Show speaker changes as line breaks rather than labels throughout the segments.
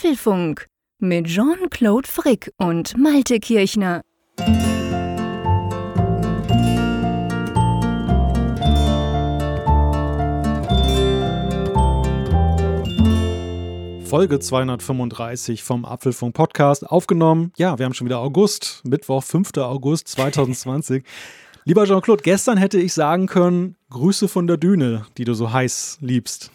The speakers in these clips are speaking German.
Apfelfunk mit Jean-Claude Frick und Malte Kirchner.
Folge 235 vom Apfelfunk Podcast aufgenommen. Ja, wir haben schon wieder August, Mittwoch, 5. August 2020. Lieber Jean-Claude, gestern hätte ich sagen können, Grüße von der Düne, die du so heiß liebst.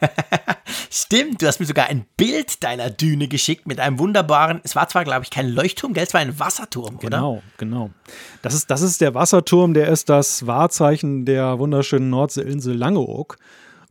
Stimmt, du hast mir sogar ein Bild deiner Düne geschickt mit einem wunderbaren, es war zwar, glaube ich, kein Leuchtturm, gell, es war ein Wasserturm,
genau,
oder?
Genau, genau. Das ist, das ist der Wasserturm, der ist das Wahrzeichen der wunderschönen Nordseeinsel Langeoog.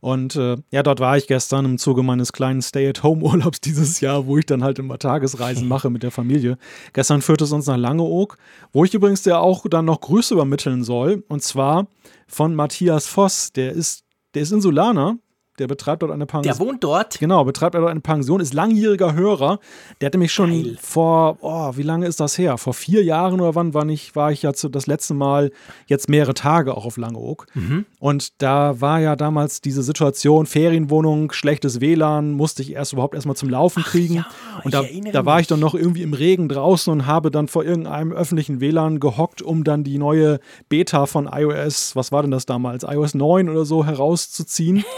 Und äh, ja, dort war ich gestern im Zuge meines kleinen Stay-at-Home-Urlaubs dieses Jahr, wo ich dann halt immer Tagesreisen mache mit der Familie. Gestern führte es uns nach Langeoog, wo ich übrigens ja auch dann noch Grüße übermitteln soll. Und zwar von Matthias Voss. Der ist, der ist Insulaner, der betreibt dort eine Pension.
Der wohnt dort?
Genau, betreibt dort eine Pension, ist langjähriger Hörer. Der hatte mich schon Geil. vor, oh, wie lange ist das her? Vor vier Jahren oder wann war ich, war ich ja das letzte Mal jetzt mehrere Tage auch auf Langeoog. Mhm. Und da war ja damals diese Situation, Ferienwohnung, schlechtes WLAN, musste ich erst überhaupt erstmal zum Laufen kriegen. Ach ja, und da, da war ich dann noch irgendwie im Regen draußen und habe dann vor irgendeinem öffentlichen WLAN gehockt, um dann die neue Beta von iOS, was war denn das damals, iOS 9 oder so herauszuziehen.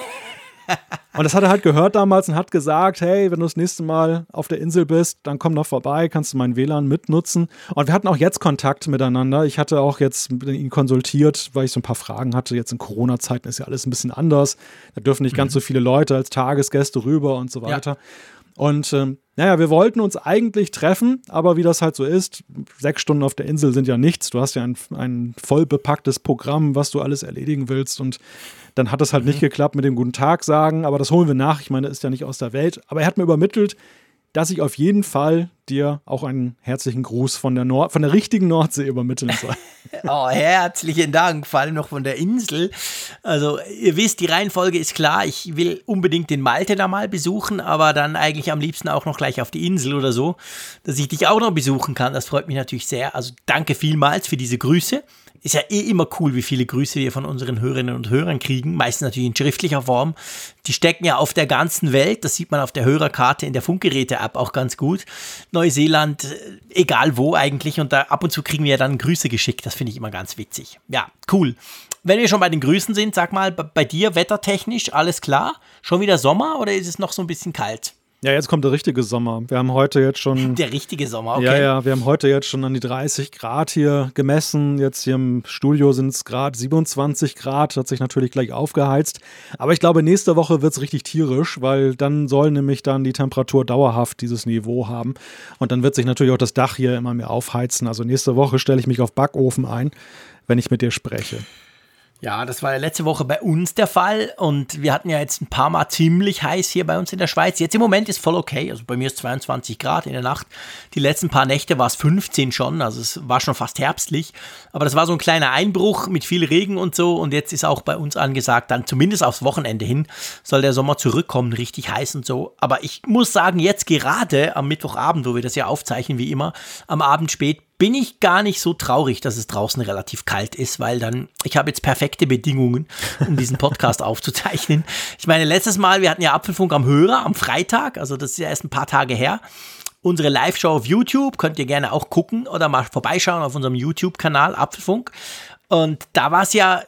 Und das hat er halt gehört damals und hat gesagt, hey, wenn du das nächste Mal auf der Insel bist, dann komm doch vorbei, kannst du meinen WLAN mitnutzen. Und wir hatten auch jetzt Kontakt miteinander. Ich hatte auch jetzt mit ihm konsultiert, weil ich so ein paar Fragen hatte. Jetzt in Corona-Zeiten ist ja alles ein bisschen anders. Da dürfen nicht mhm. ganz so viele Leute als Tagesgäste rüber und so weiter. Ja. Und ähm, naja, wir wollten uns eigentlich treffen, aber wie das halt so ist, sechs Stunden auf der Insel sind ja nichts. Du hast ja ein, ein voll bepacktes Programm, was du alles erledigen willst. Und dann hat es halt mhm. nicht geklappt mit dem Guten Tag sagen, aber das holen wir nach. Ich meine, ist ja nicht aus der Welt. Aber er hat mir übermittelt, dass ich auf jeden Fall dir auch einen herzlichen Gruß von der, Nord von der richtigen Nordsee übermitteln soll.
oh, herzlichen Dank, vor allem noch von der Insel. Also, ihr wisst, die Reihenfolge ist klar. Ich will unbedingt den Malte da mal besuchen, aber dann eigentlich am liebsten auch noch gleich auf die Insel oder so, dass ich dich auch noch besuchen kann. Das freut mich natürlich sehr. Also, danke vielmals für diese Grüße. Ist ja eh immer cool, wie viele Grüße wir von unseren Hörerinnen und Hörern kriegen. Meistens natürlich in schriftlicher Form. Die stecken ja auf der ganzen Welt. Das sieht man auf der Hörerkarte in der Funkgeräte-App auch ganz gut. Neuseeland, äh, egal wo eigentlich. Und da ab und zu kriegen wir ja dann Grüße geschickt. Das finde ich immer ganz witzig. Ja, cool. Wenn wir schon bei den Grüßen sind, sag mal, bei dir wettertechnisch alles klar? Schon wieder Sommer oder ist es noch so ein bisschen kalt?
Ja, jetzt kommt der richtige Sommer. Wir haben heute jetzt schon.
Der richtige Sommer, okay.
Ja, ja, wir haben heute jetzt schon an die 30 Grad hier gemessen. Jetzt hier im Studio sind es gerade 27 Grad, hat sich natürlich gleich aufgeheizt. Aber ich glaube, nächste Woche wird es richtig tierisch, weil dann soll nämlich dann die Temperatur dauerhaft dieses Niveau haben. Und dann wird sich natürlich auch das Dach hier immer mehr aufheizen. Also nächste Woche stelle ich mich auf Backofen ein, wenn ich mit dir spreche.
Ja, das war ja letzte Woche bei uns der Fall und wir hatten ja jetzt ein paar Mal ziemlich heiß hier bei uns in der Schweiz. Jetzt im Moment ist voll okay, also bei mir ist 22 Grad in der Nacht. Die letzten paar Nächte war es 15 schon, also es war schon fast herbstlich. Aber das war so ein kleiner Einbruch mit viel Regen und so und jetzt ist auch bei uns angesagt, dann zumindest aufs Wochenende hin soll der Sommer zurückkommen, richtig heiß und so. Aber ich muss sagen, jetzt gerade am Mittwochabend, wo wir das ja aufzeichnen wie immer, am Abend spät bin ich gar nicht so traurig, dass es draußen relativ kalt ist, weil dann, ich habe jetzt perfekte Bedingungen, um diesen Podcast aufzuzeichnen. Ich meine, letztes Mal, wir hatten ja Apfelfunk am Hörer am Freitag, also das ist ja erst ein paar Tage her. Unsere Live-Show auf YouTube könnt ihr gerne auch gucken oder mal vorbeischauen auf unserem YouTube-Kanal Apfelfunk. Und da war es ja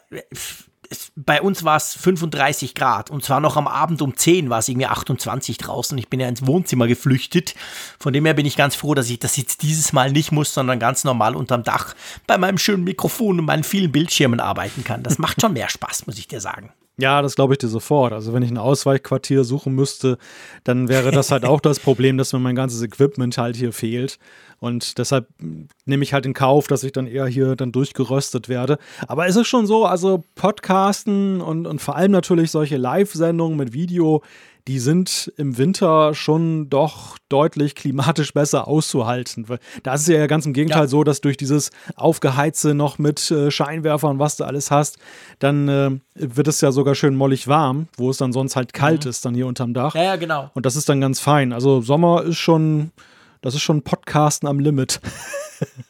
bei uns war es 35 Grad und zwar noch am Abend um 10 war es irgendwie 28 draußen. Ich bin ja ins Wohnzimmer geflüchtet. Von dem her bin ich ganz froh, dass ich das jetzt dieses Mal nicht muss, sondern ganz normal unterm Dach bei meinem schönen Mikrofon und meinen vielen Bildschirmen arbeiten kann. Das macht schon mehr Spaß, muss ich dir sagen.
Ja, das glaube ich dir sofort. Also wenn ich ein Ausweichquartier suchen müsste, dann wäre das halt auch das Problem, dass mir mein ganzes Equipment halt hier fehlt. Und deshalb nehme ich halt in Kauf, dass ich dann eher hier dann durchgeröstet werde. Aber es ist schon so, also Podcasten und, und vor allem natürlich solche Live-Sendungen mit Video, die sind im Winter schon doch deutlich klimatisch besser auszuhalten. Da ist es ja ganz im Gegenteil ja. so, dass durch dieses Aufgeheize noch mit äh, Scheinwerfern, was du alles hast, dann äh, wird es ja sogar schön mollig warm, wo es dann sonst halt kalt mhm. ist, dann hier unterm Dach.
Ja, ja, genau.
Und das ist dann ganz fein. Also Sommer ist schon, das ist schon Podcasten am Limit.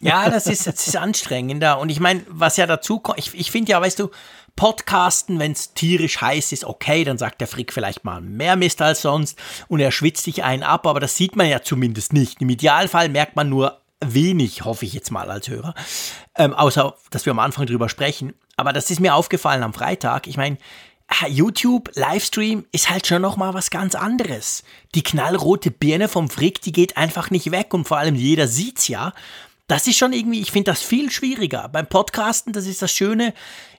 ja, das ist, das ist anstrengender. Und ich meine, was ja dazu kommt, ich, ich finde ja, weißt du, Podcasten, wenn es tierisch heiß ist, okay, dann sagt der Frick vielleicht mal mehr Mist als sonst und er schwitzt sich einen ab, aber das sieht man ja zumindest nicht. Im Idealfall merkt man nur wenig, hoffe ich jetzt mal als Hörer, ähm, außer dass wir am Anfang drüber sprechen. Aber das ist mir aufgefallen am Freitag. Ich meine, YouTube Livestream ist halt schon noch mal was ganz anderes. Die knallrote Birne vom Frick, die geht einfach nicht weg und vor allem jeder sieht's ja. Das ist schon irgendwie, ich finde das viel schwieriger. Beim Podcasten, das ist das Schöne,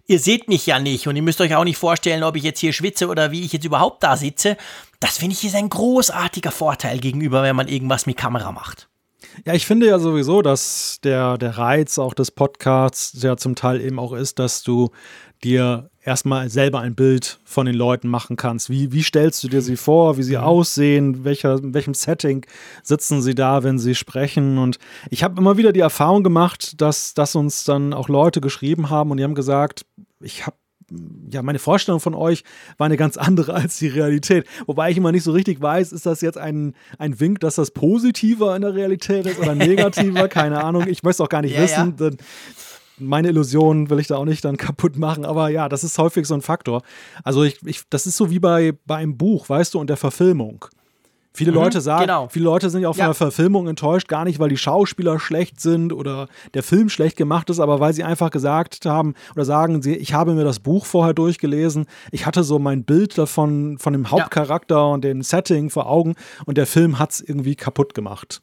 ihr seht mich ja nicht und ihr müsst euch auch nicht vorstellen, ob ich jetzt hier schwitze oder wie ich jetzt überhaupt da sitze. Das finde ich ist ein großartiger Vorteil gegenüber, wenn man irgendwas mit Kamera macht.
Ja, ich finde ja sowieso, dass der, der Reiz auch des Podcasts ja zum Teil eben auch ist, dass du dir erstmal selber ein Bild von den Leuten machen kannst. Wie, wie stellst du dir sie vor, wie sie mhm. aussehen, welcher, in welchem Setting sitzen sie da, wenn sie sprechen. Und ich habe immer wieder die Erfahrung gemacht, dass, dass uns dann auch Leute geschrieben haben und die haben gesagt, ich habe ja, meine Vorstellung von euch war eine ganz andere als die Realität. Wobei ich immer nicht so richtig weiß, ist das jetzt ein, ein Wink, dass das positiver in der Realität ist oder negativer? Keine Ahnung. Ich möchte es auch gar nicht ja, wissen. Ja. Meine Illusion will ich da auch nicht dann kaputt machen, aber ja, das ist häufig so ein Faktor. Also ich, ich das ist so wie bei, bei einem Buch, weißt du, und der Verfilmung. Viele mhm, Leute sagen, genau. viele Leute sind ja auch von ja. der Verfilmung enttäuscht, gar nicht, weil die Schauspieler schlecht sind oder der Film schlecht gemacht ist, aber weil sie einfach gesagt haben oder sagen, sie, ich habe mir das Buch vorher durchgelesen, ich hatte so mein Bild davon, von dem Hauptcharakter ja. und dem Setting vor Augen und der Film hat es irgendwie kaputt gemacht.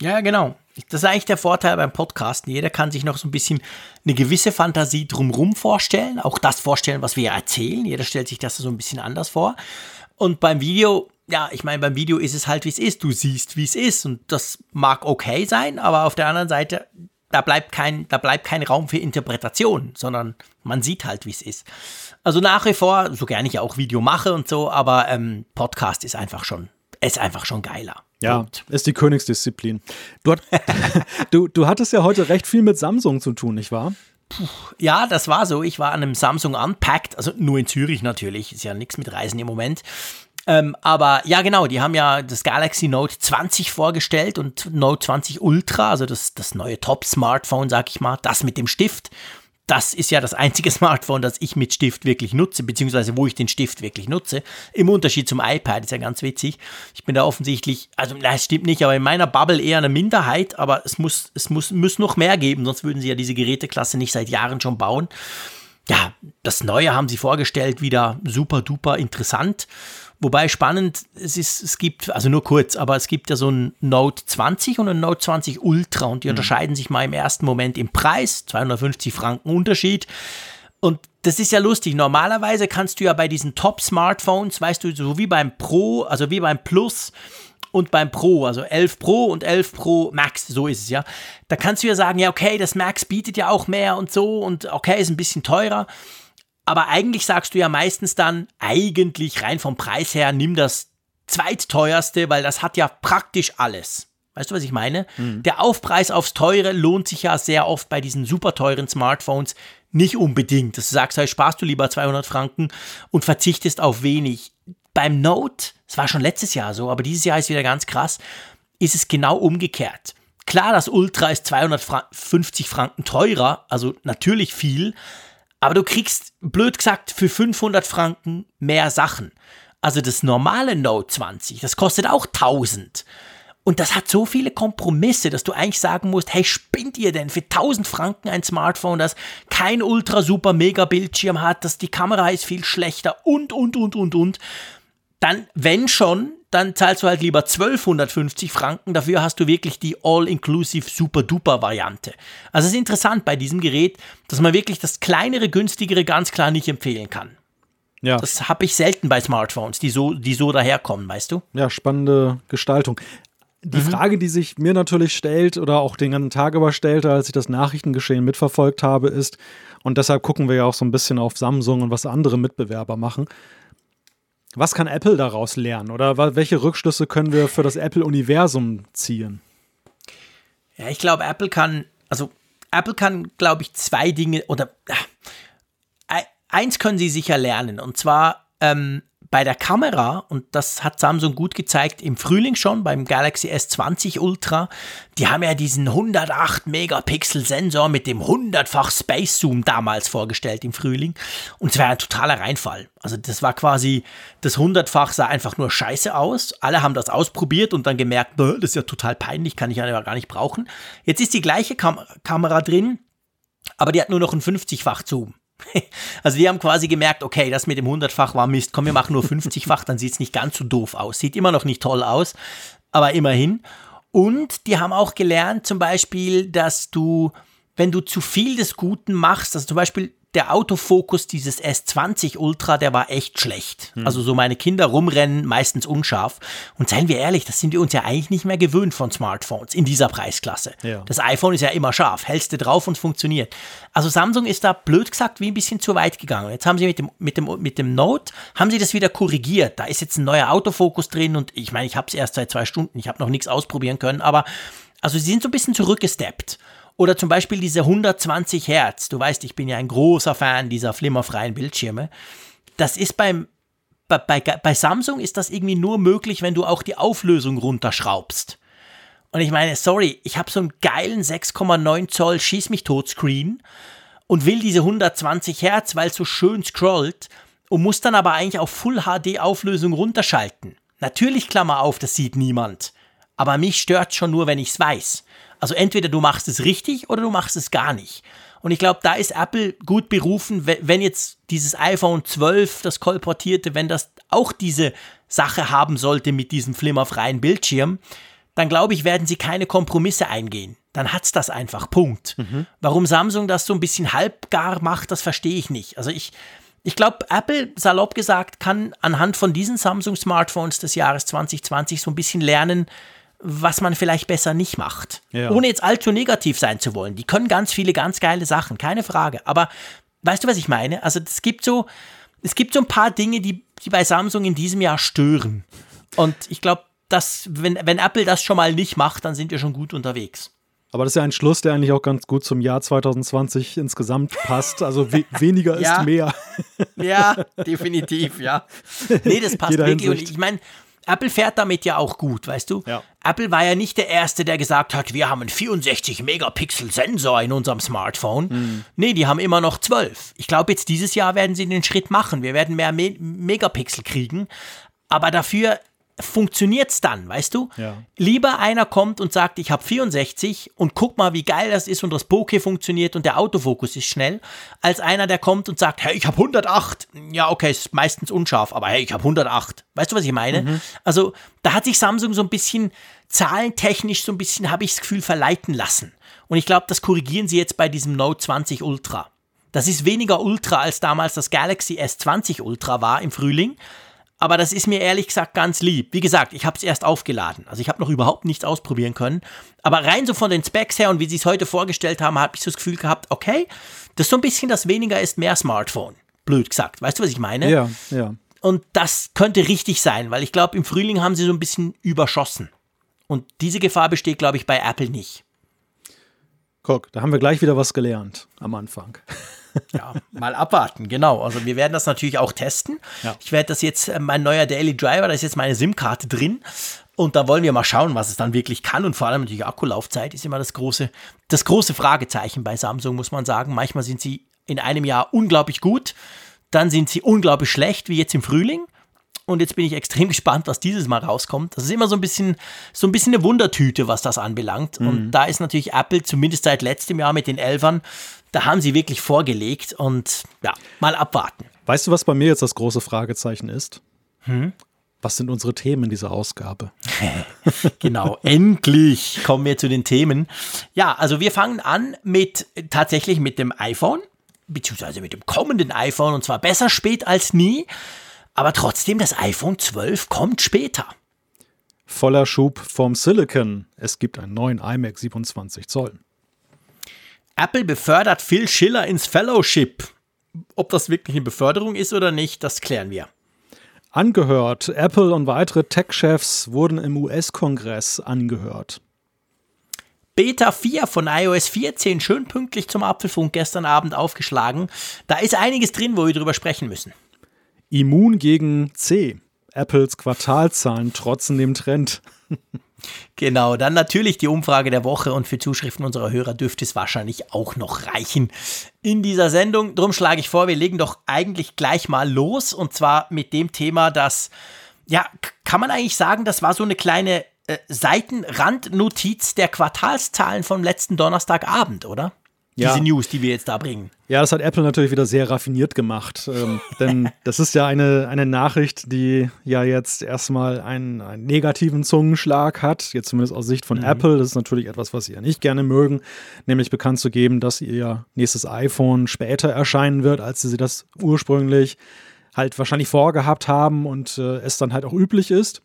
Ja, genau. Das ist eigentlich der Vorteil beim Podcasten. Jeder kann sich noch so ein bisschen eine gewisse Fantasie drumherum vorstellen, auch das vorstellen, was wir erzählen. Jeder stellt sich das so ein bisschen anders vor. Und beim Video ja, ich meine, beim Video ist es halt, wie es ist. Du siehst, wie es ist. Und das mag okay sein, aber auf der anderen Seite, da bleibt kein, da bleibt kein Raum für Interpretation, sondern man sieht halt, wie es ist. Also nach wie vor, so gerne ich auch Video mache und so, aber ähm, Podcast ist einfach schon, ist einfach schon geiler.
Ja, Punkt. ist die Königsdisziplin. Du, hat, du, du hattest ja heute recht viel mit Samsung zu tun, nicht wahr?
Puh, ja, das war so. Ich war an einem Samsung Unpacked, also nur in Zürich natürlich, ist ja nichts mit Reisen im Moment. Ähm, aber ja, genau, die haben ja das Galaxy Note 20 vorgestellt und Note 20 Ultra, also das, das neue Top-Smartphone, sag ich mal, das mit dem Stift. Das ist ja das einzige Smartphone, das ich mit Stift wirklich nutze, beziehungsweise wo ich den Stift wirklich nutze. Im Unterschied zum iPad, ist ja ganz witzig. Ich bin da offensichtlich, also nein, es stimmt nicht, aber in meiner Bubble eher eine Minderheit, aber es muss, es muss, muss noch mehr geben, sonst würden sie ja diese Geräteklasse nicht seit Jahren schon bauen. Ja, das Neue haben sie vorgestellt, wieder super duper interessant. Wobei spannend, es ist, es gibt, also nur kurz, aber es gibt ja so ein Note 20 und ein Note 20 Ultra und die mhm. unterscheiden sich mal im ersten Moment im Preis, 250 Franken Unterschied. Und das ist ja lustig. Normalerweise kannst du ja bei diesen Top-Smartphones, weißt du, so wie beim Pro, also wie beim Plus und beim Pro, also 11 Pro und 11 Pro Max, so ist es ja. Da kannst du ja sagen, ja, okay, das Max bietet ja auch mehr und so und okay, ist ein bisschen teurer. Aber eigentlich sagst du ja meistens dann, eigentlich rein vom Preis her, nimm das zweitteuerste, weil das hat ja praktisch alles. Weißt du, was ich meine? Mhm. Der Aufpreis aufs Teure lohnt sich ja sehr oft bei diesen super teuren Smartphones nicht unbedingt. Dass du sagst, hey, sparst du lieber 200 Franken und verzichtest auf wenig. Beim Note, es war schon letztes Jahr so, aber dieses Jahr ist wieder ganz krass, ist es genau umgekehrt. Klar, das Ultra ist 250 Franken teurer, also natürlich viel, aber du kriegst, blöd gesagt, für 500 Franken mehr Sachen. Also das normale Note 20, das kostet auch 1000. Und das hat so viele Kompromisse, dass du eigentlich sagen musst, hey, spinnt ihr denn für 1000 Franken ein Smartphone, das kein ultra super mega Bildschirm hat, dass die Kamera ist viel schlechter und, und, und, und, und. Dann, wenn schon, dann zahlst du halt lieber 1250 Franken. Dafür hast du wirklich die All-Inclusive Super-Duper-Variante. Also es ist interessant bei diesem Gerät, dass man wirklich das kleinere, günstigere ganz klar nicht empfehlen kann. Ja. Das habe ich selten bei Smartphones, die so, die so daherkommen, weißt du?
Ja, spannende Gestaltung. Die mhm. Frage, die sich mir natürlich stellt oder auch den ganzen Tag über stellte, als ich das Nachrichtengeschehen mitverfolgt habe, ist, und deshalb gucken wir ja auch so ein bisschen auf Samsung und was andere Mitbewerber machen. Was kann Apple daraus lernen oder welche Rückschlüsse können wir für das Apple-Universum ziehen?
Ja, ich glaube, Apple kann, also Apple kann, glaube ich, zwei Dinge oder äh, eins können sie sicher lernen und zwar ähm, bei der Kamera, und das hat Samsung gut gezeigt im Frühling schon beim Galaxy S20 Ultra, die haben ja diesen 108 Megapixel Sensor mit dem 100-fach Space Zoom damals vorgestellt im Frühling. Und es war ein totaler Reinfall. Also das war quasi, das 100-fach sah einfach nur scheiße aus. Alle haben das ausprobiert und dann gemerkt, das ist ja total peinlich, kann ich ja gar nicht brauchen. Jetzt ist die gleiche Kam Kamera drin, aber die hat nur noch einen 50-fach Zoom. Also die haben quasi gemerkt, okay, das mit dem 100-fach war Mist, komm, wir machen nur 50-fach, dann sieht es nicht ganz so doof aus. Sieht immer noch nicht toll aus, aber immerhin. Und die haben auch gelernt zum Beispiel, dass du, wenn du zu viel des Guten machst, also zum Beispiel der Autofokus dieses S20 Ultra, der war echt schlecht. Hm. Also so meine Kinder rumrennen, meistens unscharf. Und seien wir ehrlich, das sind wir uns ja eigentlich nicht mehr gewöhnt von Smartphones in dieser Preisklasse. Ja. Das iPhone ist ja immer scharf, hältst du drauf und funktioniert. Also Samsung ist da blöd gesagt wie ein bisschen zu weit gegangen. Jetzt haben sie mit dem, mit dem, mit dem Note, haben sie das wieder korrigiert. Da ist jetzt ein neuer Autofokus drin und ich meine, ich habe es erst seit zwei Stunden, ich habe noch nichts ausprobieren können, aber also sie sind so ein bisschen zurückgesteppt. Oder zum Beispiel diese 120 Hertz. Du weißt, ich bin ja ein großer Fan dieser flimmerfreien Bildschirme. Das ist beim, bei, bei, bei Samsung ist das irgendwie nur möglich, wenn du auch die Auflösung runterschraubst. Und ich meine, sorry, ich habe so einen geilen 6,9 Zoll Schieß mich tot Screen und will diese 120 Hertz, weil es so schön scrollt und muss dann aber eigentlich auf Full HD Auflösung runterschalten. Natürlich, Klammer auf, das sieht niemand. Aber mich stört schon nur, wenn ich es weiß. Also entweder du machst es richtig oder du machst es gar nicht. Und ich glaube, da ist Apple gut berufen, wenn jetzt dieses iPhone 12, das kolportierte, wenn das auch diese Sache haben sollte mit diesem flimmerfreien Bildschirm, dann glaube ich, werden sie keine Kompromisse eingehen. Dann hat es das einfach. Punkt. Mhm. Warum Samsung das so ein bisschen halbgar macht, das verstehe ich nicht. Also ich, ich glaube, Apple, salopp gesagt, kann anhand von diesen Samsung-Smartphones des Jahres 2020 so ein bisschen lernen, was man vielleicht besser nicht macht. Ja. Ohne jetzt allzu negativ sein zu wollen. Die können ganz viele ganz geile Sachen, keine Frage. Aber weißt du, was ich meine? Also es gibt so, es gibt so ein paar Dinge, die, die bei Samsung in diesem Jahr stören. Und ich glaube, dass, wenn, wenn Apple das schon mal nicht macht, dann sind wir schon gut unterwegs.
Aber das ist ja ein Schluss, der eigentlich auch ganz gut zum Jahr 2020 insgesamt passt. Also we weniger ja. ist mehr.
ja, definitiv, ja. Nee, das passt Jeder wirklich. Hinsicht. Und ich meine, Apple fährt damit ja auch gut, weißt du? Ja. Apple war ja nicht der Erste, der gesagt hat, wir haben einen 64 Megapixel Sensor in unserem Smartphone. Mhm. Nee, die haben immer noch 12. Ich glaube, jetzt dieses Jahr werden sie den Schritt machen. Wir werden mehr Me Megapixel kriegen. Aber dafür funktioniert es dann, weißt du? Ja. Lieber einer kommt und sagt, ich habe 64 und guck mal, wie geil das ist und das Bokeh funktioniert und der Autofokus ist schnell, als einer, der kommt und sagt, hey, ich habe 108. Ja, okay, ist meistens unscharf, aber hey, ich habe 108. Weißt du, was ich meine? Mhm. Also, da hat sich Samsung so ein bisschen zahlentechnisch so ein bisschen, habe ich das Gefühl, verleiten lassen. Und ich glaube, das korrigieren sie jetzt bei diesem Note 20 Ultra. Das ist weniger Ultra als damals das Galaxy S20 Ultra war im Frühling aber das ist mir ehrlich gesagt ganz lieb. Wie gesagt, ich habe es erst aufgeladen. Also ich habe noch überhaupt nichts ausprobieren können. Aber rein so von den Specs her und wie sie es heute vorgestellt haben, habe ich so das Gefühl gehabt, okay, das ist so ein bisschen das weniger ist mehr Smartphone. Blöd gesagt. Weißt du, was ich meine?
Ja, ja.
Und das könnte richtig sein, weil ich glaube, im Frühling haben sie so ein bisschen überschossen. Und diese Gefahr besteht, glaube ich, bei Apple nicht.
Guck, da haben wir gleich wieder was gelernt am Anfang.
ja, mal abwarten, genau. Also wir werden das natürlich auch testen. Ja. Ich werde das jetzt, äh, mein neuer Daily Driver, da ist jetzt meine SIM-Karte drin. Und da wollen wir mal schauen, was es dann wirklich kann. Und vor allem natürlich Akkulaufzeit ist immer das große, das große Fragezeichen bei Samsung, muss man sagen. Manchmal sind sie in einem Jahr unglaublich gut, dann sind sie unglaublich schlecht, wie jetzt im Frühling. Und jetzt bin ich extrem gespannt, was dieses Mal rauskommt. Das ist immer so ein bisschen, so ein bisschen eine Wundertüte, was das anbelangt. Mhm. Und da ist natürlich Apple, zumindest seit letztem Jahr mit den Elfern, da haben sie wirklich vorgelegt und ja, mal abwarten.
Weißt du, was bei mir jetzt das große Fragezeichen ist? Hm? Was sind unsere Themen in dieser Ausgabe?
genau, endlich kommen wir zu den Themen. Ja, also wir fangen an mit tatsächlich mit dem iPhone, beziehungsweise mit dem kommenden iPhone und zwar besser spät als nie. Aber trotzdem, das iPhone 12 kommt später.
Voller Schub vom Silicon. Es gibt einen neuen iMac 27 Zoll.
Apple befördert Phil Schiller ins Fellowship. Ob das wirklich eine Beförderung ist oder nicht, das klären wir.
Angehört. Apple und weitere Tech-Chefs wurden im US-Kongress angehört.
Beta 4 von iOS 14 schön pünktlich zum Apfelfunk gestern Abend aufgeschlagen. Da ist einiges drin, wo wir drüber sprechen müssen.
Immun gegen C. Apples Quartalzahlen trotzen dem Trend.
Genau, dann natürlich die Umfrage der Woche und für Zuschriften unserer Hörer dürfte es wahrscheinlich auch noch reichen in dieser Sendung. Drum schlage ich vor, wir legen doch eigentlich gleich mal los und zwar mit dem Thema, das, ja, kann man eigentlich sagen, das war so eine kleine äh, Seitenrandnotiz der Quartalszahlen vom letzten Donnerstagabend, oder?
Ja.
Diese News, die wir jetzt da bringen.
Ja, das hat Apple natürlich wieder sehr raffiniert gemacht. Ähm, denn das ist ja eine, eine Nachricht, die ja jetzt erstmal einen, einen negativen Zungenschlag hat, jetzt zumindest aus Sicht von mhm. Apple. Das ist natürlich etwas, was sie ja nicht gerne mögen, nämlich bekannt zu geben, dass ihr nächstes iPhone später erscheinen wird, als sie das ursprünglich halt wahrscheinlich vorgehabt haben und äh, es dann halt auch üblich ist.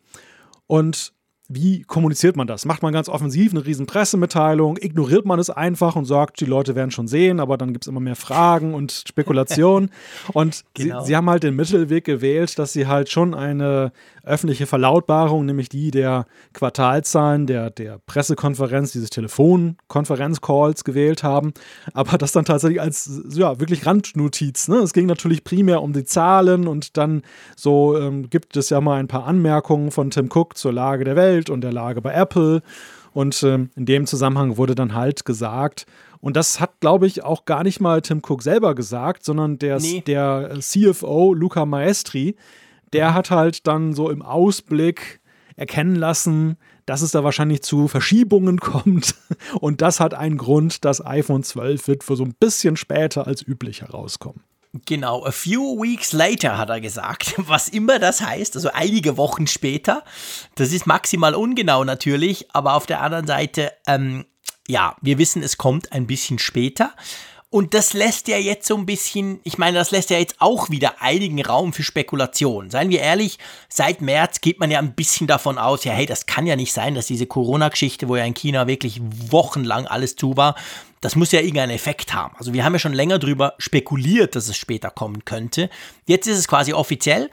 Und wie kommuniziert man das? Macht man ganz offensiv eine riesen Pressemitteilung? Ignoriert man es einfach und sagt, die Leute werden schon sehen, aber dann gibt es immer mehr Fragen und Spekulationen. und genau. sie, sie, haben halt den Mittelweg gewählt, dass sie halt schon eine öffentliche Verlautbarung, nämlich die der Quartalzahlen, der, der Pressekonferenz, dieses Telefonkonferenzcalls gewählt haben, aber das dann tatsächlich als ja, wirklich Randnotiz. Ne? Es ging natürlich primär um die Zahlen und dann so ähm, gibt es ja mal ein paar Anmerkungen von Tim Cook zur Lage der Welt und der Lage bei Apple. Und ähm, in dem Zusammenhang wurde dann halt gesagt, und das hat, glaube ich, auch gar nicht mal Tim Cook selber gesagt, sondern der, nee. der CFO Luca Maestri, der hat halt dann so im Ausblick erkennen lassen, dass es da wahrscheinlich zu Verschiebungen kommt. Und das hat einen Grund, das iPhone 12 wird für so ein bisschen später als üblich herauskommen.
Genau, a few weeks later hat er gesagt, was immer das heißt, also einige Wochen später. Das ist maximal ungenau natürlich, aber auf der anderen Seite, ähm, ja, wir wissen, es kommt ein bisschen später. Und das lässt ja jetzt so ein bisschen, ich meine, das lässt ja jetzt auch wieder einigen Raum für Spekulation. Seien wir ehrlich, seit März geht man ja ein bisschen davon aus, ja, hey, das kann ja nicht sein, dass diese Corona-Geschichte, wo ja in China wirklich wochenlang alles zu war, das muss ja irgendeinen Effekt haben. Also wir haben ja schon länger darüber spekuliert, dass es später kommen könnte. Jetzt ist es quasi offiziell.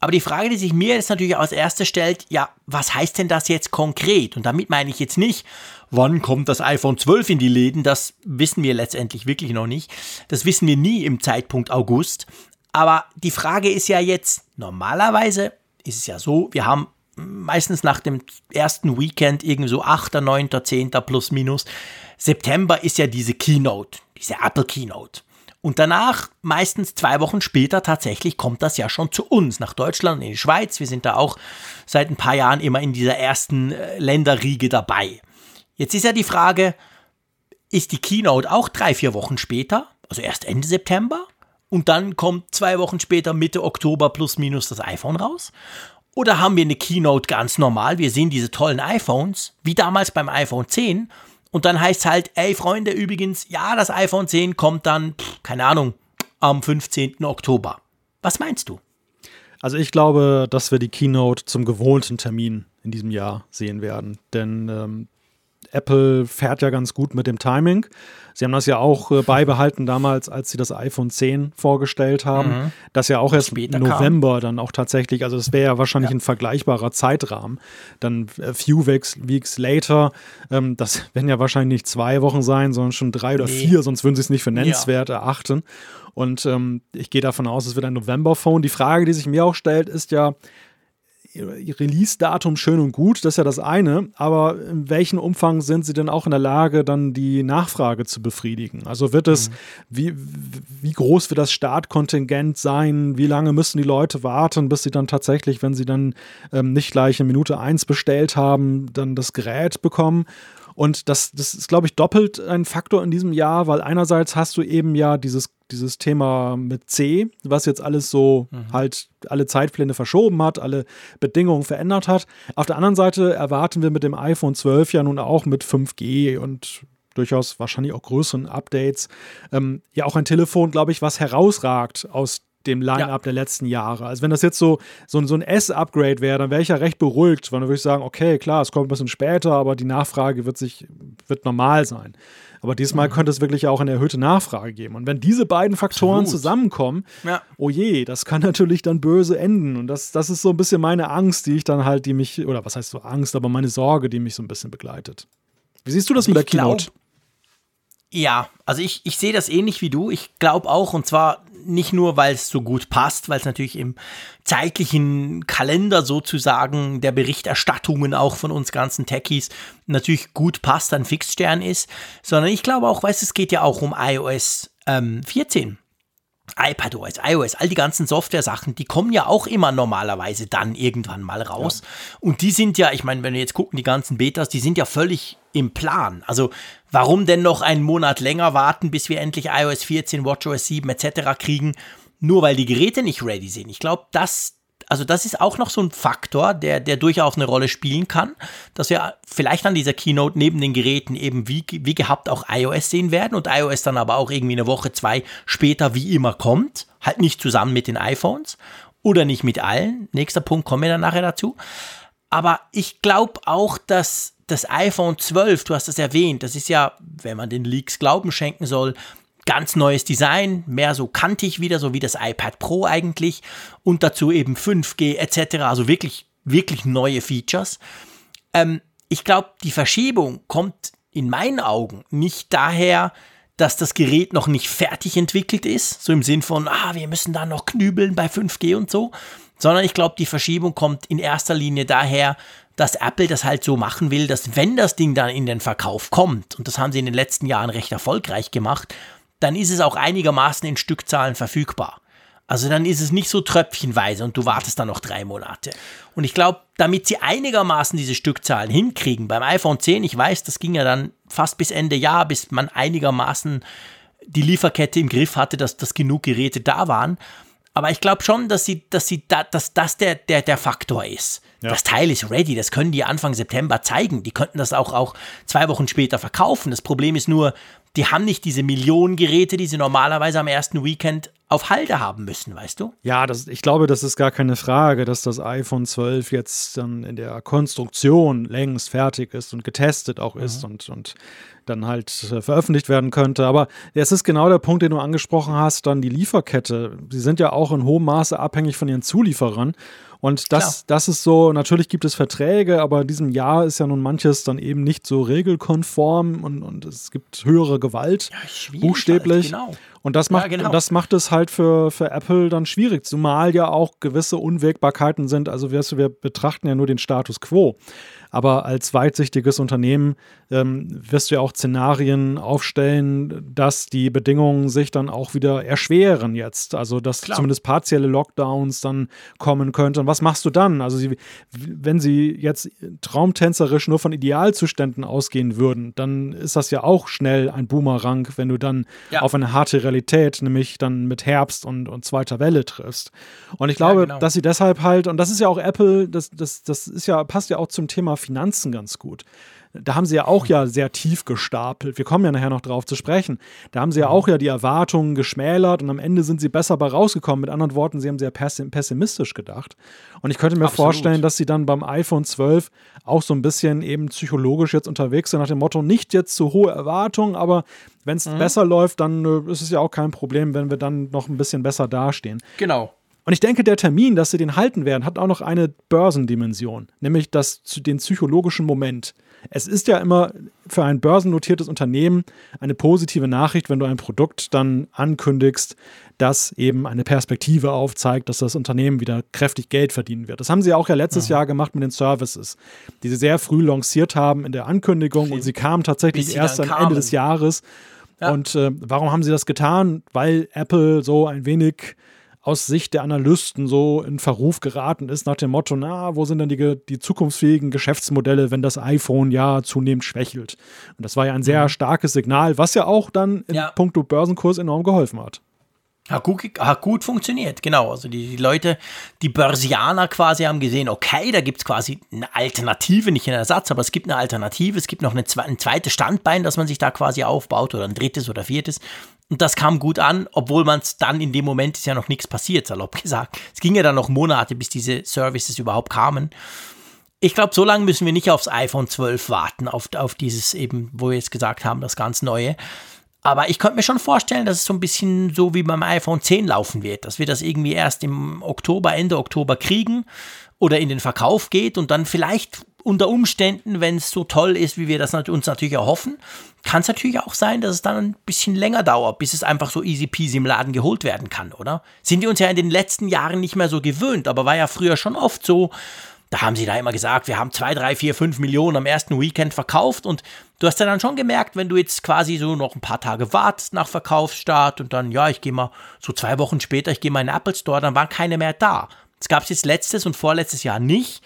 Aber die Frage, die sich mir jetzt natürlich als erstes stellt, ja, was heißt denn das jetzt konkret? Und damit meine ich jetzt nicht, wann kommt das iPhone 12 in die Läden, das wissen wir letztendlich wirklich noch nicht. Das wissen wir nie im Zeitpunkt August. Aber die Frage ist ja jetzt, normalerweise ist es ja so, wir haben meistens nach dem ersten Weekend irgendwie so 8., 9., 10. plus minus September ist ja diese Keynote, diese Apple Keynote. Und danach, meistens zwei Wochen später, tatsächlich kommt das ja schon zu uns, nach Deutschland, in die Schweiz. Wir sind da auch seit ein paar Jahren immer in dieser ersten äh, Länderriege dabei. Jetzt ist ja die Frage, ist die Keynote auch drei, vier Wochen später, also erst Ende September? Und dann kommt zwei Wochen später, Mitte Oktober plus minus das iPhone raus? Oder haben wir eine Keynote ganz normal? Wir sehen diese tollen iPhones, wie damals beim iPhone 10, und dann heißt es halt, ey Freunde, übrigens, ja, das iPhone 10 kommt dann, pff, keine Ahnung, am 15. Oktober. Was meinst du?
Also ich glaube, dass wir die Keynote zum gewohnten Termin in diesem Jahr sehen werden. Denn ähm, Apple fährt ja ganz gut mit dem Timing. Sie haben das ja auch äh, beibehalten damals, als sie das iPhone 10 vorgestellt haben. Mhm. Das ja auch erst Später November kam. dann auch tatsächlich, also das wäre ja wahrscheinlich ja. ein vergleichbarer Zeitrahmen. Dann a äh, few weeks, weeks later, ähm, das werden ja wahrscheinlich nicht zwei Wochen sein, sondern schon drei oder nee. vier, sonst würden sie es nicht für nennenswert ja. erachten. Und ähm, ich gehe davon aus, es wird ein November-Phone. Die Frage, die sich mir auch stellt, ist ja, Release-Datum schön und gut, das ist ja das eine, aber in welchem Umfang sind sie denn auch in der Lage, dann die Nachfrage zu befriedigen? Also wird es, mhm. wie, wie groß wird das Startkontingent sein? Wie lange müssen die Leute warten, bis sie dann tatsächlich, wenn sie dann ähm, nicht gleich in Minute 1 bestellt haben, dann das Gerät bekommen? Und das, das ist, glaube ich, doppelt ein Faktor in diesem Jahr, weil einerseits hast du eben ja dieses, dieses Thema mit C, was jetzt alles so mhm. halt alle Zeitpläne verschoben hat, alle Bedingungen verändert hat. Auf der anderen Seite erwarten wir mit dem iPhone 12 ja nun auch mit 5G und durchaus wahrscheinlich auch größeren Updates ähm, ja auch ein Telefon, glaube ich, was herausragt aus dem Line-Up ja. der letzten Jahre. Also wenn das jetzt so, so, so ein S-Upgrade wäre, dann wäre ich ja recht beruhigt, weil dann würde ich sagen, okay, klar, es kommt ein bisschen später, aber die Nachfrage wird sich, wird normal sein. Aber diesmal mhm. könnte es wirklich auch eine erhöhte Nachfrage geben. Und wenn diese beiden Faktoren Absolut. zusammenkommen, ja. oh je, das kann natürlich dann böse enden. Und das, das ist so ein bisschen meine Angst, die ich dann halt, die mich, oder was heißt so Angst, aber meine Sorge, die mich so ein bisschen begleitet. Wie siehst du das also mit der Keynote?
Glaub, Ja, also ich, ich sehe das ähnlich wie du. Ich glaube auch, und zwar nicht nur, weil es so gut passt, weil es natürlich im zeitlichen Kalender sozusagen der Berichterstattungen auch von uns ganzen Techies natürlich gut passt, ein Fixstern ist, sondern ich glaube auch, weißt es geht ja auch um iOS ähm, 14 iPadOS, iOS, all die ganzen Software-Sachen, die kommen ja auch immer normalerweise dann irgendwann mal raus. Ja. Und die sind ja, ich meine, wenn wir jetzt gucken, die ganzen Betas, die sind ja völlig im Plan. Also warum denn noch einen Monat länger warten, bis wir endlich iOS 14, WatchOS 7 etc. kriegen, nur weil die Geräte nicht ready sind? Ich glaube, das, also das ist auch noch so ein Faktor, der, der durchaus eine Rolle spielen kann, dass wir vielleicht an dieser Keynote neben den Geräten eben wie, wie gehabt auch iOS sehen werden und iOS dann aber auch irgendwie eine Woche, zwei später wie immer kommt, halt nicht zusammen mit den iPhones oder nicht mit allen. Nächster Punkt kommen wir dann nachher dazu. Aber ich glaube auch, dass das iPhone 12, du hast es erwähnt, das ist ja, wenn man den Leaks Glauben schenken soll, ganz neues Design, mehr so kantig wieder, so wie das iPad Pro eigentlich und dazu eben 5G etc. Also wirklich, wirklich neue Features. Ähm, ich glaube, die Verschiebung kommt in meinen Augen nicht daher, dass das Gerät noch nicht fertig entwickelt ist, so im Sinn von, ah, wir müssen da noch knübeln bei 5G und so, sondern ich glaube, die Verschiebung kommt in erster Linie daher, dass Apple das halt so machen will, dass wenn das Ding dann in den Verkauf kommt, und das haben sie in den letzten Jahren recht erfolgreich gemacht, dann ist es auch einigermaßen in Stückzahlen verfügbar. Also dann ist es nicht so tröpfchenweise und du wartest dann noch drei Monate. Und ich glaube, damit sie einigermaßen diese Stückzahlen hinkriegen, beim iPhone 10, ich weiß, das ging ja dann fast bis Ende Jahr, bis man einigermaßen die Lieferkette im Griff hatte, dass, dass genug Geräte da waren. Aber ich glaube schon, dass sie, dass sie da, dass das der, der, der Faktor ist. Ja. Das Teil ist ready, das können die Anfang September zeigen. Die könnten das auch, auch zwei Wochen später verkaufen. Das Problem ist nur, die haben nicht diese Millionen Geräte, die sie normalerweise am ersten Weekend auf Halde haben müssen, weißt du?
Ja, das, ich glaube, das ist gar keine Frage, dass das iPhone 12 jetzt dann in der Konstruktion längst fertig ist und getestet auch ist mhm. und, und dann halt äh, veröffentlicht werden könnte. Aber es ist genau der Punkt, den du angesprochen hast, dann die Lieferkette. Sie sind ja auch in hohem Maße abhängig von ihren Zulieferern. Und das, das ist so, natürlich gibt es Verträge, aber in diesem Jahr ist ja nun manches dann eben nicht so regelkonform und, und es gibt höhere Gewalt, ja, buchstäblich. Genau. Und das macht, ja, genau. das macht es halt für, für Apple dann schwierig, zumal ja auch gewisse Unwägbarkeiten sind. Also wir, wir betrachten ja nur den Status quo. Aber als weitsichtiges Unternehmen ähm, wirst du ja auch Szenarien aufstellen, dass die Bedingungen sich dann auch wieder erschweren jetzt. Also dass Klar. zumindest partielle Lockdowns dann kommen könnten. Und was machst du dann? Also sie, wenn sie jetzt traumtänzerisch nur von Idealzuständen ausgehen würden, dann ist das ja auch schnell ein Boomerang, wenn du dann ja. auf eine harte Realität, nämlich dann mit Herbst und, und zweiter Welle triffst. Und ich glaube, ja, genau. dass sie deshalb halt, und das ist ja auch Apple, das, das, das ist ja, passt ja auch zum Thema Finanzen ganz gut. Da haben sie ja auch ja sehr tief gestapelt. Wir kommen ja nachher noch drauf zu sprechen. Da haben sie ja auch ja die Erwartungen geschmälert und am Ende sind sie besser bei rausgekommen. Mit anderen Worten, sie haben sehr pessimistisch gedacht. Und ich könnte mir Absolut. vorstellen, dass sie dann beim iPhone 12 auch so ein bisschen eben psychologisch jetzt unterwegs sind, nach dem Motto, nicht jetzt zu hohe Erwartungen, aber wenn es mhm. besser läuft, dann äh, ist es ja auch kein Problem, wenn wir dann noch ein bisschen besser dastehen.
Genau.
Und ich denke, der Termin, dass sie den halten werden, hat auch noch eine Börsendimension, nämlich das, den psychologischen Moment. Es ist ja immer für ein börsennotiertes Unternehmen eine positive Nachricht, wenn du ein Produkt dann ankündigst, das eben eine Perspektive aufzeigt, dass das Unternehmen wieder kräftig Geld verdienen wird. Das haben sie auch ja letztes ja. Jahr gemacht mit den Services, die sie sehr früh lanciert haben in der Ankündigung und sie kamen tatsächlich erst am Ende des Jahres. Ja. Und äh, warum haben sie das getan? Weil Apple so ein wenig aus Sicht der Analysten so in Verruf geraten ist, nach dem Motto, na, wo sind denn die, die zukunftsfähigen Geschäftsmodelle, wenn das iPhone ja zunehmend schwächelt? Und das war ja ein sehr mhm. starkes Signal, was ja auch dann in ja. puncto Börsenkurs enorm geholfen hat.
Hat gut, hat gut funktioniert, genau. Also die, die, Leute, die Börsianer quasi haben gesehen, okay, da gibt es quasi eine Alternative, nicht einen Ersatz, aber es gibt eine Alternative, es gibt noch eine, ein zweites Standbein, das man sich da quasi aufbaut oder ein drittes oder viertes. Und das kam gut an, obwohl man es dann in dem Moment ist ja noch nichts passiert, salopp gesagt. Es ging ja dann noch Monate, bis diese Services überhaupt kamen. Ich glaube, so lange müssen wir nicht aufs iPhone 12 warten, auf, auf dieses eben, wo wir jetzt gesagt haben, das ganz neue. Aber ich könnte mir schon vorstellen, dass es so ein bisschen so wie beim iPhone 10 laufen wird, dass wir das irgendwie erst im Oktober, Ende Oktober kriegen oder in den Verkauf geht und dann vielleicht unter Umständen, wenn es so toll ist, wie wir das uns natürlich erhoffen, kann es natürlich auch sein, dass es dann ein bisschen länger dauert, bis es einfach so easy peasy im Laden geholt werden kann, oder? Sind wir uns ja in den letzten Jahren nicht mehr so gewöhnt, aber war ja früher schon oft so, da haben sie da immer gesagt, wir haben zwei, drei, vier, fünf Millionen am ersten Weekend verkauft und du hast ja dann schon gemerkt, wenn du jetzt quasi so noch ein paar Tage wartest nach Verkaufsstart und dann, ja, ich gehe mal so zwei Wochen später, ich gehe mal in den Apple Store, dann waren keine mehr da. Das gab es jetzt letztes und vorletztes Jahr nicht.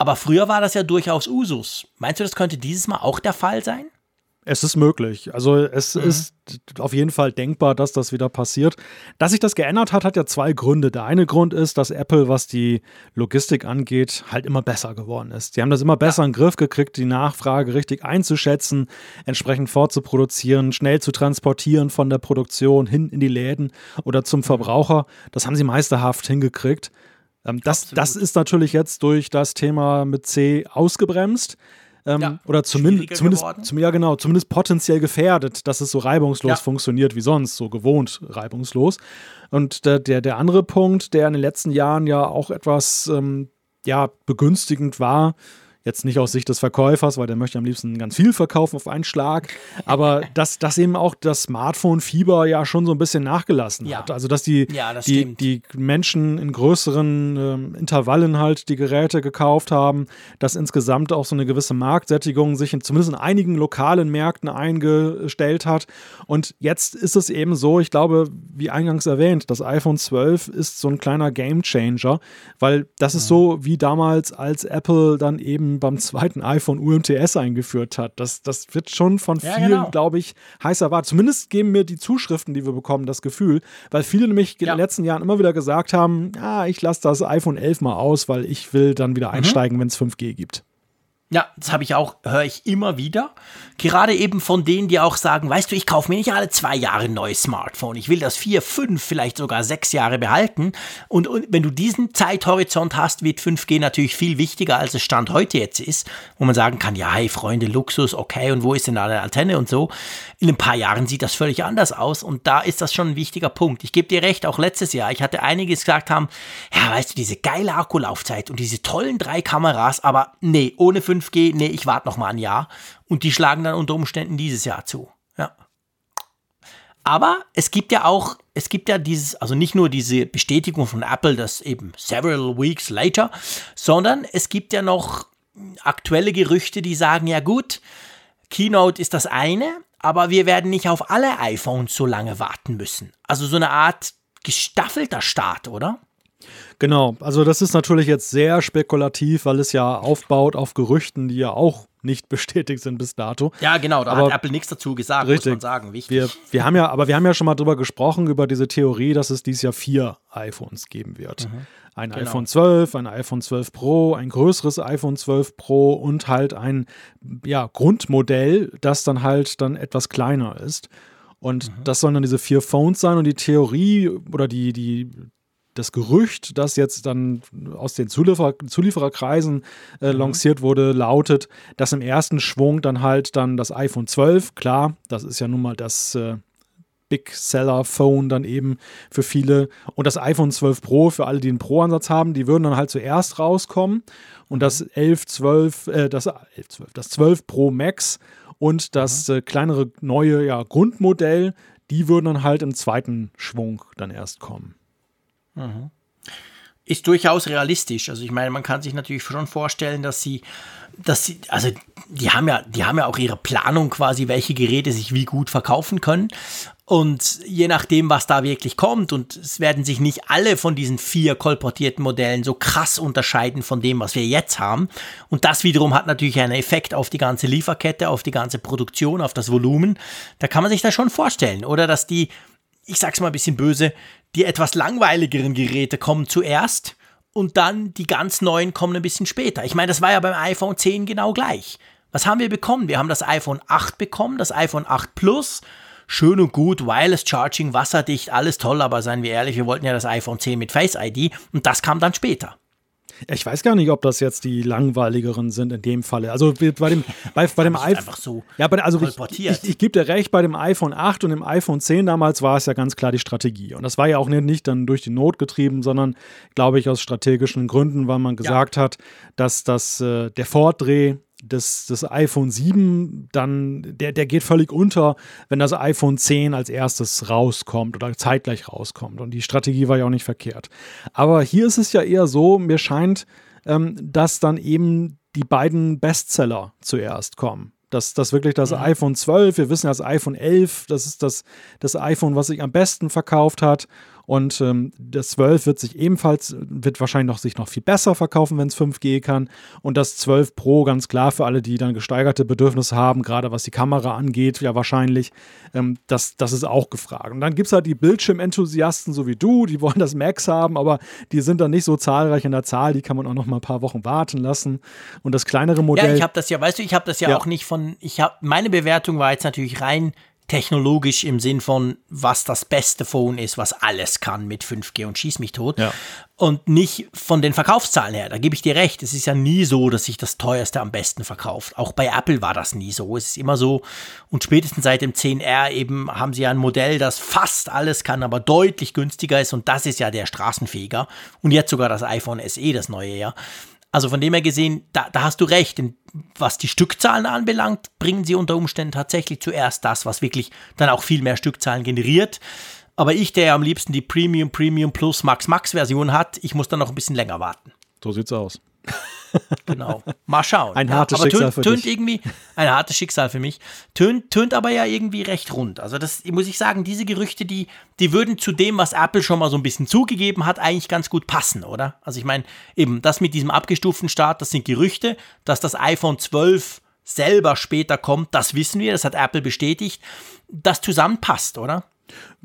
Aber früher war das ja durchaus Usus. Meinst du, das könnte dieses Mal auch der Fall sein?
Es ist möglich. Also es mhm. ist auf jeden Fall denkbar, dass das wieder passiert. Dass sich das geändert hat, hat ja zwei Gründe. Der eine Grund ist, dass Apple, was die Logistik angeht, halt immer besser geworden ist. Die haben das immer besser in den Griff gekriegt, die Nachfrage richtig einzuschätzen, entsprechend vorzuproduzieren, schnell zu transportieren von der Produktion hin in die Läden oder zum mhm. Verbraucher. Das haben sie meisterhaft hingekriegt. Ähm, das, das ist natürlich jetzt durch das Thema mit C ausgebremst. Ähm, ja, oder zumindest, zumindest zum, ja genau, zumindest potenziell gefährdet, dass es so reibungslos ja. funktioniert wie sonst, so gewohnt reibungslos. Und der, der, der andere Punkt, der in den letzten Jahren ja auch etwas ähm, ja, begünstigend war, Jetzt nicht aus Sicht des Verkäufers, weil der möchte am liebsten ganz viel verkaufen auf einen Schlag. Aber dass, dass eben auch das Smartphone-Fieber ja schon so ein bisschen nachgelassen ja. hat. Also dass die, ja, das die, die Menschen in größeren ähm, Intervallen halt die Geräte gekauft haben, dass insgesamt auch so eine gewisse Marktsättigung sich in, zumindest in einigen lokalen Märkten eingestellt hat. Und jetzt ist es eben so, ich glaube, wie eingangs erwähnt, das iPhone 12 ist so ein kleiner Gamechanger, weil das ist so wie damals, als Apple dann eben beim zweiten iPhone UMTS eingeführt hat. Das, das wird schon von ja, vielen, genau. glaube ich, heiß erwartet. Zumindest geben mir die Zuschriften, die wir bekommen, das Gefühl, weil viele nämlich ja. in den letzten Jahren immer wieder gesagt haben, ja, ich lasse das iPhone 11 mal aus, weil ich will dann wieder mhm. einsteigen, mhm. wenn es 5G gibt.
Ja, das habe ich auch, höre ich immer wieder. Gerade eben von denen, die auch sagen, weißt du, ich kaufe mir nicht alle zwei Jahre ein neues Smartphone. Ich will das vier, fünf, vielleicht sogar sechs Jahre behalten. Und, und wenn du diesen Zeithorizont hast, wird 5G natürlich viel wichtiger, als es Stand heute jetzt ist, wo man sagen kann, ja, hey Freunde, Luxus, okay, und wo ist denn da eine Antenne und so. In ein paar Jahren sieht das völlig anders aus und da ist das schon ein wichtiger Punkt. Ich gebe dir recht, auch letztes Jahr, ich hatte einige gesagt haben, ja, weißt du, diese geile Akkulaufzeit und diese tollen drei Kameras, aber nee, ohne 5G 5G, nee, ich warte noch mal ein Jahr. Und die schlagen dann unter Umständen dieses Jahr zu. Ja. Aber es gibt ja auch, es gibt ja dieses, also nicht nur diese Bestätigung von Apple, dass eben several weeks later, sondern es gibt ja noch aktuelle Gerüchte, die sagen, ja gut, Keynote ist das eine, aber wir werden nicht auf alle iPhones so lange warten müssen. Also so eine Art gestaffelter Start, oder?
Genau, also das ist natürlich jetzt sehr spekulativ, weil es ja aufbaut auf Gerüchten, die ja auch nicht bestätigt sind bis dato.
Ja, genau, da aber hat Apple nichts dazu gesagt, richtig. muss man sagen.
Wichtig. Wir, wir haben ja, aber wir haben ja schon mal drüber gesprochen, über diese Theorie, dass es dieses Jahr vier iPhones geben wird. Mhm. Ein genau. iPhone 12, ein iPhone 12 Pro, ein größeres iPhone 12 Pro und halt ein ja, Grundmodell, das dann halt dann etwas kleiner ist. Und mhm. das sollen dann diese vier Phones sein und die Theorie oder die, die, das Gerücht, das jetzt dann aus den Zuliefer Zuliefererkreisen äh, mhm. lanciert wurde, lautet, dass im ersten Schwung dann halt dann das iPhone 12, klar, das ist ja nun mal das äh, Big Seller Phone dann eben für viele und das iPhone 12 Pro für alle, die einen Pro-Ansatz haben, die würden dann halt zuerst rauskommen und das 11, 12, äh, das 11, 12, das 12 Pro Max und das mhm. äh, kleinere neue ja, Grundmodell, die würden dann halt im zweiten Schwung dann erst kommen.
Mhm. Ist durchaus realistisch. Also ich meine, man kann sich natürlich schon vorstellen, dass sie, dass sie, also die haben ja, die haben ja auch ihre Planung quasi, welche Geräte sich wie gut verkaufen können. Und je nachdem, was da wirklich kommt, und es werden sich nicht alle von diesen vier kolportierten Modellen so krass unterscheiden von dem, was wir jetzt haben. Und das wiederum hat natürlich einen Effekt auf die ganze Lieferkette, auf die ganze Produktion, auf das Volumen. Da kann man sich das schon vorstellen. Oder dass die, ich sag's mal ein bisschen böse, die etwas langweiligeren Geräte kommen zuerst und dann die ganz neuen kommen ein bisschen später. Ich meine, das war ja beim iPhone 10 genau gleich. Was haben wir bekommen? Wir haben das iPhone 8 bekommen, das iPhone 8 Plus. Schön und gut, Wireless Charging, wasserdicht, alles toll, aber seien wir ehrlich, wir wollten ja das iPhone 10 mit Face ID und das kam dann später.
Ich weiß gar nicht, ob das jetzt die langweiligeren sind in dem Falle. Also bei dem, bei, bei dem iPhone.
einfach so
ja, bei, also ich, ich, ich gebe dir recht, bei dem iPhone 8 und dem iPhone 10 damals war es ja ganz klar die Strategie. Und das war ja auch nicht, nicht dann durch die Not getrieben, sondern, glaube ich, aus strategischen Gründen, weil man gesagt ja. hat, dass das, äh, der Fortdreh des, des iPhone 7 dann, der, der geht völlig unter, wenn das iPhone 10 als erstes rauskommt oder zeitgleich rauskommt. Und die Strategie war ja auch nicht verkehrt. Aber hier ist es ja eher so, mir scheint, ähm, dass dann eben die beiden Bestseller zuerst kommen. Dass das wirklich das mhm. iPhone 12, wir wissen ja, das iPhone 11, das ist das, das iPhone, was sich am besten verkauft hat. Und ähm, das 12 wird sich ebenfalls, wird wahrscheinlich noch, sich noch viel besser verkaufen, wenn es 5G kann. Und das 12 Pro, ganz klar für alle, die dann gesteigerte Bedürfnisse haben, gerade was die Kamera angeht, ja wahrscheinlich, ähm, das, das ist auch gefragt. Und dann gibt es halt die Bildschirmenthusiasten, so wie du, die wollen das Max haben, aber die sind dann nicht so zahlreich in der Zahl, die kann man auch noch mal ein paar Wochen warten lassen. Und das kleinere Modell.
Ja, ich habe das ja, weißt du, ich habe das ja, ja, auch nicht von, ich habe, meine Bewertung war jetzt natürlich rein technologisch im Sinn von, was das beste Phone ist, was alles kann mit 5G und schieß mich tot. Ja. Und nicht von den Verkaufszahlen her. Da gebe ich dir recht. Es ist ja nie so, dass sich das teuerste am besten verkauft. Auch bei Apple war das nie so. Es ist immer so. Und spätestens seit dem 10R eben haben sie ja ein Modell, das fast alles kann, aber deutlich günstiger ist. Und das ist ja der Straßenfeger. Und jetzt sogar das iPhone SE, das neue ja. Also von dem her gesehen, da, da hast du recht. Denn was die Stückzahlen anbelangt, bringen sie unter Umständen tatsächlich zuerst das, was wirklich dann auch viel mehr Stückzahlen generiert. Aber ich, der ja am liebsten die Premium, Premium Plus Max Max Version hat, ich muss dann noch ein bisschen länger warten.
So sieht's aus.
Genau. Mal schauen.
Ein hartes ja, Schicksal tönt, für
tönt
dich.
irgendwie ein hartes Schicksal für mich. Tönt, tönt aber ja irgendwie recht rund. Also das muss ich sagen, diese Gerüchte, die, die würden zu dem, was Apple schon mal so ein bisschen zugegeben hat, eigentlich ganz gut passen, oder? Also ich meine, eben das mit diesem abgestuften Start, das sind Gerüchte, dass das iPhone 12 selber später kommt, das wissen wir, das hat Apple bestätigt. Das zusammenpasst, oder?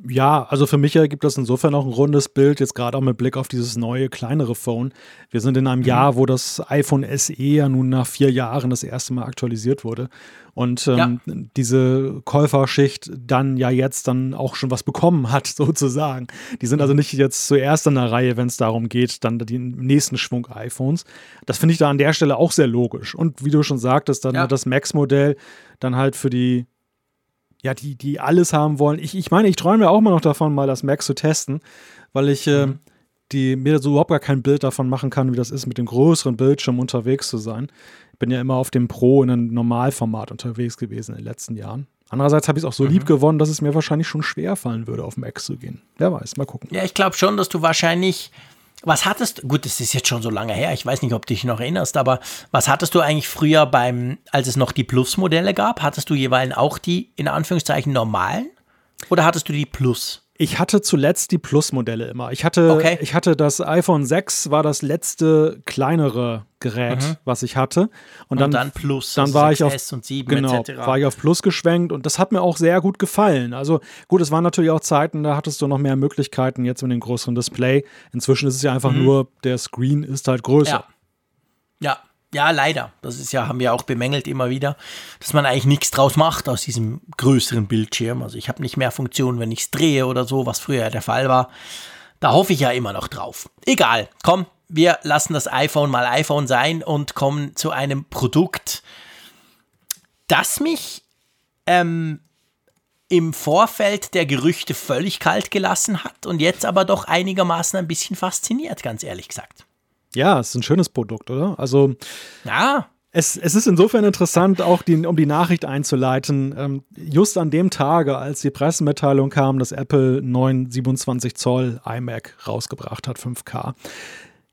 Ja, also für mich ergibt das insofern auch ein rundes Bild, jetzt gerade auch mit Blick auf dieses neue, kleinere Phone. Wir sind in einem mhm. Jahr, wo das iPhone SE ja nun nach vier Jahren das erste Mal aktualisiert wurde. Und ähm, ja. diese Käuferschicht dann ja jetzt dann auch schon was bekommen hat, sozusagen. Die sind also nicht jetzt zuerst in der Reihe, wenn es darum geht, dann den nächsten Schwung iPhones. Das finde ich da an der Stelle auch sehr logisch. Und wie du schon sagtest, dann ja. das Max-Modell dann halt für die ja, die, die alles haben wollen. Ich, ich meine, ich träume ja auch mal noch davon, mal das Mac zu testen, weil ich äh, die, mir so überhaupt gar kein Bild davon machen kann, wie das ist, mit dem größeren Bildschirm unterwegs zu sein. Ich bin ja immer auf dem Pro in einem Normalformat unterwegs gewesen in den letzten Jahren. Andererseits habe ich es auch so mhm. lieb gewonnen, dass es mir wahrscheinlich schon schwer fallen würde, auf Mac zu gehen. Wer weiß, mal gucken.
Ja, ich glaube schon, dass du wahrscheinlich was hattest gut, das ist jetzt schon so lange her, ich weiß nicht, ob du dich noch erinnerst, aber was hattest du eigentlich früher beim, als es noch die Plus-Modelle gab? Hattest du jeweils auch die, in Anführungszeichen, normalen? Oder hattest du die Plus?
Ich hatte zuletzt die Plus-Modelle immer. Ich hatte, okay. ich hatte das iPhone 6, war das letzte kleinere Gerät, mhm. was ich hatte. Und, und dann,
dann, Plus,
dann war ich auf
und 7
genau, etc. war ich auf Plus geschwenkt und das hat mir auch sehr gut gefallen. Also gut, es waren natürlich auch Zeiten, da hattest du noch mehr Möglichkeiten jetzt mit dem größeren Display. Inzwischen ist es ja einfach mhm. nur, der Screen ist halt größer.
Ja. ja. Ja, leider. Das ist ja, haben wir auch bemängelt immer wieder, dass man eigentlich nichts draus macht aus diesem größeren Bildschirm. Also ich habe nicht mehr Funktionen, wenn ich es drehe oder so, was früher der Fall war. Da hoffe ich ja immer noch drauf. Egal, komm, wir lassen das iPhone mal iPhone sein und kommen zu einem Produkt, das mich ähm, im Vorfeld der Gerüchte völlig kalt gelassen hat und jetzt aber doch einigermaßen ein bisschen fasziniert, ganz ehrlich gesagt.
Ja, es ist ein schönes Produkt, oder? Also.
Ja.
Es, es ist insofern interessant, auch die, um die Nachricht einzuleiten. Ähm, just an dem Tage, als die Pressemitteilung kam, dass Apple 9 27 Zoll iMac rausgebracht hat, 5K,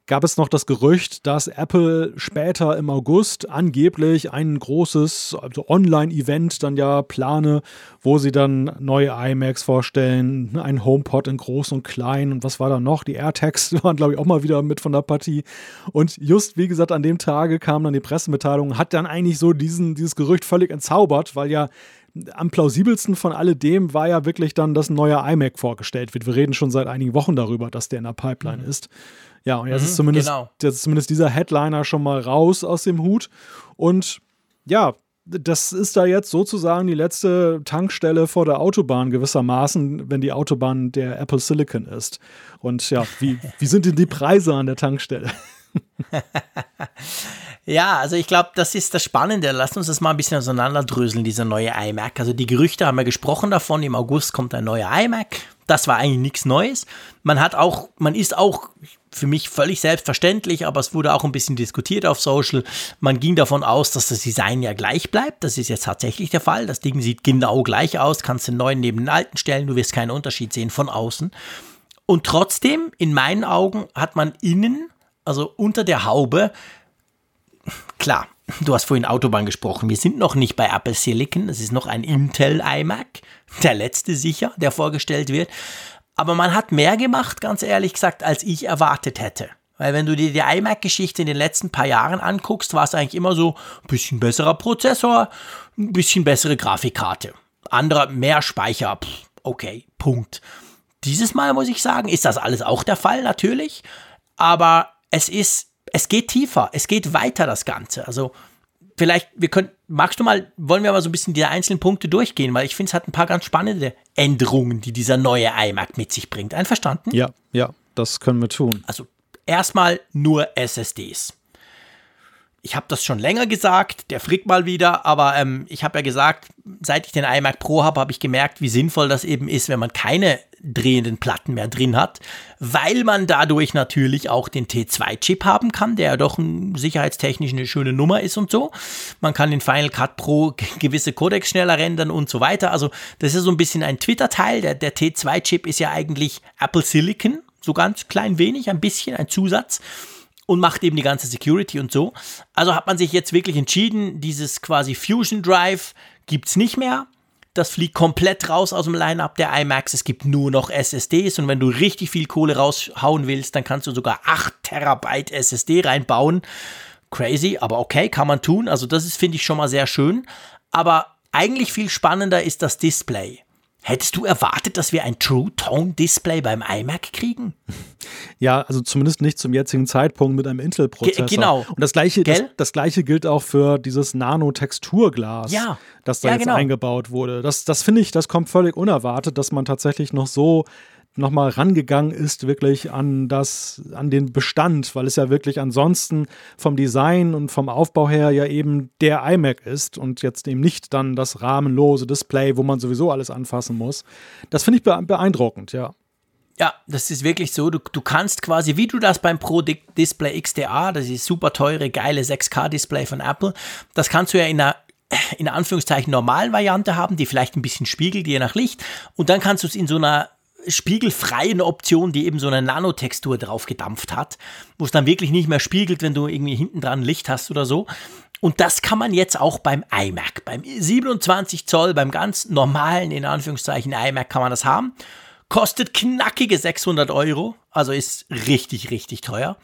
gab es noch das Gerücht, dass Apple später im August angeblich ein großes also Online-Event dann ja plane, wo sie dann neue iMacs vorstellen, ein HomePod in groß und klein und was war da noch? Die AirTags waren, glaube ich, auch mal wieder mit von der Partie. Und just, wie gesagt, an dem Tage kam dann die Pressemitteilung, hat dann eigentlich so diesen, dieses Gerücht völlig entzaubert, weil ja am plausibelsten von alledem war ja wirklich dann, dass ein neuer iMac vorgestellt wird. Wir reden schon seit einigen Wochen darüber, dass der in der Pipeline mhm. ist. Ja, und jetzt, mhm, ist zumindest, genau. jetzt ist zumindest dieser Headliner schon mal raus aus dem Hut. Und ja, das ist da jetzt sozusagen die letzte Tankstelle vor der Autobahn gewissermaßen, wenn die Autobahn der Apple Silicon ist. Und ja, wie, wie sind denn die Preise an der Tankstelle?
ja, also ich glaube, das ist das Spannende. Lasst uns das mal ein bisschen auseinanderdröseln, dieser neue iMac. Also die Gerüchte haben wir gesprochen davon, im August kommt ein neuer iMac. Das war eigentlich nichts Neues. Man hat auch, man ist auch für mich völlig selbstverständlich, aber es wurde auch ein bisschen diskutiert auf Social. Man ging davon aus, dass das Design ja gleich bleibt. Das ist jetzt tatsächlich der Fall. Das Ding sieht genau gleich aus. Kannst den neuen neben den alten stellen. Du wirst keinen Unterschied sehen von außen. Und trotzdem, in meinen Augen, hat man innen, also unter der Haube, klar, du hast vorhin Autobahn gesprochen. Wir sind noch nicht bei Apple Silicon. Das ist noch ein Intel iMac. Der letzte sicher, der vorgestellt wird. Aber man hat mehr gemacht, ganz ehrlich gesagt, als ich erwartet hätte. Weil wenn du dir die iMac-Geschichte in den letzten paar Jahren anguckst, war es eigentlich immer so ein bisschen besserer Prozessor, ein bisschen bessere Grafikkarte. Anderer, mehr Speicher, pff, okay, Punkt. Dieses Mal muss ich sagen, ist das alles auch der Fall, natürlich. Aber es ist, es geht tiefer, es geht weiter, das Ganze. Also vielleicht, wir können, magst du mal, wollen wir mal so ein bisschen die einzelnen Punkte durchgehen, weil ich finde, es hat ein paar ganz spannende Änderungen, die dieser neue iMac mit sich bringt. Einverstanden?
Ja, ja, das können wir tun.
Also erstmal nur SSDs ich habe das schon länger gesagt, der Frick mal wieder, aber ähm, ich habe ja gesagt, seit ich den iMac Pro habe, habe ich gemerkt, wie sinnvoll das eben ist, wenn man keine drehenden Platten mehr drin hat, weil man dadurch natürlich auch den T2-Chip haben kann, der ja doch ein, sicherheitstechnisch eine schöne Nummer ist und so. Man kann den Final Cut Pro gewisse Codecs schneller rendern und so weiter. Also das ist so ein bisschen ein Twitter-Teil. Der, der T2-Chip ist ja eigentlich Apple Silicon, so ganz klein wenig, ein bisschen, ein Zusatz und macht eben die ganze Security und so. Also hat man sich jetzt wirklich entschieden, dieses quasi Fusion Drive gibt es nicht mehr. Das fliegt komplett raus aus dem Lineup der iMacs. Es gibt nur noch SSDs und wenn du richtig viel Kohle raushauen willst, dann kannst du sogar 8 Terabyte SSD reinbauen. Crazy, aber okay, kann man tun. Also das ist, finde ich, schon mal sehr schön. Aber eigentlich viel spannender ist das Display. Hättest du erwartet, dass wir ein True Tone Display beim iMac kriegen?
Ja, also zumindest nicht zum jetzigen Zeitpunkt mit einem Intel-Prozessor.
Genau.
Und das gleiche, das, das, gleiche gilt auch für dieses Nano-Texturglas,
ja.
das da
ja,
jetzt
genau.
eingebaut wurde. Das, das finde ich, das kommt völlig unerwartet, dass man tatsächlich noch so nochmal rangegangen ist, wirklich an das, an den Bestand, weil es ja wirklich ansonsten vom Design und vom Aufbau her ja eben der iMac ist und jetzt eben nicht dann das rahmenlose Display, wo man sowieso alles anfassen muss. Das finde ich beeindruckend, ja.
Ja, das ist wirklich so. Du, du kannst quasi, wie du das beim Pro Display XDA, das ist super teure, geile 6K-Display von Apple, das kannst du ja in einer in Anführungszeichen normalen Variante haben, die vielleicht ein bisschen spiegelt, je nach Licht. Und dann kannst du es in so einer spiegelfreien Option, die eben so eine Nanotextur drauf gedampft hat, wo es dann wirklich nicht mehr spiegelt, wenn du irgendwie hinten dran Licht hast oder so. Und das kann man jetzt auch beim iMac. Beim 27 Zoll, beim ganz normalen, in Anführungszeichen, iMac kann man das haben. Kostet knackige 600 Euro, also ist richtig, richtig teuer.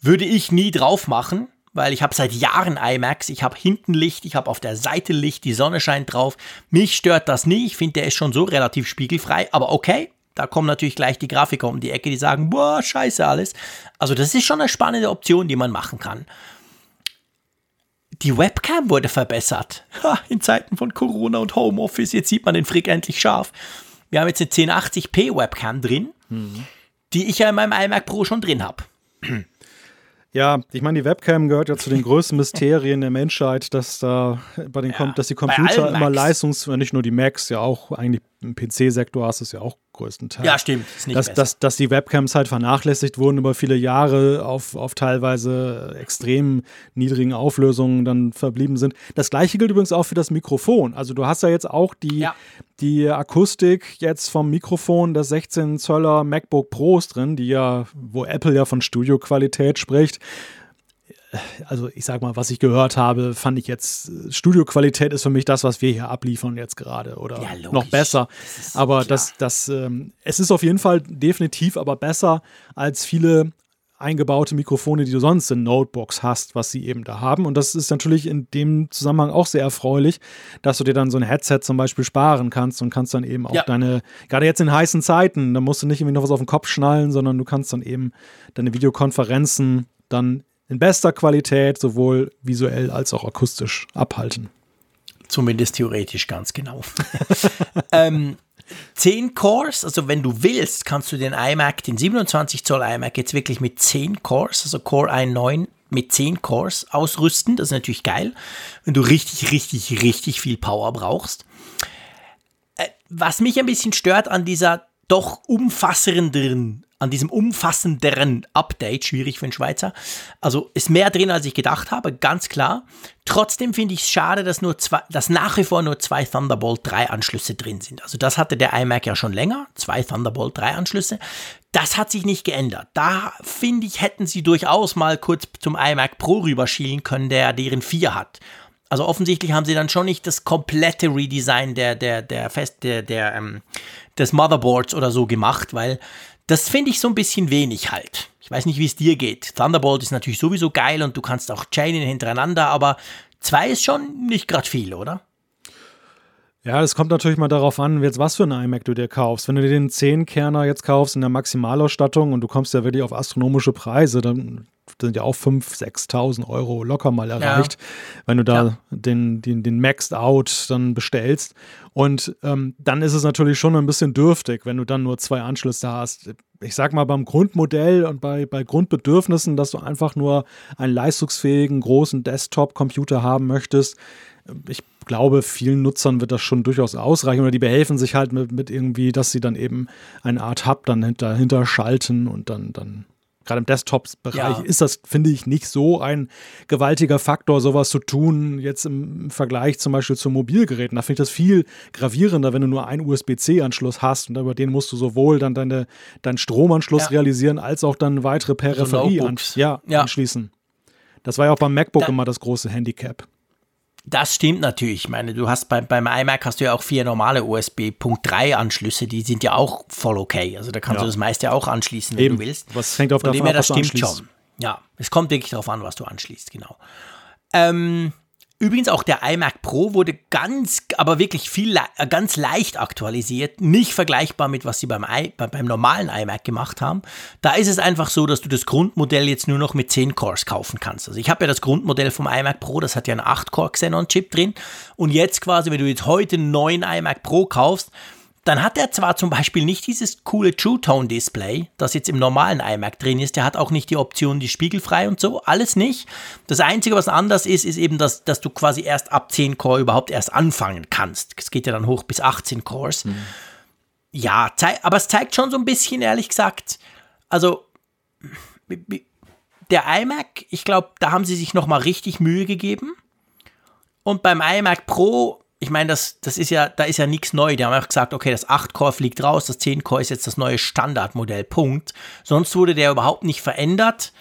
Würde ich nie drauf machen, weil ich habe seit Jahren iMacs, ich habe hinten Licht, ich habe auf der Seite Licht, die Sonne scheint drauf. Mich stört das nie, ich finde, der ist schon so relativ spiegelfrei, aber okay, da kommen natürlich gleich die Grafiker um die Ecke, die sagen, boah, scheiße alles. Also das ist schon eine spannende Option, die man machen kann. Die Webcam wurde verbessert. Ha, in Zeiten von Corona und Homeoffice, jetzt sieht man den Frick endlich scharf. Wir haben jetzt eine 1080p Webcam drin, mhm. die ich ja in meinem iMac Pro schon drin habe.
Ja, ich meine, die Webcam gehört ja zu den größten Mysterien der Menschheit, dass da bei den ja, dass die Computer immer leistungs, nicht nur die Macs, ja auch eigentlich im PC-Sektor hast du es ja auch größtenteils.
Ja, stimmt.
Ist nicht dass, dass, dass die Webcams halt vernachlässigt wurden über viele Jahre auf, auf teilweise extrem niedrigen Auflösungen dann verblieben sind. Das gleiche gilt übrigens auch für das Mikrofon. Also du hast ja jetzt auch die, ja. die Akustik jetzt vom Mikrofon des 16 Zöller MacBook Pros drin, die ja, wo Apple ja von Studioqualität spricht also ich sag mal, was ich gehört habe, fand ich jetzt, Studioqualität ist für mich das, was wir hier abliefern jetzt gerade oder ja, noch besser. Das aber klar. das, das, ähm, es ist auf jeden Fall definitiv aber besser als viele eingebaute Mikrofone, die du sonst in Notebooks hast, was sie eben da haben. Und das ist natürlich in dem Zusammenhang auch sehr erfreulich, dass du dir dann so ein Headset zum Beispiel sparen kannst und kannst dann eben auch ja. deine, gerade jetzt in heißen Zeiten, da musst du nicht irgendwie noch was auf den Kopf schnallen, sondern du kannst dann eben deine Videokonferenzen dann in bester Qualität, sowohl visuell als auch akustisch abhalten.
Zumindest theoretisch ganz genau. ähm, 10 Cores, also wenn du willst, kannst du den iMac, den 27 Zoll iMac jetzt wirklich mit 10 Cores, also Core i9 mit 10 Cores ausrüsten. Das ist natürlich geil, wenn du richtig, richtig, richtig viel Power brauchst. Äh, was mich ein bisschen stört an dieser doch umfassenderen an diesem umfassenderen Update, schwierig für einen Schweizer. Also ist mehr drin, als ich gedacht habe, ganz klar. Trotzdem finde ich es schade, dass, nur zwei, dass nach wie vor nur zwei Thunderbolt 3 Anschlüsse drin sind. Also das hatte der iMac ja schon länger, zwei Thunderbolt 3 Anschlüsse. Das hat sich nicht geändert. Da finde ich, hätten sie durchaus mal kurz zum iMac Pro rüberschielen können, der deren vier hat. Also offensichtlich haben sie dann schon nicht das komplette Redesign der, der, der Fest, der, der, ähm, des Motherboards oder so gemacht, weil das finde ich so ein bisschen wenig halt. Ich weiß nicht, wie es dir geht. Thunderbolt ist natürlich sowieso geil und du kannst auch chainen hintereinander, aber zwei ist schon nicht gerade viel, oder?
Ja, es kommt natürlich mal darauf an, jetzt was für einen iMac du dir kaufst. Wenn du dir den 10-Kerner jetzt kaufst in der Maximalausstattung und du kommst ja wirklich auf astronomische Preise, dann sind ja auch 5.000, 6.000 Euro locker mal erreicht, ja. wenn du da ja. den, den, den Maxed Out dann bestellst. Und ähm, dann ist es natürlich schon ein bisschen dürftig, wenn du dann nur zwei Anschlüsse hast. Ich sag mal, beim Grundmodell und bei, bei Grundbedürfnissen, dass du einfach nur einen leistungsfähigen, großen Desktop-Computer haben möchtest. Ich glaube, vielen Nutzern wird das schon durchaus ausreichen oder die behelfen sich halt mit, mit irgendwie, dass sie dann eben eine Art Hub dann dahinter schalten und dann, dann gerade im Desktop-Bereich ja. ist das, finde ich, nicht so ein gewaltiger Faktor, sowas zu tun, jetzt im Vergleich zum Beispiel zu Mobilgeräten. Da finde ich das viel gravierender, wenn du nur einen USB-C-Anschluss hast und über den musst du sowohl dann deine, deinen Stromanschluss ja. realisieren, als auch dann weitere Peripherie also an, ja, ja. anschließen. Das war ja auch beim MacBook da immer das große Handicap.
Das stimmt natürlich. Ich meine, du hast beim, beim iMac hast du ja auch vier normale USB Punkt 3 Anschlüsse, die sind ja auch voll okay. Also da kannst ja. du das meiste auch anschließen, wenn Eben. du willst.
Was hängt auf Von davon ab,
das stimmt schon. Ja, es kommt wirklich darauf an, was du anschließt, genau. Ähm, Übrigens auch der iMac Pro wurde ganz, aber wirklich viel, äh, ganz leicht aktualisiert. Nicht vergleichbar mit was sie beim, I, beim normalen iMac gemacht haben. Da ist es einfach so, dass du das Grundmodell jetzt nur noch mit 10 Cores kaufen kannst. Also ich habe ja das Grundmodell vom iMac Pro, das hat ja einen 8-Core Xenon-Chip drin. Und jetzt quasi, wenn du jetzt heute einen neuen iMac Pro kaufst, dann hat er zwar zum Beispiel nicht dieses coole True Tone Display, das jetzt im normalen iMac drin ist. Der hat auch nicht die Option, die spiegelfrei und so. Alles nicht. Das Einzige, was anders ist, ist eben, dass, dass du quasi erst ab 10 Core überhaupt erst anfangen kannst. Es geht ja dann hoch bis 18 Cores. Mhm. Ja, aber es zeigt schon so ein bisschen, ehrlich gesagt, also der iMac, ich glaube, da haben sie sich nochmal richtig Mühe gegeben. Und beim iMac Pro ich meine, das, das ist ja, da ist ja nichts neu. Die haben einfach gesagt, okay, das 8-Core fliegt raus, das 10-Core ist jetzt das neue Standardmodell, Punkt. Sonst wurde der überhaupt nicht verändert.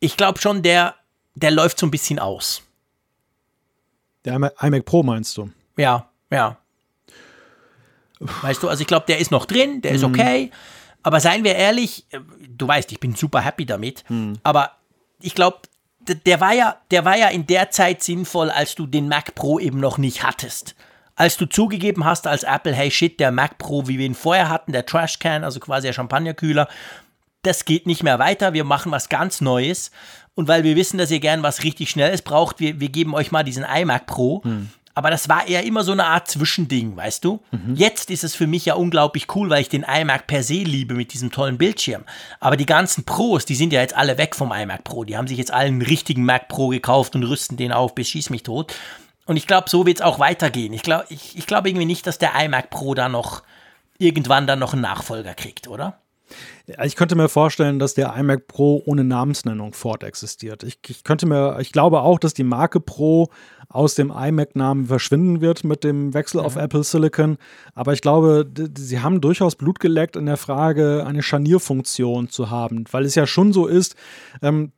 Ich glaube schon, der, der läuft so ein bisschen aus.
Der iMac Pro meinst du?
Ja, ja. Weißt du, also ich glaube, der ist noch drin, der ist mhm. okay. Aber seien wir ehrlich, du weißt, ich bin super happy damit. Mhm. Aber ich glaube, der war ja, der war ja in der Zeit sinnvoll, als du den Mac Pro eben noch nicht hattest. Als du zugegeben hast als Apple, hey shit, der Mac Pro, wie wir ihn vorher hatten, der Trashcan, also quasi der Champagnerkühler, das geht nicht mehr weiter, wir machen was ganz Neues. Und weil wir wissen, dass ihr gern was richtig Schnelles braucht, wir, wir geben euch mal diesen iMac Pro. Hm. Aber das war eher immer so eine Art Zwischending, weißt du? Mhm. Jetzt ist es für mich ja unglaublich cool, weil ich den iMac per se liebe mit diesem tollen Bildschirm. Aber die ganzen Pros, die sind ja jetzt alle weg vom iMac Pro. Die haben sich jetzt allen richtigen Mac Pro gekauft und rüsten den auf bis schieß mich tot. Und ich glaube, so wird es auch weitergehen. Ich glaube ich, ich glaub irgendwie nicht, dass der iMac Pro da noch irgendwann dann noch einen Nachfolger kriegt, oder?
Ich könnte mir vorstellen, dass der iMac Pro ohne Namensnennung fortexistiert. Ich, ich könnte mir, ich glaube auch, dass die Marke Pro aus dem iMac-Namen verschwinden wird mit dem Wechsel mhm. auf Apple Silicon. Aber ich glaube, sie haben durchaus Blut geleckt in der Frage, eine Scharnierfunktion zu haben, weil es ja schon so ist, ähm,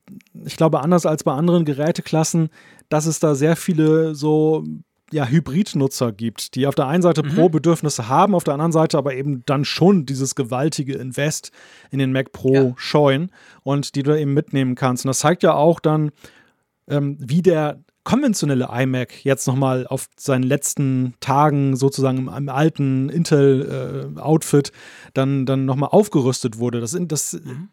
ich glaube, anders als bei anderen Geräteklassen, dass es da sehr viele so ja, Hybrid-Nutzer gibt, die auf der einen Seite mhm. Pro-Bedürfnisse haben, auf der anderen Seite aber eben dann schon dieses gewaltige Invest in den Mac Pro ja. scheuen und die du eben mitnehmen kannst. Und das zeigt ja auch dann, ähm, wie der konventionelle iMac jetzt nochmal auf seinen letzten Tagen sozusagen im, im alten Intel-Outfit äh, dann, dann nochmal aufgerüstet wurde. Das, das, mhm.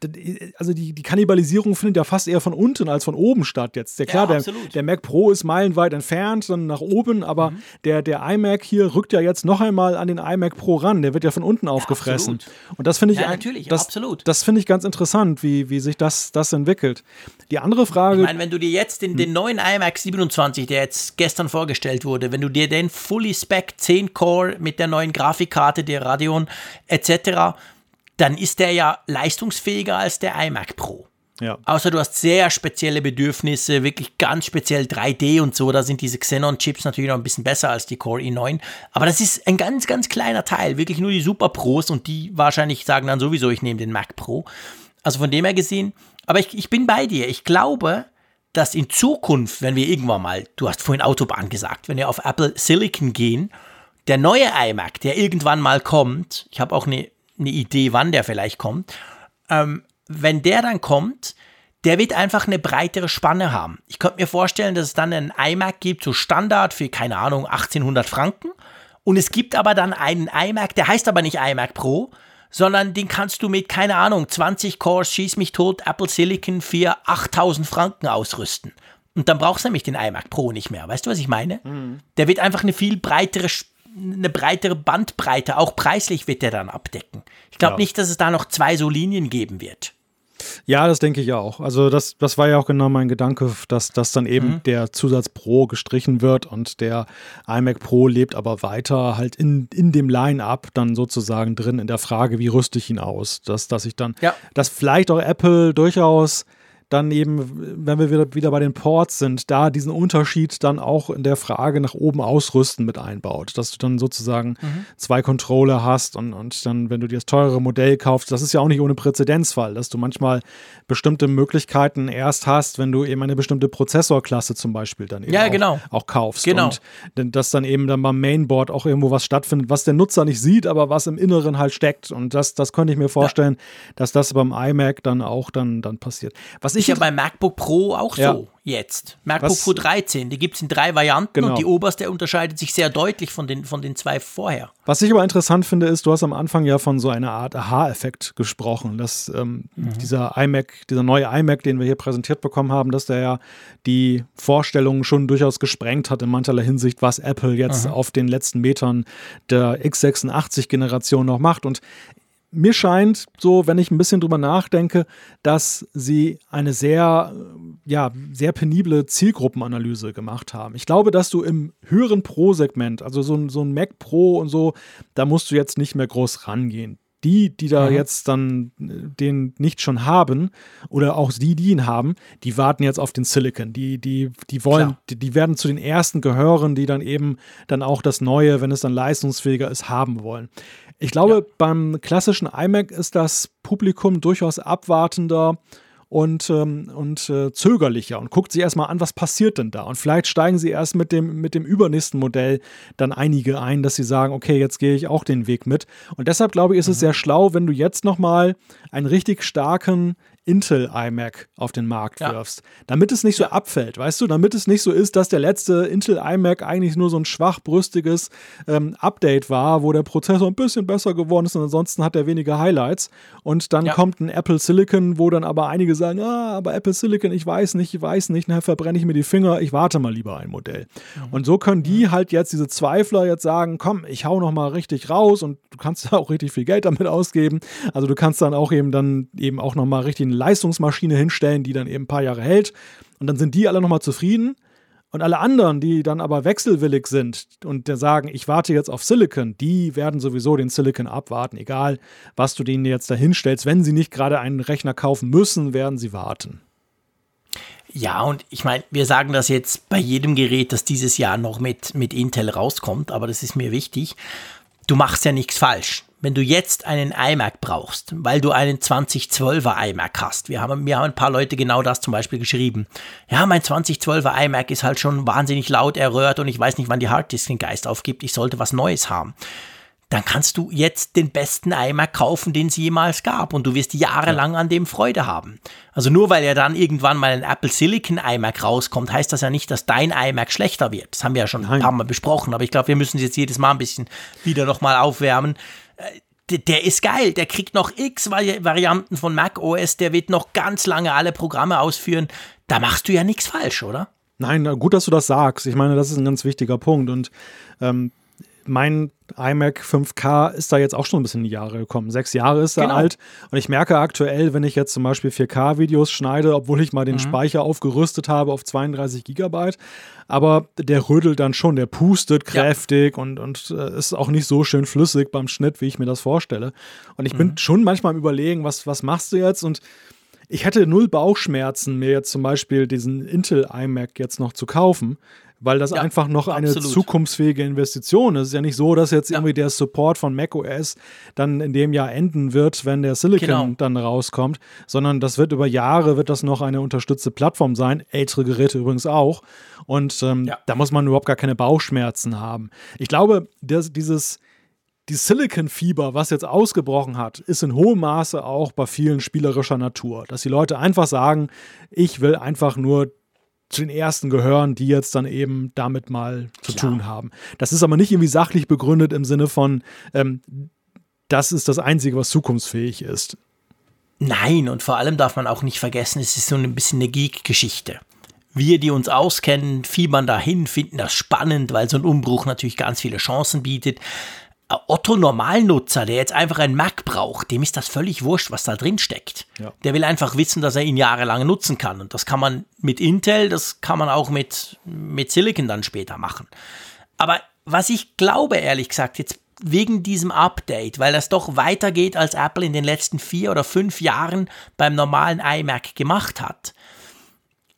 also die, die Kannibalisierung findet ja fast eher von unten als von oben statt jetzt. Der, klar, ja, der, der Mac Pro ist meilenweit entfernt, dann nach oben, aber mhm. der, der iMac hier rückt ja jetzt noch einmal an den iMac Pro ran. Der wird ja von unten aufgefressen. Ja, Und das finde ich,
ja, natürlich,
das,
absolut.
Das finde ich ganz interessant, wie, wie sich das, das entwickelt. Die andere Frage.
Ich meine, wenn du dir jetzt den, den neuen iMac 27, der jetzt gestern vorgestellt wurde, wenn du dir den Fully Spec 10 Core mit der neuen Grafikkarte, der Radeon etc., dann ist der ja leistungsfähiger als der iMac Pro. Ja. Außer du hast sehr spezielle Bedürfnisse, wirklich ganz speziell 3D und so. Da sind diese Xenon-Chips natürlich noch ein bisschen besser als die Core i9. Aber das ist ein ganz, ganz kleiner Teil. Wirklich nur die Super Pros und die wahrscheinlich sagen dann sowieso, ich nehme den Mac Pro. Also von dem her gesehen. Aber ich, ich bin bei dir. Ich glaube, dass in Zukunft, wenn wir irgendwann mal, du hast vorhin Autobahn gesagt, wenn wir auf Apple Silicon gehen, der neue iMac, der irgendwann mal kommt, ich habe auch eine, eine Idee, wann der vielleicht kommt, ähm, wenn der dann kommt, der wird einfach eine breitere Spanne haben. Ich könnte mir vorstellen, dass es dann einen iMac gibt, so Standard für, keine Ahnung, 1800 Franken. Und es gibt aber dann einen iMac, der heißt aber nicht iMac Pro, sondern den kannst du mit, keine Ahnung, 20 Cores, schieß mich tot, Apple Silicon für 8000 Franken ausrüsten. Und dann brauchst du nämlich den iMac Pro nicht mehr. Weißt du, was ich meine? Mhm. Der wird einfach eine viel breitere, eine breitere Bandbreite, auch preislich wird der dann abdecken. Ich glaube ja. nicht, dass es da noch zwei so Linien geben wird.
Ja, das denke ich auch. Also das, das war ja auch genau mein Gedanke, dass, dass dann eben mhm. der Zusatz Pro gestrichen wird und der iMac Pro lebt aber weiter halt in, in dem Line-Up dann sozusagen drin in der Frage, wie rüste ich ihn aus? Dass, dass ich dann, ja. dass vielleicht auch Apple durchaus dann eben, wenn wir wieder, wieder bei den Ports sind, da diesen Unterschied dann auch in der Frage nach oben ausrüsten mit einbaut. Dass du dann sozusagen mhm. zwei Controller hast und, und dann, wenn du dir das teurere Modell kaufst, das ist ja auch nicht ohne Präzedenzfall, dass du manchmal bestimmte Möglichkeiten erst hast, wenn du eben eine bestimmte Prozessorklasse zum Beispiel dann eben
ja,
auch,
genau.
auch, kaufst.
Genau.
Und dass dann eben dann beim Mainboard auch irgendwo was stattfindet, was der Nutzer nicht sieht, aber was im Inneren halt steckt. Und das, das könnte ich mir vorstellen, ja. dass das beim iMac dann auch dann, dann passiert.
Was ich ja beim MacBook Pro auch ja. so jetzt. MacBook Was? Pro 13, die gibt es in drei Varianten genau. und die oberste unterscheidet sich sehr deutlich von den, von den zwei vorher.
Was ich aber interessant finde, ist, du hast am Anfang ja von so einer Art Aha-Effekt gesprochen, dass ähm, mhm. dieser iMac, dieser neue iMac, den wir hier präsentiert bekommen haben, dass der ja die Vorstellungen schon durchaus gesprengt hat in mancherlei Hinsicht, was Apple jetzt mhm. auf den letzten Metern der x86-Generation noch macht. Und mir scheint so, wenn ich ein bisschen drüber nachdenke, dass sie eine sehr, ja, sehr penible Zielgruppenanalyse gemacht haben. Ich glaube, dass du im höheren Pro-Segment, also so ein, so ein Mac Pro und so, da musst du jetzt nicht mehr groß rangehen die, die da mhm. jetzt dann äh, den nicht schon haben, oder auch die, die ihn haben, die warten jetzt auf den Silicon. Die, die, die wollen, die, die, werden zu den ersten gehören, die dann eben dann auch das Neue, wenn es dann leistungsfähiger ist, haben wollen. Ich glaube, ja. beim klassischen iMac ist das Publikum durchaus abwartender und, ähm, und äh, zögerlicher und guckt sich erstmal an, was passiert denn da. Und vielleicht steigen sie erst mit dem, mit dem übernächsten Modell dann einige ein, dass sie sagen, okay, jetzt gehe ich auch den Weg mit. Und deshalb glaube ich, ist mhm. es sehr schlau, wenn du jetzt nochmal einen richtig starken Intel iMac auf den Markt ja. wirfst. Damit es nicht so abfällt, weißt du? Damit es nicht so ist, dass der letzte Intel iMac eigentlich nur so ein schwachbrüstiges ähm, Update war, wo der Prozessor ein bisschen besser geworden ist und ansonsten hat er weniger Highlights. Und dann ja. kommt ein Apple Silicon, wo dann aber einige sagen, ah, aber Apple Silicon, ich weiß nicht, ich weiß nicht, nachher verbrenne ich mir die Finger, ich warte mal lieber ein Modell. Mhm. Und so können die halt jetzt, diese Zweifler jetzt sagen, komm, ich hau noch mal richtig raus und du kannst auch richtig viel Geld damit ausgeben. Also du kannst dann auch eben dann eben auch noch mal richtig einen Leistungsmaschine hinstellen, die dann eben ein paar Jahre hält. Und dann sind die alle nochmal zufrieden. Und alle anderen, die dann aber wechselwillig sind und sagen, ich warte jetzt auf Silicon, die werden sowieso den Silicon abwarten, egal was du denen jetzt da hinstellst. Wenn sie nicht gerade einen Rechner kaufen müssen, werden sie warten.
Ja, und ich meine, wir sagen das jetzt bei jedem Gerät, das dieses Jahr noch mit, mit Intel rauskommt, aber das ist mir wichtig. Du machst ja nichts falsch wenn du jetzt einen iMac brauchst, weil du einen 2012er iMac hast, wir haben, wir haben ein paar Leute genau das zum Beispiel geschrieben. Ja, mein 2012er iMac ist halt schon wahnsinnig laut erröhrt und ich weiß nicht, wann die Harddisk den Geist aufgibt. Ich sollte was Neues haben. dann kannst du jetzt den besten iMac kaufen, den es jemals gab und du wirst jahrelang an dem Freude haben. Also nur weil ja dann irgendwann mal ein Apple Silicon iMac rauskommt, heißt das ja nicht, dass dein iMac schlechter wird. Das haben wir ja schon Nein. ein paar Mal besprochen, aber ich glaube, wir müssen es jetzt jedes Mal ein bisschen wieder nochmal aufwärmen. Der, der ist geil, der kriegt noch x Varianten von Mac OS, der wird noch ganz lange alle Programme ausführen. Da machst du ja nichts falsch, oder?
Nein, gut, dass du das sagst. Ich meine, das ist ein ganz wichtiger Punkt. Und ähm, mein iMac 5K ist da jetzt auch schon ein bisschen in die Jahre gekommen. Sechs Jahre ist er genau. alt. Und ich merke aktuell, wenn ich jetzt zum Beispiel 4K-Videos schneide, obwohl ich mal den mhm. Speicher aufgerüstet habe auf 32 Gigabyte, aber der rödelt dann schon, der pustet kräftig ja. und, und äh, ist auch nicht so schön flüssig beim Schnitt, wie ich mir das vorstelle. Und ich mhm. bin schon manchmal am Überlegen, was, was machst du jetzt? Und ich hätte null Bauchschmerzen, mir jetzt zum Beispiel diesen Intel iMac jetzt noch zu kaufen, weil das ja, einfach noch eine absolut. zukunftsfähige Investition ist. Es ist ja nicht so, dass jetzt ja. irgendwie der Support von macOS dann in dem Jahr enden wird, wenn der Silicon genau. dann rauskommt, sondern das wird über Jahre wird das noch eine unterstützte Plattform sein, ältere Geräte übrigens auch. Und ähm, ja. da muss man überhaupt gar keine Bauchschmerzen haben. Ich glaube, dass dieses die Silicon-Fieber, was jetzt ausgebrochen hat, ist in hohem Maße auch bei vielen spielerischer Natur. Dass die Leute einfach sagen, ich will einfach nur zu den ersten gehören, die jetzt dann eben damit mal zu Klar. tun haben. Das ist aber nicht irgendwie sachlich begründet im Sinne von, ähm, das ist das Einzige, was zukunftsfähig ist.
Nein, und vor allem darf man auch nicht vergessen, es ist so ein bisschen eine Geek-Geschichte. Wir, die uns auskennen, fiebern dahin, finden das spannend, weil so ein Umbruch natürlich ganz viele Chancen bietet. Otto Normalnutzer, der jetzt einfach ein Mac braucht, dem ist das völlig wurscht, was da drin steckt. Ja. Der will einfach wissen, dass er ihn jahrelang nutzen kann. Und das kann man mit Intel, das kann man auch mit, mit Silicon dann später machen. Aber was ich glaube, ehrlich gesagt, jetzt wegen diesem Update, weil das doch weitergeht, als Apple in den letzten vier oder fünf Jahren beim normalen iMac gemacht hat.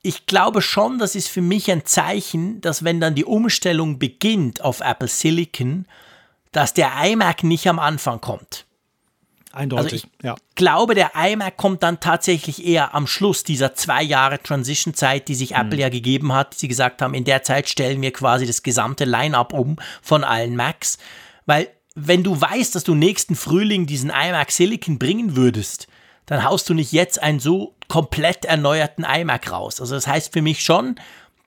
Ich glaube schon, das ist für mich ein Zeichen, dass wenn dann die Umstellung beginnt auf Apple Silicon, dass der iMac nicht am Anfang kommt.
Eindeutig,
also ich
ja.
glaube, der iMac kommt dann tatsächlich eher am Schluss dieser zwei Jahre Transition-Zeit, die sich Apple mhm. ja gegeben hat. Sie gesagt haben, in der Zeit stellen wir quasi das gesamte Line-up um von allen Macs. Weil, wenn du weißt, dass du nächsten Frühling diesen iMac Silicon bringen würdest, dann haust du nicht jetzt einen so komplett erneuerten iMac raus. Also, das heißt für mich schon,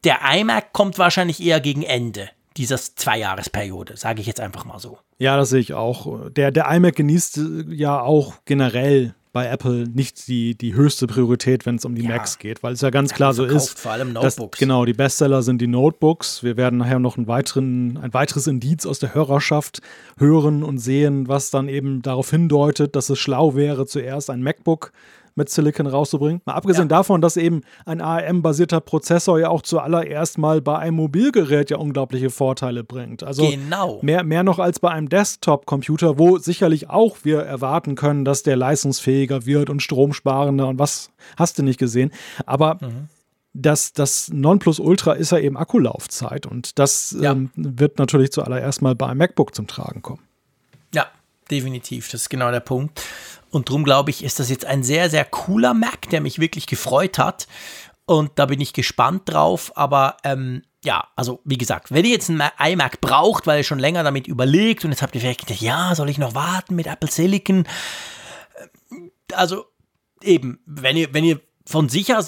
der iMac kommt wahrscheinlich eher gegen Ende dieser Zweijahresperiode, sage ich jetzt einfach mal so.
Ja, das sehe ich auch. Der, der iMac genießt äh, ja auch generell bei Apple nicht die, die höchste Priorität, wenn es um die ja. Macs geht, weil es ja ganz klar so ist.
Vor allem Notebooks.
Dass, genau, die Bestseller sind die Notebooks. Wir werden nachher noch einen weiteren, ein weiteres Indiz aus der Hörerschaft hören und sehen, was dann eben darauf hindeutet, dass es schlau wäre, zuerst ein MacBook mit Silicon rauszubringen. Mal abgesehen ja. davon, dass eben ein ARM-basierter Prozessor ja auch zuallererst mal bei einem Mobilgerät ja unglaubliche Vorteile bringt. Also
genau.
mehr, mehr noch als bei einem Desktop-Computer, wo sicherlich auch wir erwarten können, dass der leistungsfähiger wird und stromsparender und was hast du nicht gesehen. Aber mhm das, das Nonplusultra ist ja eben Akkulaufzeit und das ja. ähm, wird natürlich zuallererst mal bei einem MacBook zum Tragen kommen.
Ja, definitiv, das ist genau der Punkt. Und darum glaube ich, ist das jetzt ein sehr, sehr cooler Mac, der mich wirklich gefreut hat. Und da bin ich gespannt drauf. Aber ähm, ja, also wie gesagt, wenn ihr jetzt einen iMac braucht, weil ihr schon länger damit überlegt und jetzt habt ihr vielleicht gedacht, ja, soll ich noch warten mit Apple Silicon? Also eben, wenn ihr, wenn ihr von sicher,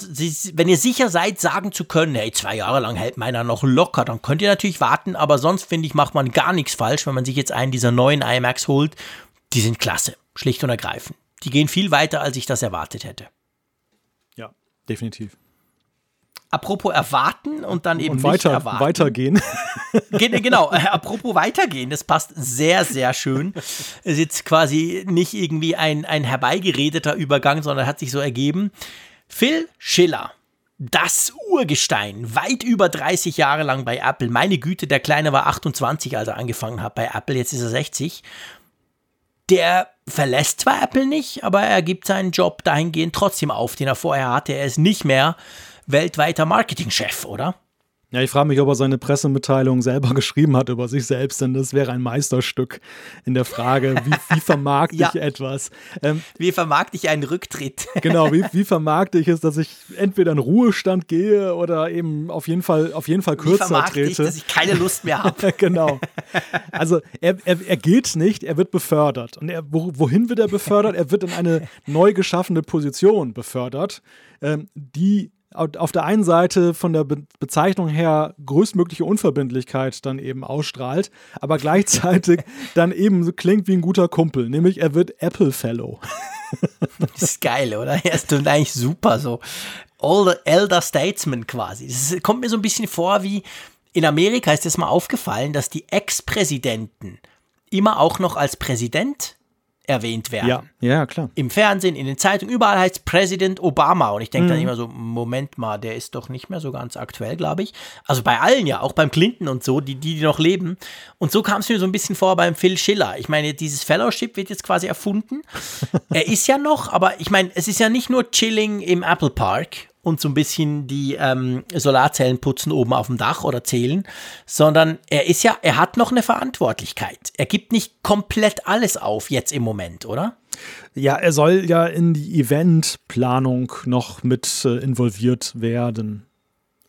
wenn ihr sicher seid, sagen zu können, hey, zwei Jahre lang hält meiner noch locker, dann könnt ihr natürlich warten, aber sonst finde ich, macht man gar nichts falsch, wenn man sich jetzt einen dieser neuen iMacs holt. Die sind klasse. Schlicht und ergreifend. Die gehen viel weiter, als ich das erwartet hätte.
Ja, definitiv.
Apropos erwarten und dann eben
und weiter,
nicht erwarten.
weitergehen.
genau, äh, apropos weitergehen, das passt sehr, sehr schön. Es ist jetzt quasi nicht irgendwie ein, ein herbeigeredeter Übergang, sondern hat sich so ergeben. Phil Schiller, das Urgestein, weit über 30 Jahre lang bei Apple. Meine Güte, der Kleine war 28, als er angefangen hat bei Apple, jetzt ist er 60 der verlässt zwar Apple nicht, aber er gibt seinen Job dahingehend trotzdem auf, den er vorher hatte. Er ist nicht mehr weltweiter Marketingchef, oder?
Ja, ich frage mich, ob er seine Pressemitteilung selber geschrieben hat über sich selbst, denn das wäre ein Meisterstück in der Frage, wie, wie vermarkte ja. ich etwas?
Ähm, wie vermarkte ich einen Rücktritt?
genau, wie, wie vermarkte ich es, dass ich entweder in Ruhestand gehe oder eben auf jeden Fall, auf jeden Fall kürzer wie vermarkte trete? Ich,
dass ich keine Lust mehr habe.
genau. Also er, er, er geht nicht, er wird befördert. Und er, wohin wird er befördert? Er wird in eine neu geschaffene Position befördert, ähm, die auf der einen Seite von der Be Bezeichnung her größtmögliche Unverbindlichkeit dann eben ausstrahlt, aber gleichzeitig dann eben so klingt wie ein guter Kumpel, nämlich er wird Apple Fellow.
das ist geil, oder? Er ist eigentlich super so. Older, Elder Statesman quasi. Das kommt mir so ein bisschen vor wie in Amerika ist es mal aufgefallen, dass die Ex-Präsidenten immer auch noch als Präsident erwähnt werden.
Ja, ja, klar.
Im Fernsehen, in den Zeitungen, überall heißt Präsident Obama. Und ich denke mhm. dann immer so, Moment mal, der ist doch nicht mehr so ganz aktuell, glaube ich. Also bei allen ja, auch beim Clinton und so, die, die, die noch leben. Und so kam es mir so ein bisschen vor beim Phil Schiller. Ich meine, dieses Fellowship wird jetzt quasi erfunden. er ist ja noch, aber ich meine, es ist ja nicht nur Chilling im Apple Park und so ein bisschen die ähm, Solarzellen putzen oben auf dem Dach oder zählen, sondern er ist ja, er hat noch eine Verantwortlichkeit. Er gibt nicht komplett alles auf jetzt im Moment, oder?
Ja, er soll ja in die Eventplanung noch mit äh, involviert werden.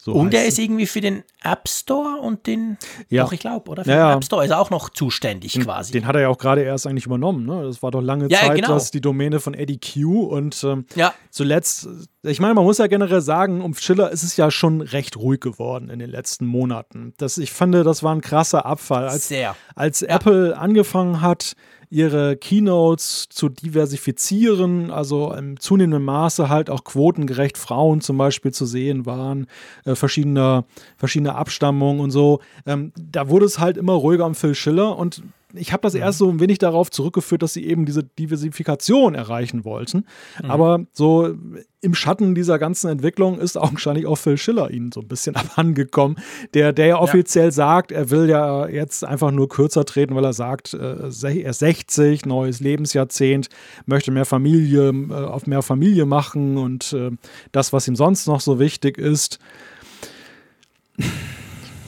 So und er ist irgendwie für den App Store und den,
ja.
doch ich glaube, oder? Für
ja,
den App Store ist er auch noch zuständig quasi.
Den hat er ja auch gerade erst eigentlich übernommen. Ne? Das war doch lange
ja,
Zeit
genau.
das die Domäne von Eddie Q und ähm,
ja.
zuletzt, ich meine, man muss ja generell sagen, um Schiller ist es ja schon recht ruhig geworden in den letzten Monaten. Das, ich fand, das war ein krasser Abfall. Als,
Sehr.
als Apple angefangen hat, ihre Keynotes zu diversifizieren, also im zunehmenden Maße halt auch quotengerecht Frauen zum Beispiel zu sehen waren, äh, verschiedene, verschiedene Abstammungen und so. Ähm, da wurde es halt immer ruhiger um Phil Schiller und ich habe das mhm. erst so ein wenig darauf zurückgeführt, dass sie eben diese Diversifikation erreichen wollten. Mhm. Aber so im Schatten dieser ganzen Entwicklung ist augenscheinlich auch Phil Schiller ihnen so ein bisschen abhandengekommen, der, der ja offiziell ja. sagt, er will ja jetzt einfach nur kürzer treten, weil er sagt, äh, er ist 60, neues Lebensjahrzehnt, möchte mehr Familie, äh, auf mehr Familie machen und äh, das, was ihm sonst noch so wichtig ist.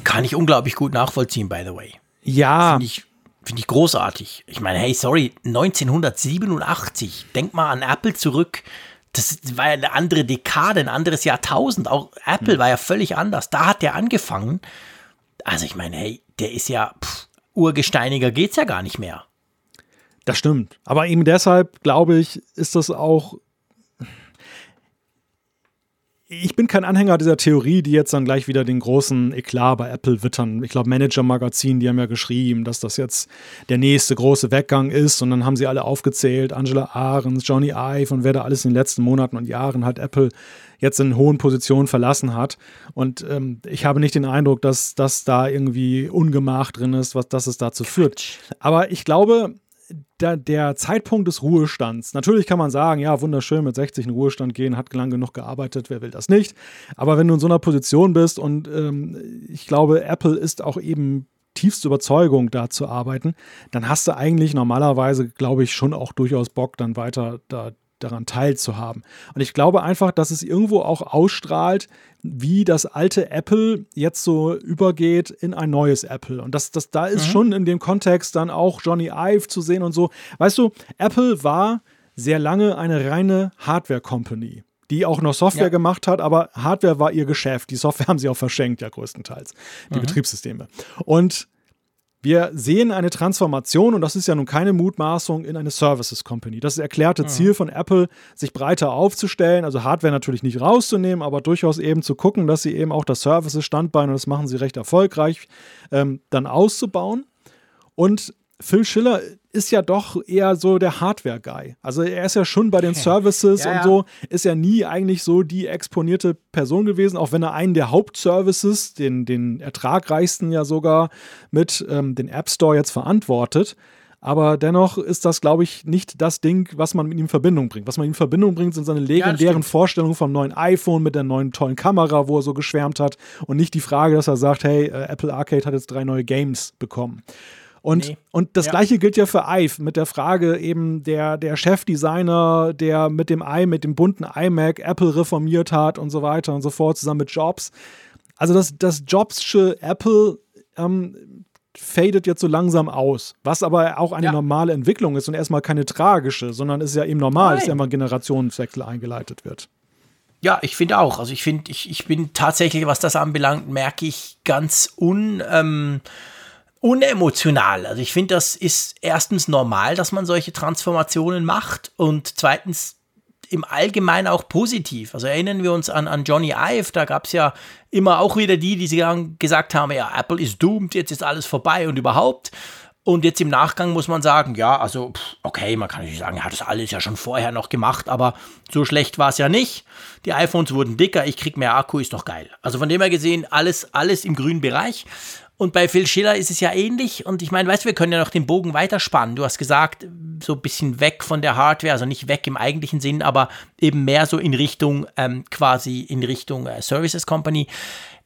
Kann ich unglaublich gut nachvollziehen, by the way.
Ja.
Finde ich Finde ich großartig. Ich meine, hey, sorry, 1987, denk mal an Apple zurück. Das war ja eine andere Dekade, ein anderes Jahrtausend. Auch Apple hm. war ja völlig anders. Da hat der angefangen. Also ich meine, hey, der ist ja pff, urgesteiniger geht's ja gar nicht mehr.
Das stimmt. Aber eben deshalb, glaube ich, ist das auch ich bin kein Anhänger dieser Theorie, die jetzt dann gleich wieder den großen Eklat bei Apple wittern. Ich glaube, Manager Magazin, die haben ja geschrieben, dass das jetzt der nächste große Weggang ist. Und dann haben sie alle aufgezählt: Angela Ahrens, Johnny Ive und wer da alles in den letzten Monaten und Jahren hat Apple jetzt in hohen Positionen verlassen hat. Und ähm, ich habe nicht den Eindruck, dass das da irgendwie Ungemach drin ist, was das es dazu führt. Aber ich glaube, der, der, Zeitpunkt des Ruhestands. Natürlich kann man sagen, ja, wunderschön mit 60 in Ruhestand gehen, hat lang genug gearbeitet, wer will das nicht. Aber wenn du in so einer Position bist und ähm, ich glaube, Apple ist auch eben tiefste Überzeugung, da zu arbeiten, dann hast du eigentlich normalerweise, glaube ich, schon auch durchaus Bock, dann weiter da daran teilzuhaben. Und ich glaube einfach, dass es irgendwo auch ausstrahlt, wie das alte Apple jetzt so übergeht in ein neues Apple. Und das, das, da ist mhm. schon in dem Kontext dann auch Johnny Ive zu sehen und so. Weißt du, Apple war sehr lange eine reine Hardware-Company die auch noch Software ja. gemacht hat, aber Hardware war ihr Geschäft. Die Software haben sie auch verschenkt, ja größtenteils, die mhm. Betriebssysteme. Und wir sehen eine Transformation, und das ist ja nun keine Mutmaßung, in eine Services Company. Das erklärte mhm. Ziel von Apple, sich breiter aufzustellen, also Hardware natürlich nicht rauszunehmen, aber durchaus eben zu gucken, dass sie eben auch das Services-Standbein, und das machen sie recht erfolgreich, ähm, dann auszubauen. Und Phil Schiller ist ja doch eher so der Hardware-Guy. Also er ist ja schon bei den Services ja, und so, ist ja nie eigentlich so die exponierte Person gewesen, auch wenn er einen der Hauptservices, den, den ertragreichsten ja sogar mit ähm, den App Store jetzt verantwortet. Aber dennoch ist das, glaube ich, nicht das Ding, was man mit ihm in Verbindung bringt. Was man in Verbindung bringt, sind seine legendären ja, Vorstellungen vom neuen iPhone mit der neuen tollen Kamera, wo er so geschwärmt hat. Und nicht die Frage, dass er sagt, hey, äh, Apple Arcade hat jetzt drei neue Games bekommen. Und, nee. und das ja. gleiche gilt ja für Ive mit der Frage eben der, der Chefdesigner, der mit dem i, mit dem bunten iMac Apple reformiert hat und so weiter und so fort, zusammen mit Jobs. also das, das Jobsche Apple ähm, fadet jetzt so langsam aus, was aber auch eine ja. normale Entwicklung ist und erstmal keine tragische, sondern ist ja eben normal, Nein. dass immer ein Generationswechsel eingeleitet wird.
Ja, ich finde auch. Also ich finde, ich, ich bin tatsächlich, was das anbelangt, merke ich ganz un, ähm, unemotional. Also ich finde, das ist erstens normal, dass man solche Transformationen macht und zweitens im Allgemeinen auch positiv. Also erinnern wir uns an, an Johnny Ive, da gab es ja immer auch wieder die, die gesagt haben, ja, Apple ist doomed, jetzt ist alles vorbei und überhaupt. Und jetzt im Nachgang muss man sagen, ja, also, okay, man kann natürlich sagen, er hat das alles ja schon vorher noch gemacht, aber so schlecht war es ja nicht. Die iPhones wurden dicker, ich krieg mehr Akku, ist doch geil. Also von dem her gesehen, alles, alles im grünen Bereich. Und bei Phil Schiller ist es ja ähnlich. Und ich meine, weißt du, wir können ja noch den Bogen weiterspannen. Du hast gesagt, so ein bisschen weg von der Hardware, also nicht weg im eigentlichen Sinn, aber eben mehr so in Richtung, ähm, quasi in Richtung äh, Services Company.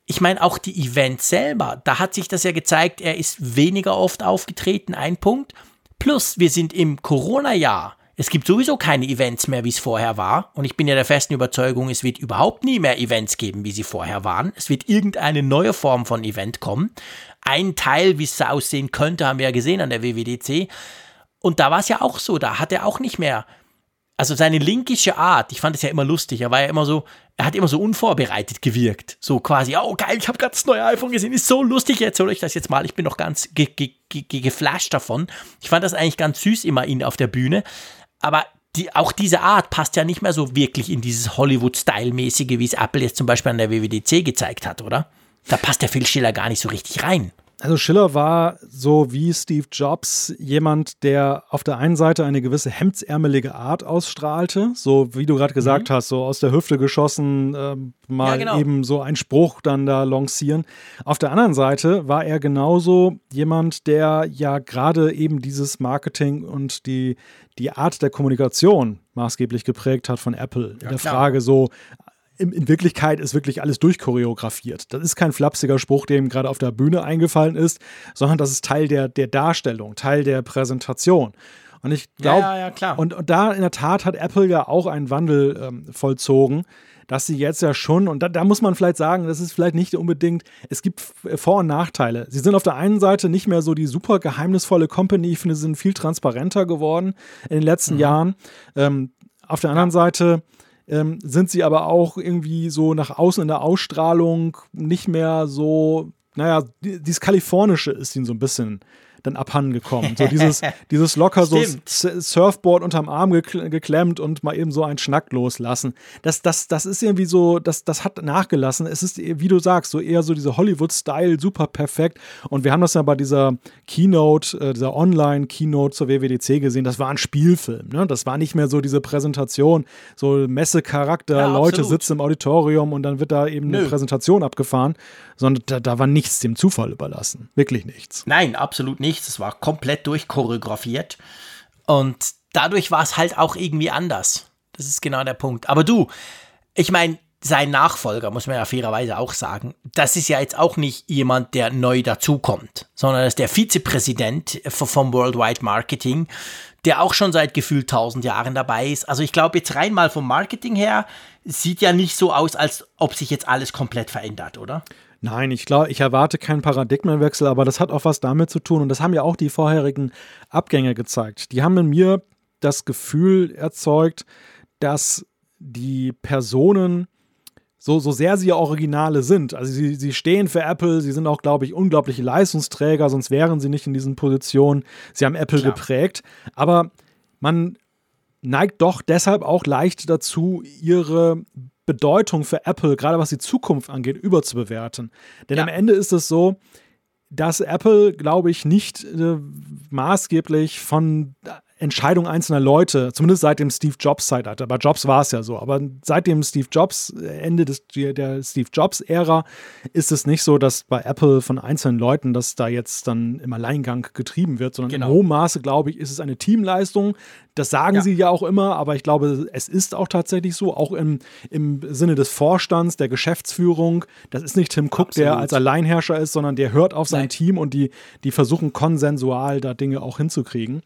Ich meine, auch die Events selber, da hat sich das ja gezeigt, er ist weniger oft aufgetreten, ein Punkt. Plus, wir sind im Corona-Jahr. Es gibt sowieso keine Events mehr, wie es vorher war. Und ich bin ja der festen Überzeugung, es wird überhaupt nie mehr Events geben, wie sie vorher waren. Es wird irgendeine neue Form von Event kommen. Ein Teil, wie es aussehen könnte, haben wir ja gesehen an der WWDC. Und da war es ja auch so, da hat er auch nicht mehr, also seine linkische Art, ich fand es ja immer lustig, er war ja immer so, er hat immer so unvorbereitet gewirkt. So quasi, oh geil, ich habe gerade das neue iPhone gesehen, ist so lustig, jetzt hol ich das jetzt mal, ich bin noch ganz ge ge ge geflasht davon. Ich fand das eigentlich ganz süß immer ihn auf der Bühne. Aber die, auch diese Art passt ja nicht mehr so wirklich in dieses Hollywood-Style-mäßige, wie es Apple jetzt zum Beispiel an der WWDC gezeigt hat, oder? Da passt der Phil Schiller gar nicht so richtig rein.
Also Schiller war so wie Steve Jobs jemand, der auf der einen Seite eine gewisse hemdsärmelige Art ausstrahlte, so wie du gerade gesagt mhm. hast, so aus der Hüfte geschossen, äh, mal ja, genau. eben so einen Spruch dann da lancieren. Auf der anderen Seite war er genauso jemand, der ja gerade eben dieses Marketing und die, die Art der Kommunikation maßgeblich geprägt hat von Apple. Ja, in der klar. Frage so, in, in, Wirklichkeit ist wirklich alles durchchoreografiert. Das ist kein flapsiger Spruch, der ihm gerade auf der Bühne eingefallen ist, sondern das ist Teil der, der Darstellung, Teil der Präsentation. Und ich glaube, ja, ja, ja, und, und, da in der Tat hat Apple ja auch einen Wandel ähm, vollzogen, dass sie jetzt ja schon, und da, da, muss man vielleicht sagen, das ist vielleicht nicht unbedingt, es gibt Vor- und Nachteile. Sie sind auf der einen Seite nicht mehr so die super geheimnisvolle Company, ich finde, sie sind viel transparenter geworden in den letzten mhm. Jahren. Ähm, auf der anderen Seite ähm, sind sie aber auch irgendwie so nach außen in der Ausstrahlung nicht mehr so, naja, dieses Kalifornische ist ihnen so ein bisschen dann abhanden gekommen. So dieses, dieses locker so Surfboard unterm Arm geklemmt und mal eben so einen Schnack loslassen. Das, das, das ist irgendwie so, das, das hat nachgelassen. Es ist, wie du sagst, so eher so diese Hollywood-Style, super perfekt. Und wir haben das ja bei dieser Keynote, äh, dieser Online-Keynote zur WWDC gesehen. Das war ein Spielfilm. Ne? Das war nicht mehr so diese Präsentation, so Messecharakter, ja, Leute absolut. sitzen im Auditorium und dann wird da eben Nö. eine Präsentation abgefahren, sondern da, da war nichts dem Zufall überlassen. Wirklich nichts.
Nein, absolut nicht nichts. Es war komplett durchchoreografiert. Und dadurch war es halt auch irgendwie anders. Das ist genau der Punkt. Aber du, ich meine, sein Nachfolger, muss man ja fairerweise auch sagen, das ist ja jetzt auch nicht jemand, der neu dazukommt, sondern das ist der Vizepräsident vom Worldwide Marketing, der auch schon seit gefühlt tausend Jahren dabei ist. Also ich glaube, jetzt rein mal vom Marketing her, sieht ja nicht so aus, als ob sich jetzt alles komplett verändert, oder?
Nein, ich glaube, ich erwarte keinen Paradigmenwechsel, aber das hat auch was damit zu tun und das haben ja auch die vorherigen Abgänge gezeigt. Die haben in mir das Gefühl erzeugt, dass die Personen so, so sehr sie Originale sind. Also sie, sie stehen für Apple, sie sind auch, glaube ich, unglaubliche Leistungsträger, sonst wären sie nicht in diesen Positionen. Sie haben Apple Klar. geprägt. Aber man neigt doch deshalb auch leicht dazu, ihre Bedeutung für Apple, gerade was die Zukunft angeht, überzubewerten. Denn ja. am Ende ist es so, dass Apple, glaube ich, nicht äh, maßgeblich von Entscheidung einzelner Leute, zumindest seit dem Steve Jobs Zeitalter. Bei Jobs war es ja so, aber seit dem Steve Jobs, äh, Ende des, der Steve Jobs-Ära, ist es nicht so, dass bei Apple von einzelnen Leuten das da jetzt dann im Alleingang getrieben wird, sondern genau. in hohem Maße, glaube ich, ist es eine Teamleistung. Das sagen ja. sie ja auch immer, aber ich glaube, es ist auch tatsächlich so, auch im, im Sinne des Vorstands, der Geschäftsführung. Das ist nicht Tim Cook, Absolut. der als Alleinherrscher ist, sondern der hört auf sein Nein. Team und die, die versuchen konsensual da Dinge auch hinzukriegen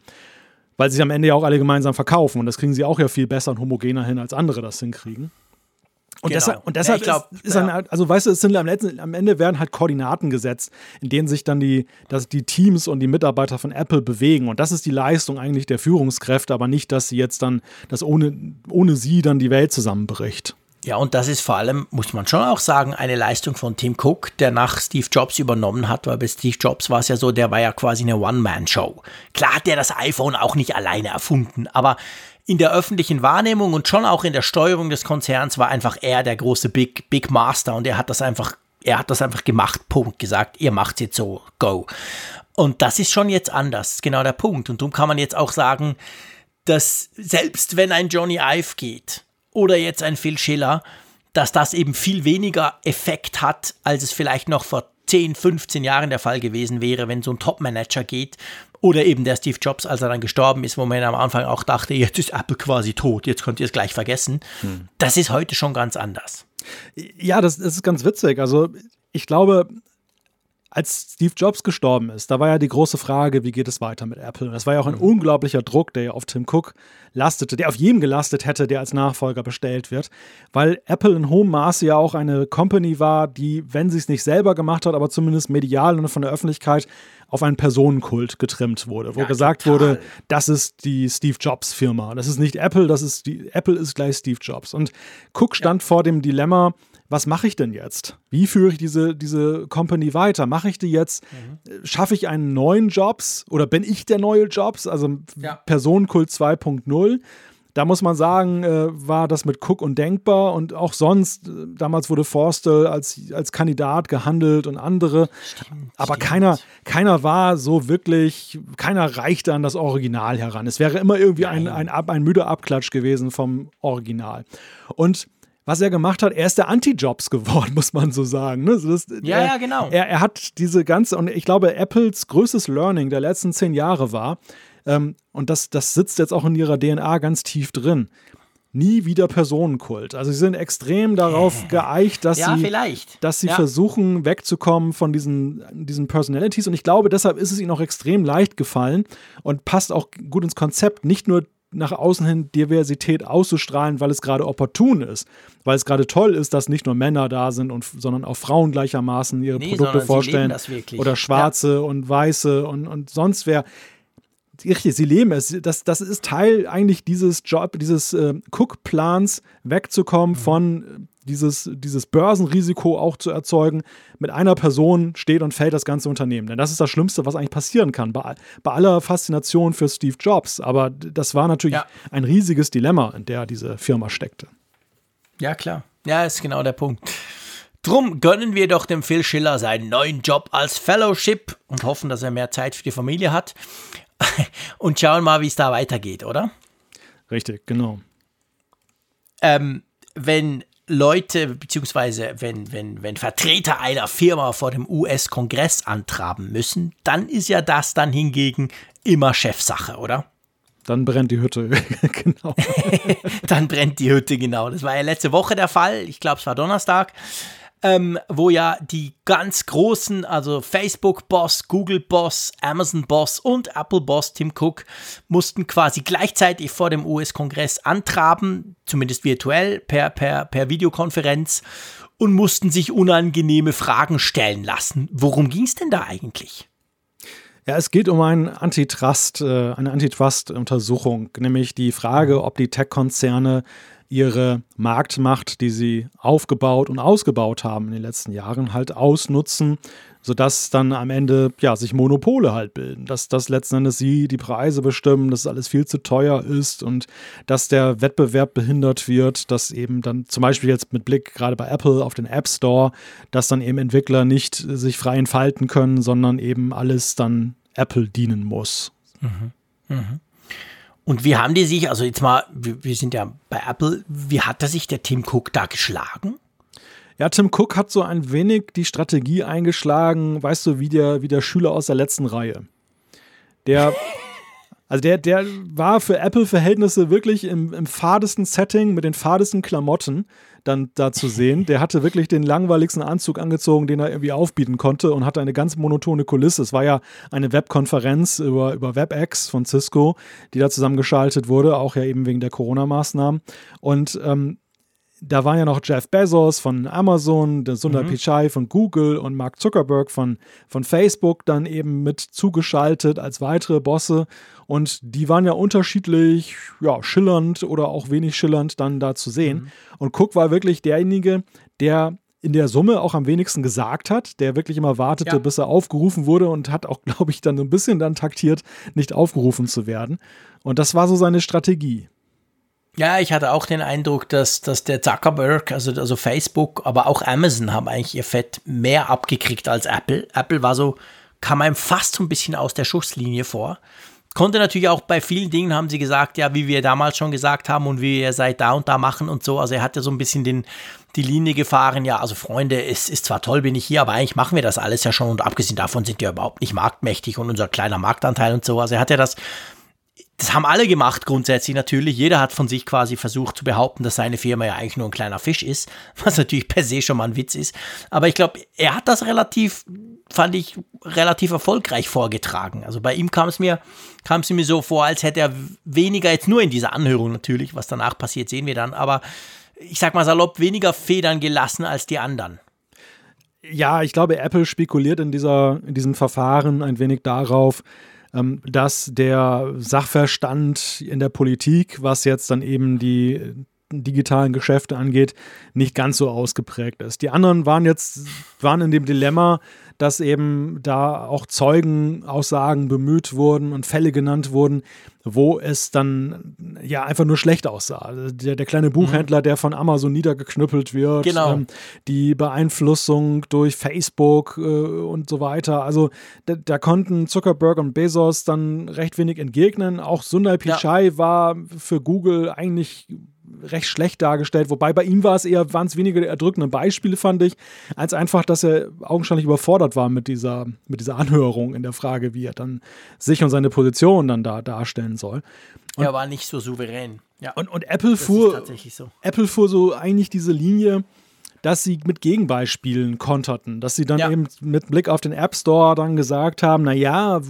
weil sie am Ende ja auch alle gemeinsam verkaufen und das kriegen sie auch ja viel besser und homogener hin, als andere das hinkriegen. Und genau. deshalb, und deshalb ja, glaub, ist, ist ja. dann, also weißt du, es sind am, letzten, am Ende werden halt Koordinaten gesetzt, in denen sich dann die, dass die Teams und die Mitarbeiter von Apple bewegen. Und das ist die Leistung eigentlich der Führungskräfte, aber nicht, dass sie jetzt dann, dass ohne, ohne sie dann die Welt zusammenbricht.
Ja, und das ist vor allem, muss man schon auch sagen, eine Leistung von Tim Cook, der nach Steve Jobs übernommen hat, weil bei Steve Jobs war es ja so, der war ja quasi eine One-Man-Show. Klar hat der das iPhone auch nicht alleine erfunden, aber in der öffentlichen Wahrnehmung und schon auch in der Steuerung des Konzerns war einfach er der große Big, Big Master und er hat das einfach, er hat das einfach gemacht, Punkt, gesagt, ihr macht jetzt so, go. Und das ist schon jetzt anders, genau der Punkt. Und darum kann man jetzt auch sagen, dass selbst wenn ein Johnny Ive geht oder jetzt ein Phil Schiller, dass das eben viel weniger Effekt hat, als es vielleicht noch vor 10, 15 Jahren der Fall gewesen wäre, wenn so ein Top-Manager geht, oder eben der Steve Jobs, als er dann gestorben ist, wo man am Anfang auch dachte, jetzt ist Apple quasi tot, jetzt könnt ihr es gleich vergessen. Hm. Das ist heute schon ganz anders.
Ja, das, das ist ganz witzig. Also ich glaube, als Steve Jobs gestorben ist, da war ja die große Frage, wie geht es weiter mit Apple? Das war ja auch ein mhm. unglaublicher Druck, der ja auf Tim Cook lastete, der auf jedem gelastet hätte, der als Nachfolger bestellt wird, weil Apple in hohem Maße ja auch eine Company war, die, wenn sie es nicht selber gemacht hat, aber zumindest medial und von der Öffentlichkeit auf einen Personenkult getrimmt wurde, wo ja, gesagt total. wurde, das ist die Steve Jobs Firma. Das ist nicht Apple, das ist die Apple ist gleich Steve Jobs. Und Cook stand ja. vor dem Dilemma, was mache ich denn jetzt? Wie führe ich diese, diese Company weiter? Mache ich die jetzt? Mhm. Schaffe ich einen neuen Jobs oder bin ich der neue Jobs? Also ja. Personenkult 2.0. Da muss man sagen, äh, war das mit Cook undenkbar und auch sonst, äh, damals wurde Forstall als, als Kandidat gehandelt und andere. Stimmt, aber stimmt. keiner, keiner war so wirklich, keiner reichte an das Original heran. Es wäre immer irgendwie ein, ein, ein, ein müder Abklatsch gewesen vom Original. Und was er gemacht hat, er ist der Anti-Jobs geworden, muss man so sagen. Ne? Das,
ja,
er,
ja, genau.
Er, er, hat diese ganze, und ich glaube, Apples größtes Learning der letzten zehn Jahre war, ähm, und das, das sitzt jetzt auch in ihrer DNA ganz tief drin. Nie wieder Personenkult. Also sie sind extrem darauf geeicht, dass
ja,
sie,
vielleicht.
Dass sie ja. versuchen, wegzukommen von diesen, diesen Personalities. Und ich glaube, deshalb ist es ihnen auch extrem leicht gefallen und passt auch gut ins Konzept, nicht nur nach außen hin Diversität auszustrahlen, weil es gerade opportun ist. Weil es gerade toll ist, dass nicht nur Männer da sind, und, sondern auch Frauen gleichermaßen ihre nee, Produkte vorstellen. Oder Schwarze ja. und Weiße und, und sonst wer. Richtig, sie leben es. Das, das ist Teil eigentlich dieses Job, dieses äh, Cook-Plans, wegzukommen mhm. von dieses, dieses Börsenrisiko auch zu erzeugen. Mit einer Person steht und fällt das ganze Unternehmen. Denn das ist das Schlimmste, was eigentlich passieren kann. Bei, bei aller Faszination für Steve Jobs. Aber das war natürlich ja. ein riesiges Dilemma, in der diese Firma steckte.
Ja, klar. Ja, ist genau der Punkt. Drum gönnen wir doch dem Phil Schiller seinen neuen Job als Fellowship und hoffen, dass er mehr Zeit für die Familie hat. und schauen mal, wie es da weitergeht, oder?
Richtig, genau.
Ähm, wenn Leute, beziehungsweise wenn, wenn, wenn Vertreter einer Firma vor dem US-Kongress antraben müssen, dann ist ja das dann hingegen immer Chefsache, oder?
Dann brennt die Hütte, genau.
dann brennt die Hütte, genau. Das war ja letzte Woche der Fall. Ich glaube, es war Donnerstag ähm, wo ja die ganz großen, also Facebook-Boss, Google-Boss, Amazon-Boss und Apple-Boss Tim Cook mussten quasi gleichzeitig vor dem US-Kongress antraben, zumindest virtuell per, per, per Videokonferenz und mussten sich unangenehme Fragen stellen lassen. Worum ging es denn da eigentlich?
Ja, es geht um ein Antitrust, äh, eine Antitrust-Untersuchung, nämlich die Frage, ob die Tech-Konzerne ihre Marktmacht, die sie aufgebaut und ausgebaut haben in den letzten Jahren, halt ausnutzen, sodass dann am Ende ja, sich Monopole halt bilden, dass das letzten Endes sie die Preise bestimmen, dass alles viel zu teuer ist und dass der Wettbewerb behindert wird, dass eben dann zum Beispiel jetzt mit Blick gerade bei Apple auf den App Store, dass dann eben Entwickler nicht sich frei entfalten können, sondern eben alles dann Apple dienen muss. Mhm.
Mhm. Und wie haben die sich, also jetzt mal, wir, wir sind ja bei Apple, wie hat er sich der Tim Cook da geschlagen?
Ja, Tim Cook hat so ein wenig die Strategie eingeschlagen, weißt du, wie der, wie der Schüler aus der letzten Reihe. Der, also der, der war für Apple-Verhältnisse wirklich im, im fadesten Setting mit den fadesten Klamotten dann da zu sehen. Der hatte wirklich den langweiligsten Anzug angezogen, den er irgendwie aufbieten konnte und hatte eine ganz monotone Kulisse. Es war ja eine Webkonferenz über, über WebEx von Cisco, die da zusammengeschaltet wurde, auch ja eben wegen der Corona-Maßnahmen. Und ähm, da waren ja noch Jeff Bezos von Amazon, der Sundar mhm. Pichai von Google und Mark Zuckerberg von, von Facebook dann eben mit zugeschaltet als weitere Bosse. Und die waren ja unterschiedlich, ja, schillernd oder auch wenig schillernd dann da zu sehen. Mhm. Und Cook war wirklich derjenige, der in der Summe auch am wenigsten gesagt hat, der wirklich immer wartete, ja. bis er aufgerufen wurde und hat auch, glaube ich, dann so ein bisschen dann taktiert, nicht aufgerufen zu werden. Und das war so seine Strategie.
Ja, ich hatte auch den Eindruck, dass, dass der Zuckerberg, also, also Facebook, aber auch Amazon haben eigentlich ihr Fett mehr abgekriegt als Apple. Apple war so, kam einem fast so ein bisschen aus der Schusslinie vor. Konnte natürlich auch bei vielen Dingen haben sie gesagt, ja, wie wir damals schon gesagt haben und wie ihr seid da und da machen und so. Also er hat ja so ein bisschen den, die Linie gefahren, ja, also Freunde, es ist zwar toll, bin ich hier, aber eigentlich machen wir das alles ja schon und abgesehen davon sind wir überhaupt nicht marktmächtig und unser kleiner Marktanteil und so. Also er hat ja das das haben alle gemacht grundsätzlich natürlich. Jeder hat von sich quasi versucht zu behaupten, dass seine Firma ja eigentlich nur ein kleiner Fisch ist, was natürlich per se schon mal ein Witz ist. Aber ich glaube, er hat das relativ, fand ich, relativ erfolgreich vorgetragen. Also bei ihm kam es mir, kam es mir so vor, als hätte er weniger jetzt nur in dieser Anhörung natürlich, was danach passiert, sehen wir dann, aber ich sag mal salopp, weniger Federn gelassen als die anderen.
Ja, ich glaube, Apple spekuliert in, dieser, in diesem Verfahren ein wenig darauf, dass der Sachverstand in der Politik, was jetzt dann eben die digitalen Geschäfte angeht, nicht ganz so ausgeprägt ist. Die anderen waren jetzt, waren in dem Dilemma, dass eben da auch Zeugenaussagen bemüht wurden und Fälle genannt wurden, wo es dann ja einfach nur schlecht aussah. Also der, der kleine Buchhändler, mhm. der von Amazon niedergeknüppelt wird,
genau. ähm,
die Beeinflussung durch Facebook äh, und so weiter. Also da, da, konnten Zuckerberg und Bezos dann recht wenig entgegnen. Auch Sundar Pichai ja. war für Google eigentlich recht schlecht dargestellt, wobei bei ihm war es eher, waren es weniger erdrückende Beispiele, fand ich, als einfach, dass er augenscheinlich überfordert war mit dieser, mit dieser Anhörung in der Frage, wie er dann sich und seine Position dann da darstellen soll.
Und, er war nicht so souverän.
Ja. Und, und Apple fuhr, so. Apple fuhr so eigentlich diese Linie, dass sie mit Gegenbeispielen konterten, dass sie dann ja. eben mit Blick auf den App Store dann gesagt haben, naja,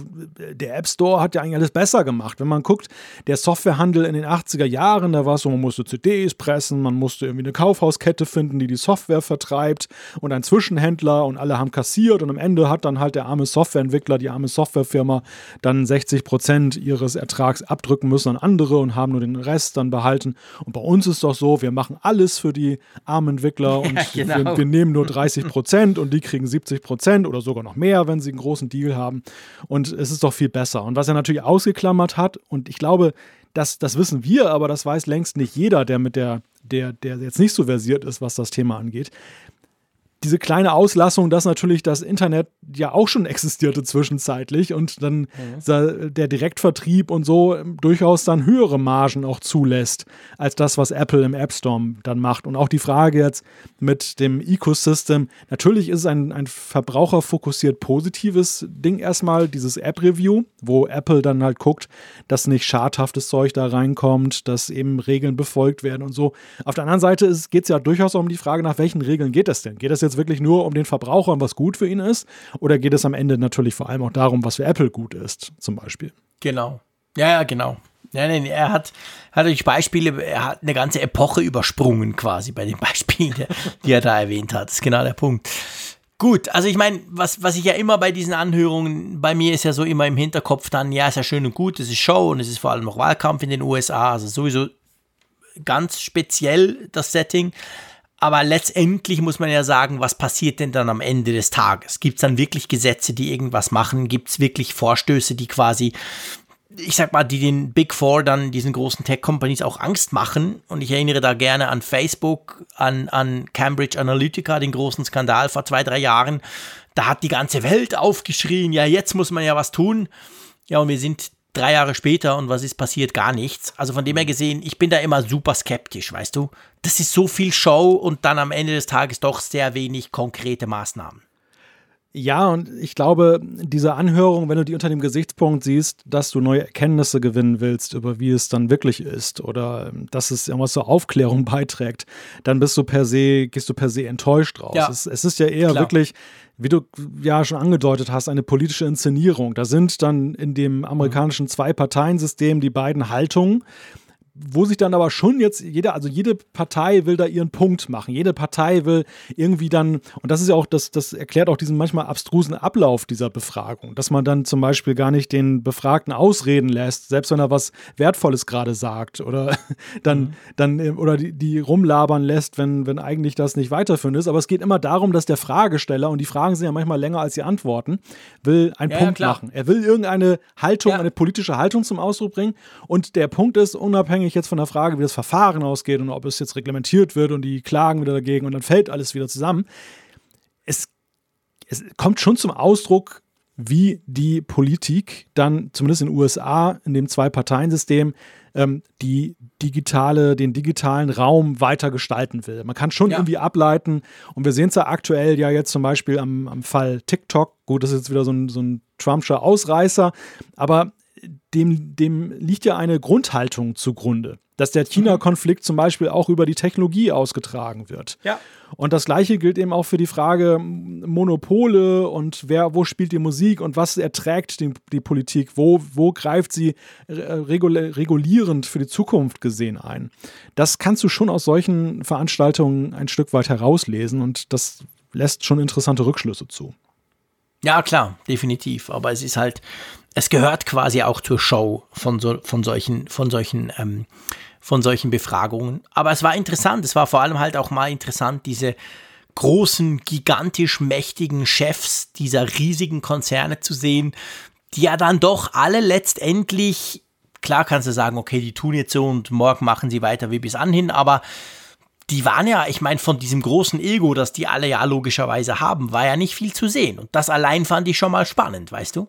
der App Store hat ja eigentlich alles besser gemacht. Wenn man guckt, der Softwarehandel in den 80er Jahren, da war es so, man musste CDs pressen, man musste irgendwie eine Kaufhauskette finden, die die Software vertreibt und ein Zwischenhändler und alle haben kassiert und am Ende hat dann halt der arme Softwareentwickler, die arme Softwarefirma dann 60 Prozent ihres Ertrags abdrücken müssen an andere und haben nur den Rest dann behalten. Und bei uns ist doch so, wir machen alles für die armen Entwickler und genau. wir, wir, nehmen nur 30 Prozent und die kriegen 70 Prozent oder sogar noch mehr, wenn sie einen großen Deal haben. Und es ist doch viel besser. Und was er natürlich ausgeklammert hat, und ich glaube, das, das wissen wir, aber das weiß längst nicht jeder, der mit der, der, der jetzt nicht so versiert ist, was das Thema angeht diese kleine Auslassung, dass natürlich das Internet ja auch schon existierte zwischenzeitlich und dann mhm. der Direktvertrieb und so durchaus dann höhere Margen auch zulässt, als das, was Apple im App Store dann macht. Und auch die Frage jetzt mit dem Ecosystem, natürlich ist es ein, ein verbraucherfokussiert positives Ding erstmal, dieses App-Review, wo Apple dann halt guckt, dass nicht schadhaftes Zeug da reinkommt, dass eben Regeln befolgt werden und so. Auf der anderen Seite geht es ja durchaus um die Frage, nach welchen Regeln geht das denn? Geht das jetzt wirklich nur um den Verbraucher und was gut für ihn ist? Oder geht es am Ende natürlich vor allem auch darum, was für Apple gut ist, zum Beispiel?
Genau. Ja, ja, genau. Ja, nee, er hat, hat durch Beispiele, er hat eine ganze Epoche übersprungen quasi bei den Beispielen, die er da erwähnt hat. Das ist genau der Punkt. Gut, also ich meine, was, was ich ja immer bei diesen Anhörungen, bei mir ist ja so immer im Hinterkopf dann, ja, ist ja schön und gut, es ist Show und es ist vor allem noch Wahlkampf in den USA, also sowieso ganz speziell das Setting. Aber letztendlich muss man ja sagen, was passiert denn dann am Ende des Tages? Gibt es dann wirklich Gesetze, die irgendwas machen? Gibt es wirklich Vorstöße, die quasi, ich sag mal, die den Big Four dann, diesen großen Tech-Companies auch Angst machen? Und ich erinnere da gerne an Facebook, an, an Cambridge Analytica, den großen Skandal vor zwei, drei Jahren. Da hat die ganze Welt aufgeschrien, ja, jetzt muss man ja was tun. Ja, und wir sind drei Jahre später und was ist passiert? Gar nichts. Also von dem her gesehen, ich bin da immer super skeptisch, weißt du? Das ist so viel Show und dann am Ende des Tages doch sehr wenig konkrete Maßnahmen.
Ja, und ich glaube, diese Anhörung, wenn du die unter dem Gesichtspunkt siehst, dass du neue Erkenntnisse gewinnen willst, über wie es dann wirklich ist oder ähm, dass es irgendwas zur Aufklärung beiträgt, dann bist du per se, gehst du per se enttäuscht raus. Ja, es, es, ist ja eher klar. wirklich wie du ja schon angedeutet hast, eine politische Inszenierung. Da sind dann in dem amerikanischen Zwei-Parteien-System die beiden Haltungen wo sich dann aber schon jetzt jeder, also jede Partei will da ihren Punkt machen. Jede Partei will irgendwie dann, und das ist ja auch, das, das erklärt auch diesen manchmal abstrusen Ablauf dieser Befragung, dass man dann zum Beispiel gar nicht den Befragten ausreden lässt, selbst wenn er was Wertvolles gerade sagt oder dann, mhm. dann äh, oder die, die rumlabern lässt, wenn, wenn eigentlich das nicht weiterführend ist. Aber es geht immer darum, dass der Fragesteller, und die Fragen sind ja manchmal länger als die Antworten, will einen ja, Punkt ja, machen. Er will irgendeine Haltung, ja. eine politische Haltung zum Ausdruck bringen. Und der Punkt ist, unabhängig jetzt von der Frage, wie das Verfahren ausgeht und ob es jetzt reglementiert wird und die klagen wieder dagegen und dann fällt alles wieder zusammen, es, es kommt schon zum Ausdruck, wie die Politik dann, zumindest in den USA, in dem Zwei-Parteien-System, ähm, die digitale, den digitalen Raum weiter gestalten will. Man kann schon ja. irgendwie ableiten, und wir sehen es ja aktuell ja jetzt zum Beispiel am, am Fall TikTok. Gut, das ist jetzt wieder so ein, so ein Trumpscher Ausreißer, aber dem, dem liegt ja eine Grundhaltung zugrunde, dass der China-Konflikt zum Beispiel auch über die Technologie ausgetragen wird.
Ja.
Und das Gleiche gilt eben auch für die Frage Monopole und wer, wo spielt die Musik und was erträgt die, die Politik, wo, wo greift sie regulierend für die Zukunft gesehen ein. Das kannst du schon aus solchen Veranstaltungen ein Stück weit herauslesen und das lässt schon interessante Rückschlüsse zu.
Ja, klar, definitiv. Aber es ist halt, es gehört quasi auch zur Show von, so, von solchen, von solchen, ähm, von solchen Befragungen. Aber es war interessant. Es war vor allem halt auch mal interessant, diese großen, gigantisch mächtigen Chefs dieser riesigen Konzerne zu sehen, die ja dann doch alle letztendlich, klar kannst du sagen, okay, die tun jetzt so und morgen machen sie weiter wie bis anhin, aber die waren ja, ich meine, von diesem großen Ego, das die alle ja logischerweise haben, war ja nicht viel zu sehen. Und das allein fand ich schon mal spannend, weißt du?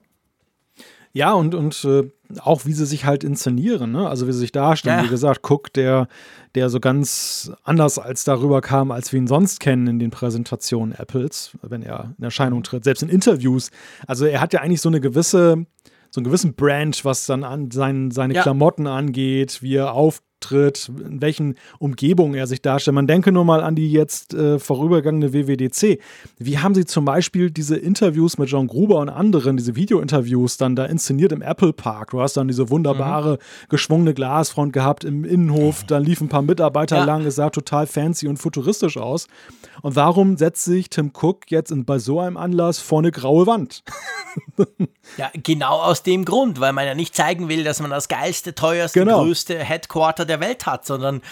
Ja, und, und äh, auch wie sie sich halt inszenieren, ne? also wie sie sich darstellen. Ja. Wie gesagt, Cook, der, der so ganz anders als darüber kam, als wir ihn sonst kennen in den Präsentationen Apples, wenn er in Erscheinung tritt, selbst in Interviews. Also er hat ja eigentlich so eine gewisse, so einen gewissen Brand, was dann an sein, seine ja. Klamotten angeht, wie er auf, auftritt, in welchen Umgebungen er sich darstellt. Man denke nur mal an die jetzt äh, vorübergangene WWDC. Wie haben sie zum Beispiel diese Interviews mit John Gruber und anderen, diese Videointerviews dann da inszeniert im Apple Park? Du hast dann diese wunderbare mhm. geschwungene Glasfront gehabt im Innenhof, dann liefen ein paar Mitarbeiter ja. lang, es sah total fancy und futuristisch aus. Und warum setzt sich Tim Cook jetzt in, bei so einem Anlass vor eine graue Wand?
ja, genau aus dem Grund, weil man ja nicht zeigen will, dass man das geilste, teuerste, genau. größte Headquarter der Welt hat, sondern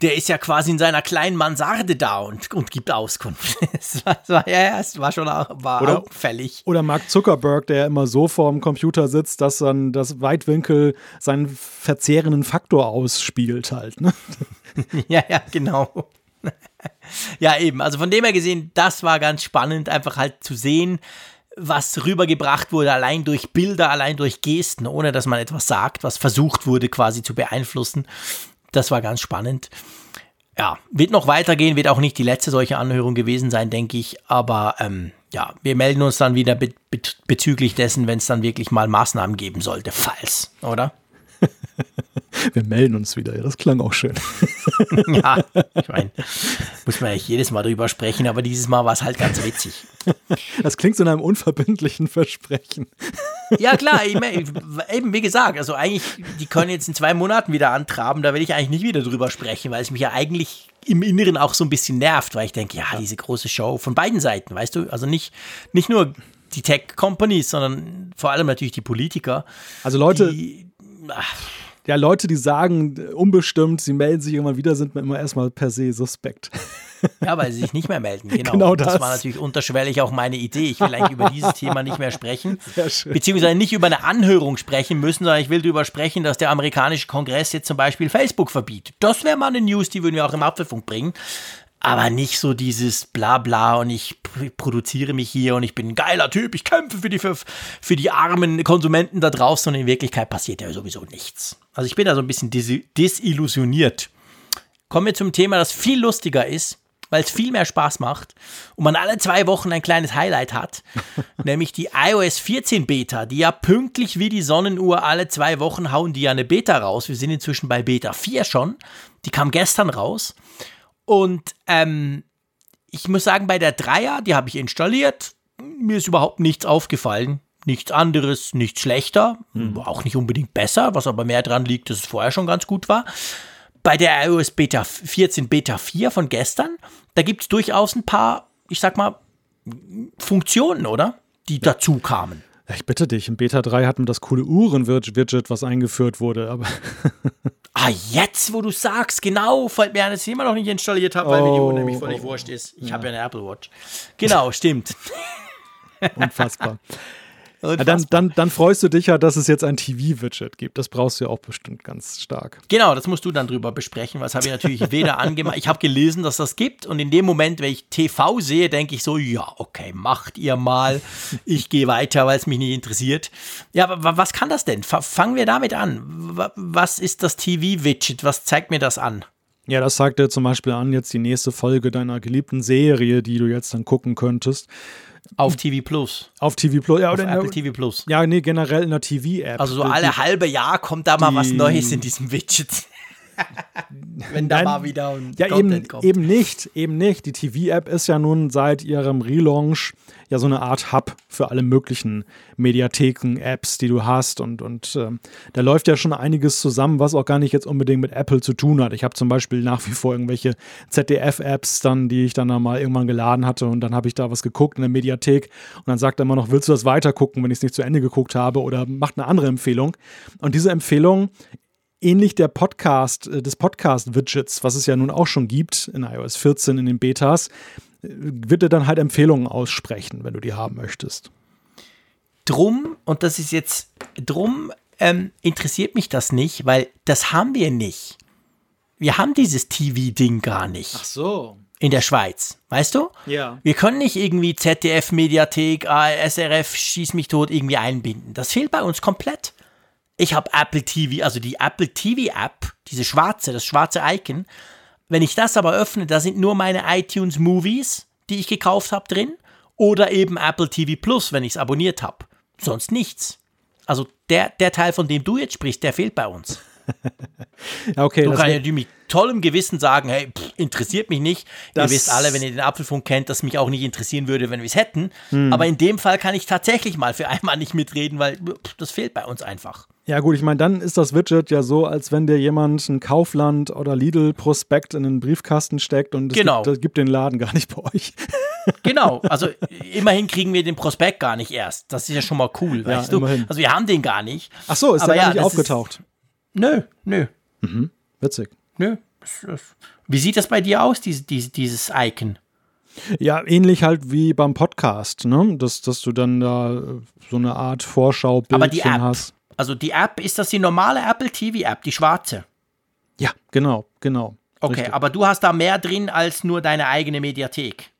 der ist ja quasi in seiner kleinen Mansarde da und, und gibt Auskunft. Es war, war, ja, es war schon war oder, auffällig.
Oder Mark Zuckerberg, der immer so vorm Computer sitzt, dass dann das Weitwinkel seinen verzehrenden Faktor ausspielt halt. Ne?
ja, ja, genau. ja, eben. Also von dem her gesehen, das war ganz spannend, einfach halt zu sehen, was rübergebracht wurde, allein durch Bilder, allein durch Gesten, ohne dass man etwas sagt, was versucht wurde quasi zu beeinflussen. Das war ganz spannend. Ja, wird noch weitergehen, wird auch nicht die letzte solche Anhörung gewesen sein, denke ich. Aber ähm, ja, wir melden uns dann wieder be be bezüglich dessen, wenn es dann wirklich mal Maßnahmen geben sollte, falls, oder?
Wir melden uns wieder. Ja, das klang auch schön.
ja, ich meine, muss man echt jedes Mal drüber sprechen, aber dieses Mal war es halt ganz witzig.
Das klingt so in einem unverbindlichen Versprechen.
Ja, klar, ich mein, eben wie gesagt, also eigentlich, die können jetzt in zwei Monaten wieder antraben, da will ich eigentlich nicht wieder drüber sprechen, weil es mich ja eigentlich im Inneren auch so ein bisschen nervt, weil ich denke, ja, diese große Show von beiden Seiten, weißt du, also nicht, nicht nur die Tech-Companies, sondern vor allem natürlich die Politiker.
Also Leute, die, ach, ja, Leute, die sagen unbestimmt, sie melden sich irgendwann wieder, sind mir immer erstmal per se suspekt.
Ja, weil sie sich nicht mehr melden. Genau. genau das. das. war natürlich unterschwellig auch meine Idee. Ich will eigentlich über dieses Thema nicht mehr sprechen. Sehr schön. Beziehungsweise nicht über eine Anhörung sprechen müssen, sondern ich will darüber sprechen, dass der amerikanische Kongress jetzt zum Beispiel Facebook verbietet. Das wäre mal eine News, die würden wir auch im Apfelfunk bringen aber nicht so dieses Blabla und ich produziere mich hier und ich bin ein geiler Typ, ich kämpfe für die, für, für die armen Konsumenten da draußen und in Wirklichkeit passiert ja sowieso nichts. Also ich bin da so ein bisschen desillusioniert. Kommen wir zum Thema, das viel lustiger ist, weil es viel mehr Spaß macht und man alle zwei Wochen ein kleines Highlight hat, nämlich die iOS 14 Beta, die ja pünktlich wie die Sonnenuhr alle zwei Wochen hauen die ja eine Beta raus. Wir sind inzwischen bei Beta 4 schon. Die kam gestern raus und ähm, ich muss sagen, bei der Dreier, die habe ich installiert, mir ist überhaupt nichts aufgefallen. Nichts anderes, nicht schlechter, mhm. auch nicht unbedingt besser, was aber mehr dran liegt, dass es vorher schon ganz gut war. Bei der iOS Beta 14 Beta 4 von gestern, da gibt es durchaus ein paar, ich sag mal, Funktionen, oder? Die ja. dazu kamen.
Ich bitte dich, in Beta 3 hatten wir das coole Uhren-Widget, was eingeführt wurde, aber.
ah, jetzt, wo du sagst, genau, fällt mir dass ich immer noch nicht installiert habe, weil oh, mir die Uhr nämlich völlig oh, wurscht ist. Ich ja. habe ja eine Apple Watch. Genau, stimmt.
Unfassbar. Ja, dann, dann, dann freust du dich ja, dass es jetzt ein TV-Widget gibt. Das brauchst du ja auch bestimmt ganz stark.
Genau, das musst du dann drüber besprechen, was habe ich natürlich weder angemacht. Ich habe gelesen, dass das gibt und in dem Moment, wenn ich TV sehe, denke ich so, ja, okay, macht ihr mal. Ich gehe weiter, weil es mich nicht interessiert. Ja, aber was kann das denn? Fangen wir damit an. Was ist das TV-Widget? Was zeigt mir das an?
Ja, das zeigt dir zum Beispiel an, jetzt die nächste Folge deiner geliebten Serie, die du jetzt dann gucken könntest.
Auf TV Plus.
Auf TV Plus, ja.
Auf oder Apple TV Plus.
Ja, nee, generell in der TV-App.
Also so alle die, halbe Jahr kommt da mal was Neues in diesem Widget. Wenn da Nein, mal wieder ein
ja, eben, kommt. eben nicht, eben nicht. Die TV-App ist ja nun seit ihrem Relaunch ja so eine Art Hub für alle möglichen Mediatheken, Apps, die du hast. Und, und ähm, da läuft ja schon einiges zusammen, was auch gar nicht jetzt unbedingt mit Apple zu tun hat. Ich habe zum Beispiel nach wie vor irgendwelche ZDF-Apps dann, die ich dann mal irgendwann geladen hatte und dann habe ich da was geguckt in der Mediathek und dann sagt er immer noch, willst du das weitergucken, wenn ich es nicht zu Ende geguckt habe oder macht eine andere Empfehlung. Und diese Empfehlung ähnlich der Podcast, äh, des Podcast-Widgets, was es ja nun auch schon gibt in iOS 14 in den Betas, äh, wird er dann halt Empfehlungen aussprechen, wenn du die haben möchtest.
Drum, und das ist jetzt, drum ähm, interessiert mich das nicht, weil das haben wir nicht. Wir haben dieses TV-Ding gar nicht.
Ach so.
In der Schweiz, weißt du?
Ja.
Wir können nicht irgendwie ZDF, Mediathek, SRF, Schieß mich tot irgendwie einbinden. Das fehlt bei uns komplett. Ich habe Apple TV, also die Apple TV App, diese schwarze, das schwarze Icon. Wenn ich das aber öffne, da sind nur meine iTunes Movies, die ich gekauft habe, drin. Oder eben Apple TV Plus, wenn ich es abonniert habe. Sonst nichts. Also der, der Teil, von dem du jetzt sprichst, der fehlt bei uns.
okay,
du kannst ja mit tollem Gewissen sagen, hey, pff, interessiert mich nicht. ihr wisst alle, wenn ihr den Apfelfunk kennt, dass mich auch nicht interessieren würde, wenn wir es hätten. Hm. Aber in dem Fall kann ich tatsächlich mal für einmal nicht mitreden, weil pff, das fehlt bei uns einfach.
Ja gut, ich meine, dann ist das Widget ja so, als wenn dir jemand ein Kaufland oder Lidl-Prospekt in den Briefkasten steckt und es
genau.
gibt, gibt, den Laden gar nicht bei euch.
Genau, also immerhin kriegen wir den Prospekt gar nicht erst. Das ist ja schon mal cool, ja, weißt immerhin. du? Also wir haben den gar nicht.
Ach so, ist Aber der ja, nicht aufgetaucht? Ist,
nö, nö.
Mhm, witzig.
Nö. Wie sieht das bei dir aus, diese, diese, dieses Icon?
Ja, ähnlich halt wie beim Podcast, ne? Dass, dass du dann da so eine Art Vorschau-Bildchen hast.
Also die App, ist das die normale Apple TV-App, die schwarze?
Ja, genau, genau.
Okay, richtig. aber du hast da mehr drin als nur deine eigene Mediathek.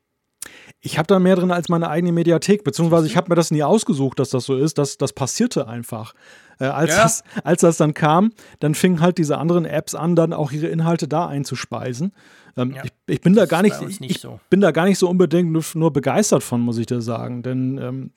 Ich habe da mehr drin als meine eigene Mediathek, beziehungsweise ich habe mir das nie ausgesucht, dass das so ist. Das, das passierte einfach. Äh, als, ja. das, als das dann kam, dann fingen halt diese anderen Apps an, dann auch ihre Inhalte da einzuspeisen. Ähm, ja. ich, ich, bin da gar nicht, nicht ich, so. bin da gar nicht so unbedingt nur, nur begeistert von, muss ich dir sagen. Denn ähm,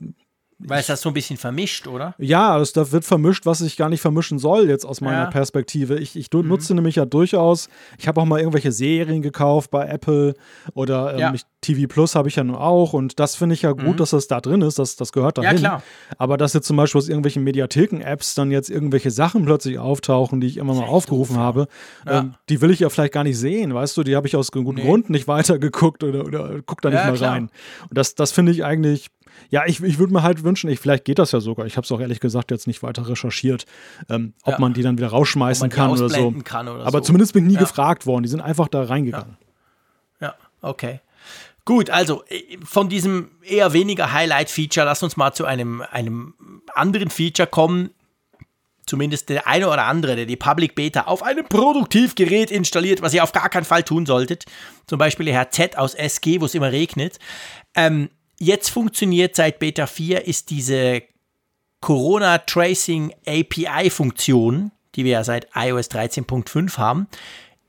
weil es das so ein bisschen vermischt, oder?
Ja, es da wird vermischt, was sich gar nicht vermischen soll, jetzt aus meiner ja. Perspektive. Ich, ich mhm. nutze nämlich ja durchaus, ich habe auch mal irgendwelche Serien gekauft bei Apple oder ähm, ja. TV Plus habe ich ja nur auch und das finde ich ja gut, mhm. dass das da drin ist, das, das gehört dahin. Ja, klar. Aber dass jetzt zum Beispiel aus irgendwelchen Mediatheken-Apps dann jetzt irgendwelche Sachen plötzlich auftauchen, die ich immer mal aufgerufen doof, habe, ähm, die will ich ja vielleicht gar nicht sehen, weißt du, die habe ich aus gutem nee. Grund nicht weitergeguckt oder, oder guck da nicht mal klar. rein. Und das, das finde ich eigentlich ja, ich, ich würde mir halt wünschen, ich, vielleicht geht das ja sogar. Ich habe es auch ehrlich gesagt jetzt nicht weiter recherchiert, ähm, ob ja. man die dann wieder rausschmeißen kann oder so.
Kann oder
Aber
so.
zumindest bin ich nie ja. gefragt worden. Die sind einfach da reingegangen.
Ja, ja. okay. Gut, also äh, von diesem eher weniger Highlight-Feature, lass uns mal zu einem, einem anderen Feature kommen. Zumindest der eine oder andere, der die Public Beta auf einem Produktivgerät installiert, was ihr auf gar keinen Fall tun solltet. Zum Beispiel der Herr Z aus SG, wo es immer regnet. Ähm, jetzt funktioniert seit Beta 4 ist diese Corona Tracing API Funktion, die wir ja seit iOS 13.5 haben,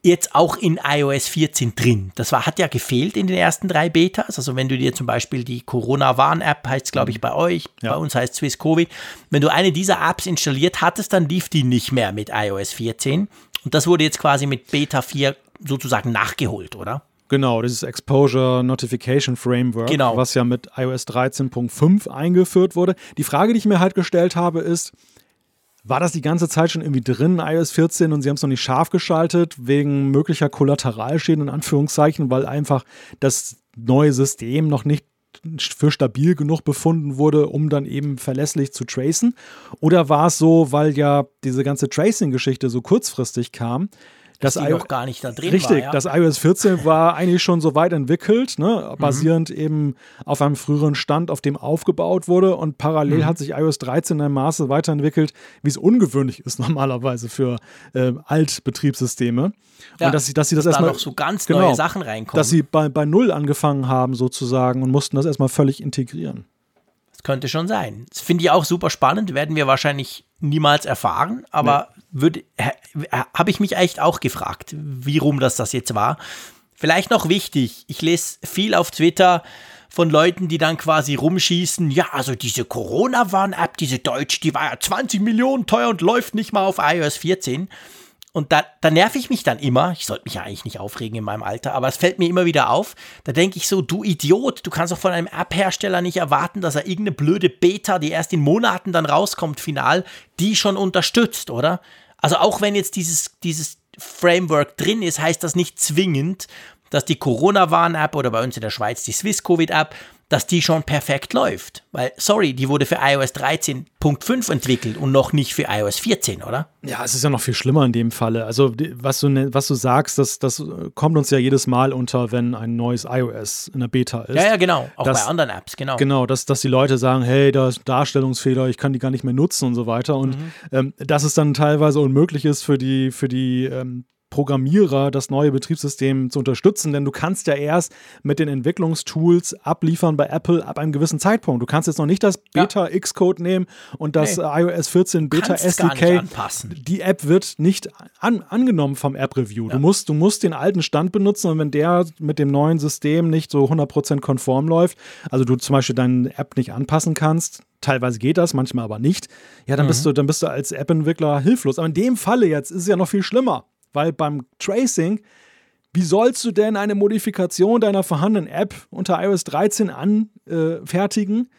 jetzt auch in iOS 14 drin. Das war, hat ja gefehlt in den ersten drei Betas. Also wenn du dir zum Beispiel die Corona-Warn-App, heißt es glaube ich bei euch, ja. bei uns heißt Swiss Covid, wenn du eine dieser Apps installiert hattest, dann lief die nicht mehr mit iOS 14. Und das wurde jetzt quasi mit Beta 4 sozusagen nachgeholt, oder?
Genau, dieses Exposure Notification Framework,
genau.
was ja mit iOS 13.5 eingeführt wurde. Die Frage, die ich mir halt gestellt habe, ist, war das die ganze Zeit schon irgendwie drin, iOS 14, und sie haben es noch nicht scharf geschaltet, wegen möglicher Kollateralschäden in Anführungszeichen, weil einfach das neue System noch nicht für stabil genug befunden wurde, um dann eben verlässlich zu tracen? Oder war es so, weil ja diese ganze Tracing-Geschichte so kurzfristig kam,
dass das noch gar nicht da drin
richtig,
war. Ja.
das iOS 14 war eigentlich schon so weit entwickelt, ne, basierend mhm. eben auf einem früheren Stand, auf dem aufgebaut wurde. Und parallel mhm. hat sich iOS 13 in einem Maße weiterentwickelt, wie es ungewöhnlich ist normalerweise für äh, Altbetriebssysteme.
Ja, und dass sie, dass sie das dass erstmal. Da noch so ganz genau, neue Sachen reinkommen.
Dass sie bei, bei Null angefangen haben, sozusagen, und mussten das erstmal völlig integrieren.
Das könnte schon sein. Das finde ich auch super spannend, werden wir wahrscheinlich niemals erfahren, aber. Habe ich mich echt auch gefragt, wie rum das das jetzt war. Vielleicht noch wichtig, ich lese viel auf Twitter von Leuten, die dann quasi rumschießen, ja, also diese Corona-Warn-App, diese Deutsch, die war ja 20 Millionen teuer und läuft nicht mal auf iOS 14. Und da, da nerv ich mich dann immer. Ich sollte mich ja eigentlich nicht aufregen in meinem Alter, aber es fällt mir immer wieder auf. Da denke ich so, du Idiot, du kannst doch von einem App-Hersteller nicht erwarten, dass er irgendeine blöde Beta, die erst in Monaten dann rauskommt, final, die schon unterstützt, oder? Also auch wenn jetzt dieses, dieses Framework drin ist, heißt das nicht zwingend, dass die Corona-Warn-App oder bei uns in der Schweiz die Swiss-Covid-App dass die schon perfekt läuft. Weil, sorry, die wurde für iOS 13.5 entwickelt und noch nicht für iOS 14, oder?
Ja, es ist ja noch viel schlimmer in dem Falle. Also, was du, ne, was du sagst, das, das kommt uns ja jedes Mal unter, wenn ein neues iOS in der Beta ist.
Ja, ja, genau. Auch dass, bei anderen Apps, genau.
Genau, dass, dass die Leute sagen, hey, da ist ein Darstellungsfehler, ich kann die gar nicht mehr nutzen und so weiter. Und mhm. ähm, dass es dann teilweise unmöglich ist für die, für die ähm, Programmierer das neue Betriebssystem zu unterstützen, denn du kannst ja erst mit den Entwicklungstools abliefern bei Apple ab einem gewissen Zeitpunkt. Du kannst jetzt noch nicht das Beta ja. Xcode nehmen und das nee. iOS 14 Beta SDK. Die App wird nicht an, angenommen vom App Review. Ja. Du, musst, du musst den alten Stand benutzen und wenn der mit dem neuen System nicht so 100% konform läuft, also du zum Beispiel deine App nicht anpassen kannst, teilweise geht das, manchmal aber nicht, ja, dann, mhm. bist, du, dann bist du als App-Entwickler hilflos. Aber in dem Falle jetzt ist es ja noch viel schlimmer. Weil beim Tracing, wie sollst du denn eine Modifikation deiner vorhandenen App unter iOS 13 anfertigen,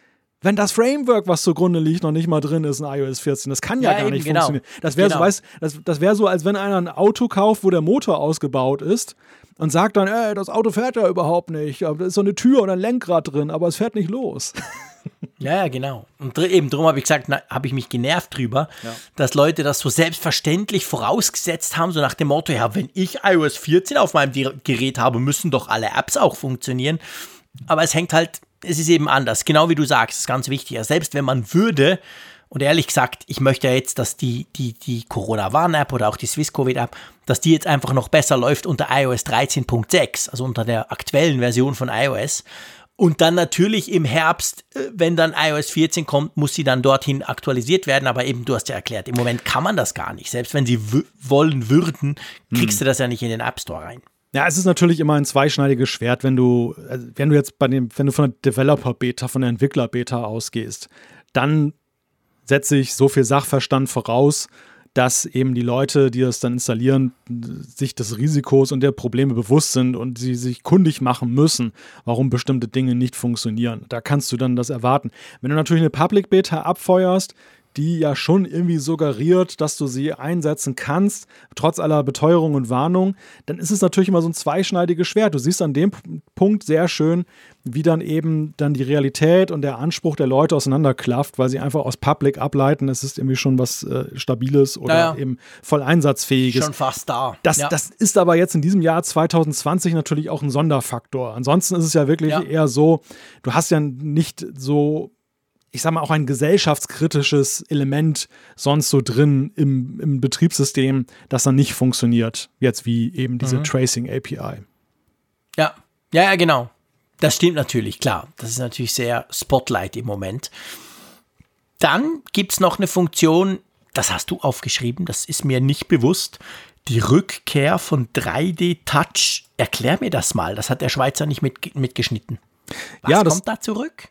wenn das Framework, was zugrunde liegt, noch nicht mal drin ist in iOS 14. Das kann ja, ja gar nicht genau. funktionieren. Das wäre genau. so, das, das wär so, als wenn einer ein Auto kauft, wo der Motor ausgebaut ist und sagt dann, ey, das Auto fährt ja überhaupt nicht. Da ist so eine Tür und ein Lenkrad drin, aber es fährt nicht los.
Ja, ja, genau. Und eben darum habe ich gesagt, habe ich mich genervt drüber, ja. dass Leute das so selbstverständlich vorausgesetzt haben, so nach dem Motto, ja, wenn ich iOS 14 auf meinem Gerät habe, müssen doch alle Apps auch funktionieren. Aber es hängt halt, es ist eben anders. Genau wie du sagst, ist ganz wichtig. Selbst wenn man würde, und ehrlich gesagt, ich möchte ja jetzt, dass die, die, die Corona-Warn-App oder auch die Swiss-Covid-App, dass die jetzt einfach noch besser läuft unter iOS 13.6, also unter der aktuellen Version von iOS. Und dann natürlich im Herbst, äh, wenn dann iOS 14 kommt, muss sie dann dorthin aktualisiert werden. Aber eben, du hast ja erklärt, im Moment kann man das gar nicht. Selbst wenn sie wollen würden, kriegst hm. du das ja nicht in den App Store rein.
Ja, es ist natürlich immer ein zweischneidiges Schwert, wenn du, also wenn du jetzt bei dem, wenn du von der Developer-Beta, von der Entwickler-Beta ausgehst, dann setze ich so viel Sachverstand voraus, dass eben die Leute, die das dann installieren, sich des Risikos und der Probleme bewusst sind und sie sich kundig machen müssen, warum bestimmte Dinge nicht funktionieren. Da kannst du dann das erwarten. Wenn du natürlich eine Public Beta abfeuerst, die ja schon irgendwie suggeriert, dass du sie einsetzen kannst, trotz aller Beteuerung und Warnung, dann ist es natürlich immer so ein zweischneidiges Schwert. Du siehst an dem Punkt sehr schön, wie dann eben dann die Realität und der Anspruch der Leute auseinanderklafft, weil sie einfach aus Public ableiten, es ist irgendwie schon was äh, Stabiles oder naja. eben voll einsatzfähiges.
Schon fast da.
Das, ja. das ist aber jetzt in diesem Jahr 2020 natürlich auch ein Sonderfaktor. Ansonsten ist es ja wirklich ja. eher so, du hast ja nicht so ich sag mal, auch ein gesellschaftskritisches Element sonst so drin im, im Betriebssystem, das dann nicht funktioniert, jetzt wie eben diese mhm. Tracing API.
Ja, ja, ja, genau. Das stimmt natürlich, klar. Das ist natürlich sehr Spotlight im Moment. Dann gibt es noch eine Funktion, das hast du aufgeschrieben, das ist mir nicht bewusst. Die Rückkehr von 3D-Touch. Erklär mir das mal. Das hat der Schweizer nicht mit, mitgeschnitten. Was ja, das, kommt da zurück?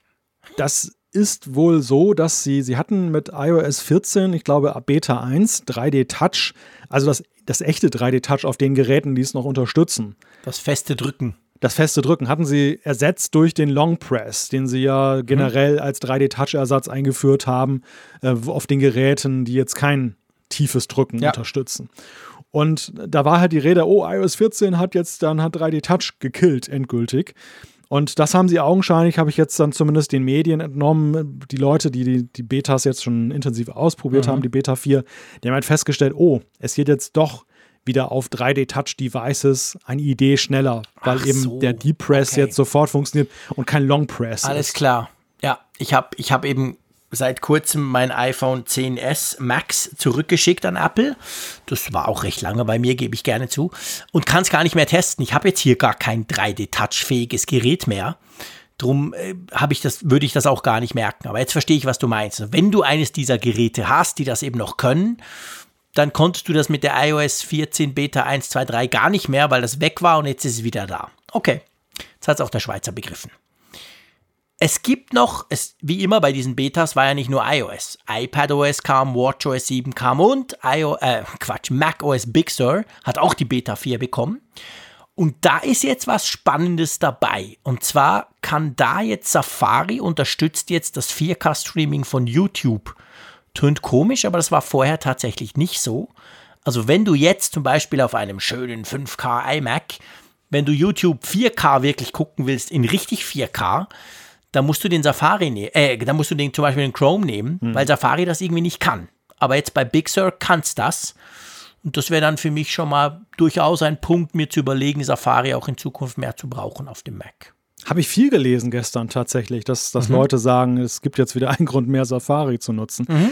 Das ist wohl so, dass sie, sie hatten mit iOS 14, ich glaube Beta 1, 3D Touch, also das, das echte 3D Touch auf den Geräten, die es noch unterstützen.
Das feste Drücken.
Das feste Drücken hatten sie ersetzt durch den Long Press, den sie ja generell mhm. als 3D-Touch-Ersatz eingeführt haben äh, auf den Geräten, die jetzt kein tiefes Drücken ja. unterstützen. Und da war halt die Rede, oh, iOS 14 hat jetzt dann hat 3D Touch gekillt, endgültig. Und das haben sie augenscheinlich, habe ich jetzt dann zumindest den Medien entnommen. Die Leute, die die, die Betas jetzt schon intensiv ausprobiert mhm. haben, die Beta 4, die haben halt festgestellt, oh, es geht jetzt doch wieder auf 3D-Touch-Devices eine Idee schneller, weil Ach eben so. der Deep Press okay. jetzt sofort funktioniert und kein Long Press.
Alles ist. klar. Ja, ich habe ich hab eben seit kurzem mein iPhone 10s Max zurückgeschickt an Apple. Das war auch recht lange bei mir, gebe ich gerne zu. Und kann es gar nicht mehr testen. Ich habe jetzt hier gar kein 3D-Touch-fähiges Gerät mehr. Drum äh, ich das, würde ich das auch gar nicht merken. Aber jetzt verstehe ich, was du meinst. Wenn du eines dieser Geräte hast, die das eben noch können, dann konntest du das mit der iOS 14 Beta 1.2.3 gar nicht mehr, weil das weg war und jetzt ist es wieder da. Okay, jetzt hat es auch der Schweizer begriffen. Es gibt noch, es, wie immer bei diesen Betas war ja nicht nur iOS. iPadOS kam, WatchOS 7 kam und IO, äh, Quatsch, macOS Big Sur hat auch die Beta 4 bekommen. Und da ist jetzt was Spannendes dabei. Und zwar kann da jetzt Safari unterstützt jetzt das 4K-Streaming von YouTube. Tönt komisch, aber das war vorher tatsächlich nicht so. Also wenn du jetzt zum Beispiel auf einem schönen 5K iMac, wenn du YouTube 4K wirklich gucken willst, in richtig 4K, da musst du den Safari nehmen, äh, da musst du den zum Beispiel den Chrome nehmen, mhm. weil Safari das irgendwie nicht kann. Aber jetzt bei Big Sur kannst das. Und das wäre dann für mich schon mal durchaus ein Punkt, mir zu überlegen, Safari auch in Zukunft mehr zu brauchen auf dem Mac.
Habe ich viel gelesen gestern tatsächlich, dass, dass mhm. Leute sagen, es gibt jetzt wieder einen Grund mehr, Safari zu nutzen. Mhm.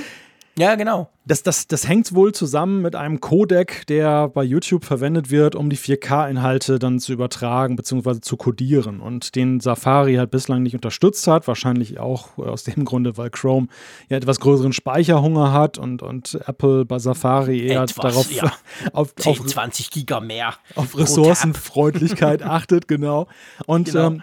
Ja, genau.
Das, das, das hängt wohl zusammen mit einem Codec, der bei YouTube verwendet wird, um die 4K-Inhalte dann zu übertragen bzw. zu codieren und den Safari halt bislang nicht unterstützt hat. Wahrscheinlich auch aus dem Grunde, weil Chrome ja etwas größeren Speicherhunger hat und, und Apple bei Safari eher etwas, darauf
ja. auf, 10, auf 20 Giga mehr.
Auf Ressourcenfreundlichkeit achtet, genau. Und genau. Ähm,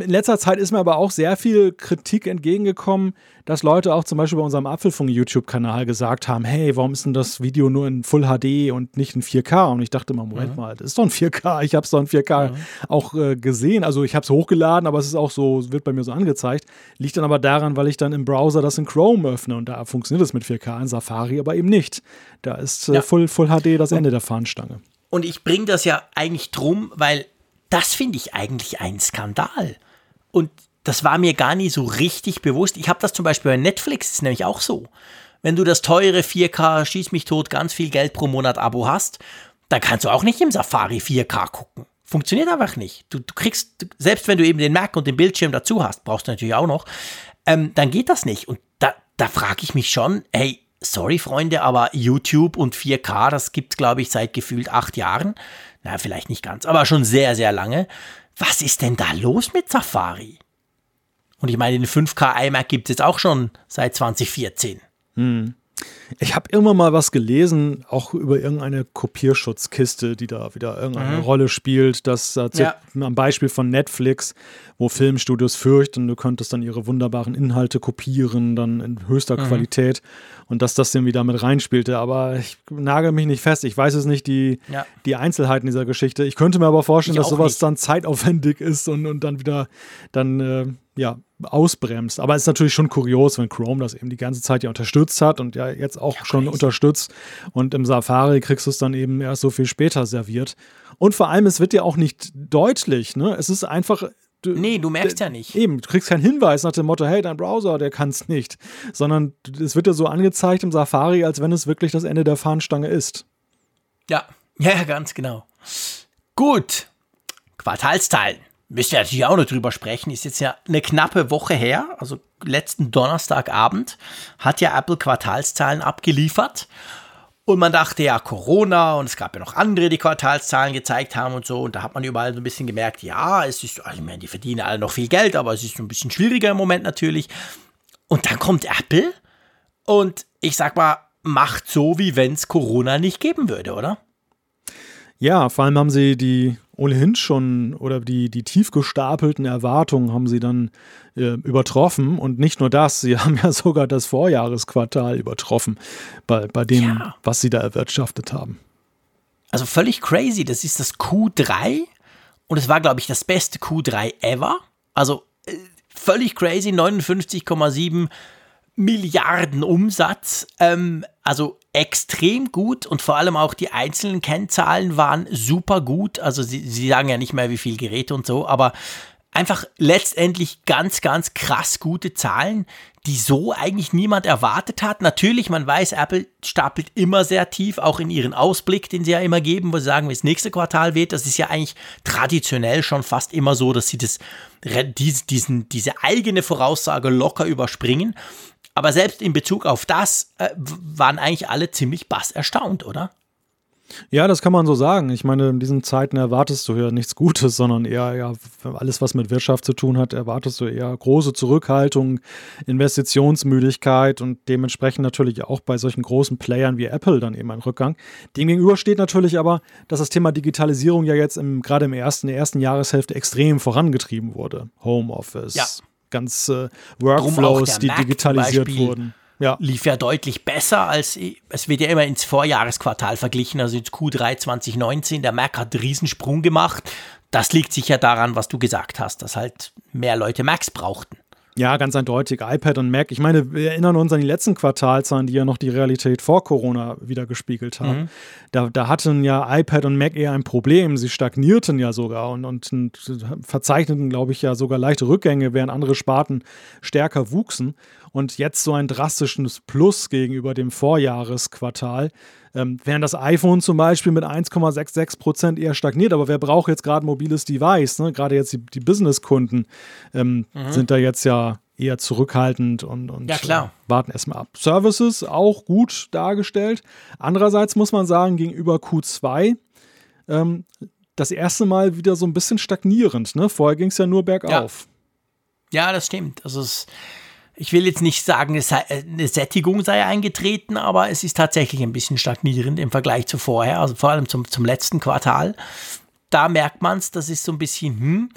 in letzter Zeit ist mir aber auch sehr viel Kritik entgegengekommen, dass Leute auch zum Beispiel bei unserem Apfelfunk-YouTube-Kanal gesagt haben, hey, warum ist denn das Video nur in Full HD und nicht in 4K? Und ich dachte mal, Moment mhm. mal, das ist doch ein 4K. Ich habe es doch in 4K mhm. auch äh, gesehen. Also ich habe es hochgeladen, aber es ist auch so, wird bei mir so angezeigt. Liegt dann aber daran, weil ich dann im Browser das in Chrome öffne und da funktioniert es mit 4K, in Safari aber eben nicht. Da ist äh, ja. Full, Full HD das Ende der Fahnenstange.
Und ich bringe das ja eigentlich drum, weil das finde ich eigentlich ein Skandal. Und das war mir gar nie so richtig bewusst. Ich habe das zum Beispiel bei Netflix, ist nämlich auch so. Wenn du das teure 4K, schieß mich tot, ganz viel Geld pro Monat Abo hast, dann kannst du auch nicht im Safari 4K gucken. Funktioniert einfach nicht. Du, du kriegst, selbst wenn du eben den Mac und den Bildschirm dazu hast, brauchst du natürlich auch noch, ähm, dann geht das nicht. Und da, da frage ich mich schon, hey, sorry Freunde, aber YouTube und 4K, das gibt es, glaube ich, seit gefühlt acht Jahren. Na, vielleicht nicht ganz, aber schon sehr, sehr lange. Was ist denn da los mit Safari? Und ich meine, den 5K iMac gibt es jetzt auch schon seit 2014. Hm.
Ich habe irgendwann mal was gelesen, auch über irgendeine Kopierschutzkiste, die da wieder irgendeine mhm. Rolle spielt. Das äh, ja. am Beispiel von Netflix, wo Filmstudios fürchten, du könntest dann ihre wunderbaren Inhalte kopieren, dann in höchster mhm. Qualität und dass das irgendwie damit reinspielte. Aber ich nagel mich nicht fest. Ich weiß es nicht, die, ja. die Einzelheiten dieser Geschichte. Ich könnte mir aber vorstellen, ich dass sowas nicht. dann zeitaufwendig ist und, und dann wieder dann äh, ja, ausbremst. Aber es ist natürlich schon kurios, wenn Chrome das eben die ganze Zeit ja unterstützt hat und ja jetzt auch ja, schon unterstützt. Und im Safari kriegst du es dann eben erst so viel später serviert. Und vor allem, es wird ja auch nicht deutlich. Ne? Es ist einfach.
Du, nee, du merkst ja nicht.
Eben, du kriegst keinen Hinweis nach dem Motto, hey, dein Browser, der kann es nicht. Sondern es wird ja so angezeigt im Safari, als wenn es wirklich das Ende der Fahnenstange ist.
Ja, ja, ganz genau. Gut. Quartalsteilen müssen wir natürlich auch noch drüber sprechen, ist jetzt ja eine knappe Woche her, also letzten Donnerstagabend hat ja Apple Quartalszahlen abgeliefert. Und man dachte ja, Corona und es gab ja noch andere, die Quartalszahlen gezeigt haben und so. Und da hat man überall so ein bisschen gemerkt, ja, es ist, also ich meine, die verdienen alle noch viel Geld, aber es ist ein bisschen schwieriger im Moment natürlich. Und dann kommt Apple und ich sag mal, macht so, wie wenn es Corona nicht geben würde, oder?
Ja, vor allem haben sie die ohnehin schon oder die, die tief gestapelten Erwartungen haben sie dann äh, übertroffen. Und nicht nur das, sie haben ja sogar das Vorjahresquartal übertroffen bei, bei dem, ja. was sie da erwirtschaftet haben.
Also völlig crazy. Das ist das Q3 und es war, glaube ich, das beste Q3 ever. Also äh, völlig crazy, 59,7 Milliarden Umsatz. Ähm, also extrem gut und vor allem auch die einzelnen Kennzahlen waren super gut. Also sie, sie sagen ja nicht mehr, wie viel Geräte und so, aber einfach letztendlich ganz, ganz krass gute Zahlen, die so eigentlich niemand erwartet hat. Natürlich, man weiß, Apple stapelt immer sehr tief, auch in ihren Ausblick, den sie ja immer geben, wo sie sagen, wie das nächste Quartal wird. Das ist ja eigentlich traditionell schon fast immer so, dass sie das, diesen, diese eigene Voraussage locker überspringen. Aber selbst in Bezug auf das äh, waren eigentlich alle ziemlich bass erstaunt, oder?
Ja, das kann man so sagen. Ich meine, in diesen Zeiten erwartest du ja nichts Gutes, sondern eher ja, alles, was mit Wirtschaft zu tun hat, erwartest du eher große Zurückhaltung, Investitionsmüdigkeit und dementsprechend natürlich auch bei solchen großen Playern wie Apple dann eben ein Rückgang. Demgegenüber steht natürlich aber, dass das Thema Digitalisierung ja jetzt im, gerade im ersten, der ersten Jahreshälfte extrem vorangetrieben wurde. Homeoffice, ja. Ganze Workflows, die digitalisiert wurden
ja. lief ja deutlich besser als, es wird ja immer ins Vorjahresquartal verglichen, also ins Q3 2019. Der Mac hat einen Riesensprung gemacht. Das liegt sicher daran, was du gesagt hast, dass halt mehr Leute Macs brauchten.
Ja, ganz eindeutig. iPad und Mac. Ich meine, wir erinnern uns an die letzten Quartalzahlen, die ja noch die Realität vor Corona wieder gespiegelt haben. Mhm. Da, da, hatten ja iPad und Mac eher ein Problem. Sie stagnierten ja sogar und, und, und verzeichneten, glaube ich, ja sogar leichte Rückgänge, während andere Sparten stärker wuchsen. Und jetzt so ein drastisches Plus gegenüber dem Vorjahresquartal. Ähm, während das iPhone zum Beispiel mit 1,66 Prozent eher stagniert. Aber wer braucht jetzt gerade ein mobiles Device? Ne? Gerade jetzt die, die Business-Kunden ähm, mhm. sind da jetzt ja eher zurückhaltend und, und
ja,
äh, warten erstmal ab. Services auch gut dargestellt. Andererseits muss man sagen, gegenüber Q2 ähm, das erste Mal wieder so ein bisschen stagnierend. Ne? Vorher ging es ja nur bergauf.
Ja. ja, das stimmt. Also es ich will jetzt nicht sagen, eine Sättigung sei eingetreten, aber es ist tatsächlich ein bisschen stagnierend im Vergleich zu vorher, also vor allem zum, zum letzten Quartal. Da merkt man es, das ist so ein bisschen, hm.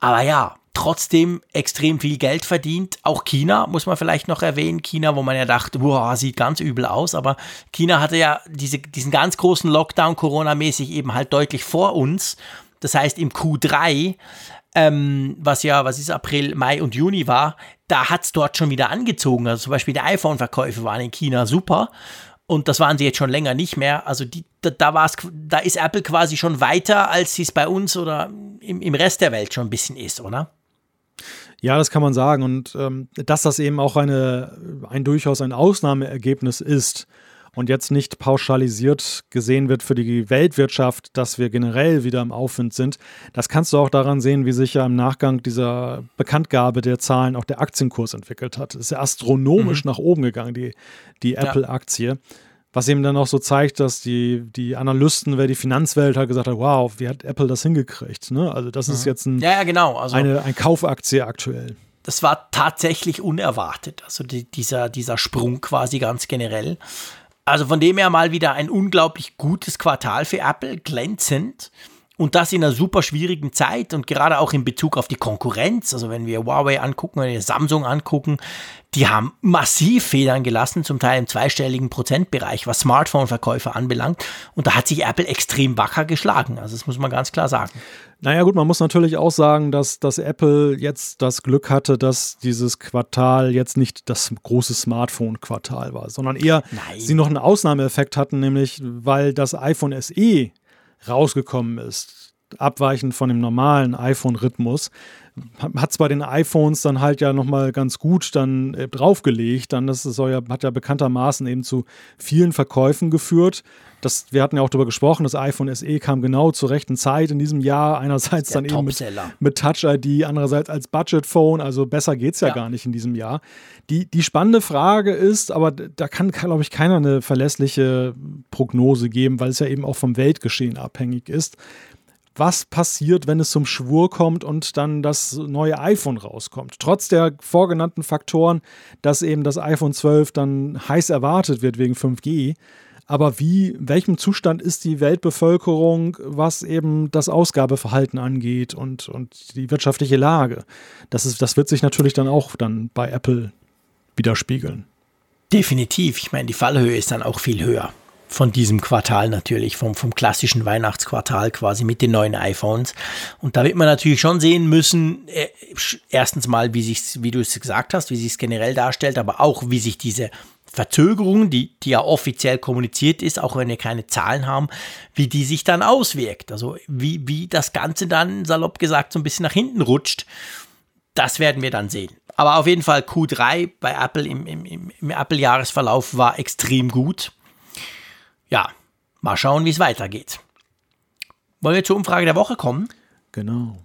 Aber ja, trotzdem extrem viel Geld verdient. Auch China muss man vielleicht noch erwähnen. China, wo man ja dachte, wow, sieht ganz übel aus. Aber China hatte ja diese, diesen ganz großen Lockdown Corona-mäßig eben halt deutlich vor uns. Das heißt, im Q3 ähm, was ja, was ist April, Mai und Juni war, da hat es dort schon wieder angezogen. Also zum Beispiel die iPhone-Verkäufe waren in China super. Und das waren sie jetzt schon länger nicht mehr. Also die, da, da, war's, da ist Apple quasi schon weiter, als sie es bei uns oder im, im Rest der Welt schon ein bisschen ist, oder?
Ja, das kann man sagen. Und ähm, dass das eben auch eine, ein durchaus ein Ausnahmeergebnis ist, und jetzt nicht pauschalisiert gesehen wird für die Weltwirtschaft, dass wir generell wieder im Aufwind sind. Das kannst du auch daran sehen, wie sich ja im Nachgang dieser Bekanntgabe der Zahlen auch der Aktienkurs entwickelt hat. Es ist ja astronomisch mhm. nach oben gegangen, die, die Apple-Aktie. Was eben dann auch so zeigt, dass die, die Analysten, wer die Finanzwelt hat gesagt hat, wow, wie hat Apple das hingekriegt? Ne? Also das mhm. ist jetzt ein,
ja, ja, genau. also,
eine ein Kaufaktie aktuell.
Das war tatsächlich unerwartet, also die, dieser, dieser Sprung quasi ganz generell. Also von dem her mal wieder ein unglaublich gutes Quartal für Apple, glänzend. Und das in einer super schwierigen Zeit und gerade auch in Bezug auf die Konkurrenz. Also wenn wir Huawei angucken, wenn wir Samsung angucken, die haben massiv Federn gelassen, zum Teil im zweistelligen Prozentbereich, was Smartphone-Verkäufe anbelangt. Und da hat sich Apple extrem wacker geschlagen. Also das muss man ganz klar sagen.
Naja gut, man muss natürlich auch sagen, dass, dass Apple jetzt das Glück hatte, dass dieses Quartal jetzt nicht das große Smartphone-Quartal war, sondern eher Nein. sie noch einen Ausnahmeeffekt hatten, nämlich weil das iPhone SE rausgekommen ist, abweichend von dem normalen iPhone-Rhythmus, hat es bei den iPhones dann halt ja nochmal ganz gut dann äh, draufgelegt. Dann das soll ja, hat ja bekanntermaßen eben zu vielen Verkäufen geführt. Das, wir hatten ja auch darüber gesprochen, das iPhone SE kam genau zur rechten Zeit in diesem Jahr. Einerseits dann eben mit, mit, Touch ID, andererseits als Budget Phone. Also besser geht es ja, ja, gar nicht in diesem Jahr. Die, die spannende Frage ist, aber da kann, glaube ich, keiner eine verlässliche Prognose geben, weil es ja eben auch vom Weltgeschehen abhängig ist was passiert, wenn es zum Schwur kommt und dann das neue iPhone rauskommt. Trotz der vorgenannten Faktoren, dass eben das iPhone 12 dann heiß erwartet wird wegen 5G. Aber wie, welchem Zustand ist die Weltbevölkerung, was eben das Ausgabeverhalten angeht und, und die wirtschaftliche Lage? Das, ist, das wird sich natürlich dann auch dann bei Apple widerspiegeln.
Definitiv. Ich meine, die Fallhöhe ist dann auch viel höher von diesem Quartal natürlich, vom, vom klassischen Weihnachtsquartal quasi mit den neuen iPhones. Und da wird man natürlich schon sehen müssen, äh, erstens mal, wie sich, wie du es gesagt hast, wie sich es generell darstellt, aber auch wie sich diese Verzögerung, die, die ja offiziell kommuniziert ist, auch wenn wir keine Zahlen haben, wie die sich dann auswirkt. Also wie, wie das Ganze dann, salopp gesagt, so ein bisschen nach hinten rutscht, das werden wir dann sehen. Aber auf jeden Fall Q3 bei Apple im, im, im Apple-Jahresverlauf war extrem gut. Ja, mal schauen, wie es weitergeht. Wollen wir zur Umfrage der Woche kommen?
Genau.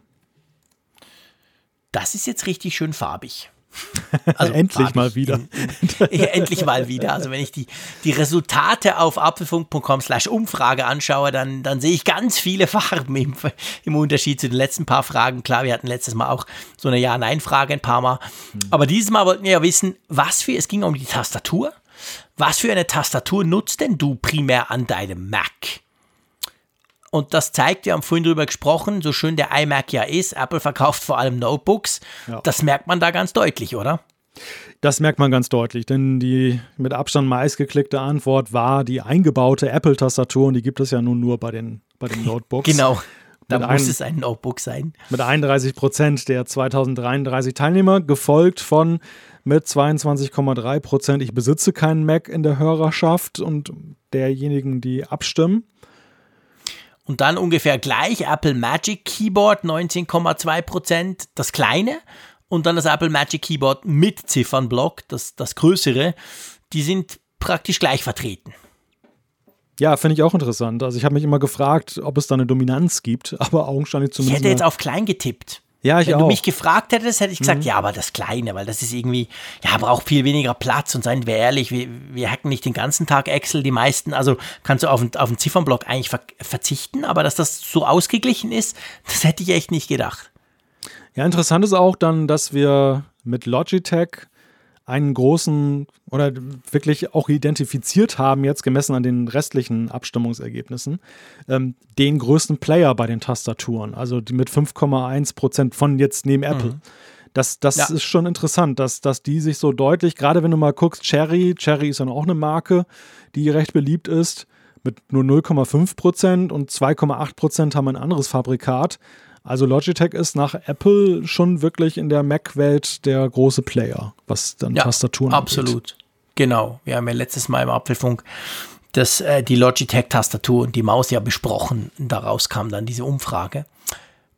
Das ist jetzt richtig schön farbig.
Also endlich mal wieder.
In, in, endlich mal wieder. Also wenn ich die, die Resultate auf apfelfunk.com slash Umfrage anschaue, dann, dann sehe ich ganz viele Farben im, im Unterschied zu den letzten paar Fragen. Klar, wir hatten letztes Mal auch so eine Ja-Nein-Frage ein paar Mal. Hm. Aber dieses Mal wollten wir ja wissen, was für, es ging um die Tastatur. Was für eine Tastatur nutzt denn du primär an deinem Mac? Und das zeigt, wir haben vorhin drüber gesprochen, so schön der iMac ja ist, Apple verkauft vor allem Notebooks. Ja. Das merkt man da ganz deutlich, oder?
Das merkt man ganz deutlich, denn die mit Abstand meistgeklickte Antwort war die eingebaute Apple-Tastatur und die gibt es ja nun nur bei den, bei den Notebooks.
genau. Da muss ein, es ein Notebook sein.
Mit 31 Prozent der 2033 Teilnehmer, gefolgt von mit 22,3 Prozent, ich besitze keinen Mac in der Hörerschaft und derjenigen, die abstimmen.
Und dann ungefähr gleich Apple Magic Keyboard 19,2 Prozent, das kleine. Und dann das Apple Magic Keyboard mit Ziffernblock, das, das größere. Die sind praktisch gleich vertreten.
Ja, finde ich auch interessant. Also ich habe mich immer gefragt, ob es da eine Dominanz gibt, aber augenscheinlich zumindest.
Ich hätte jetzt auf klein getippt.
Ja, ich
Wenn
auch.
du mich gefragt hättest, hätte ich gesagt, mhm. ja, aber das Kleine, weil das ist irgendwie, ja, braucht viel weniger Platz und seien wir ehrlich, wir, wir hacken nicht den ganzen Tag Excel, die meisten, also kannst du auf, auf einen Ziffernblock eigentlich ver verzichten, aber dass das so ausgeglichen ist, das hätte ich echt nicht gedacht.
Ja, interessant ist auch dann, dass wir mit Logitech einen großen oder wirklich auch identifiziert haben, jetzt gemessen an den restlichen Abstimmungsergebnissen, ähm, den größten Player bei den Tastaturen, also die mit 5,1 Prozent von jetzt neben Apple. Mhm. Das, das ja. ist schon interessant, dass, dass die sich so deutlich, gerade wenn du mal guckst, Cherry, Cherry ist ja auch eine Marke, die recht beliebt ist, mit nur 0,5 Prozent und 2,8 Prozent haben ein anderes Fabrikat. Also Logitech ist nach Apple schon wirklich in der Mac-Welt der große Player, was dann ja, Tastaturen
absolut. Angeht. Genau. Wir haben ja letztes Mal im Apfelfunk das, äh, die Logitech-Tastatur und die Maus ja besprochen. Daraus kam dann diese Umfrage.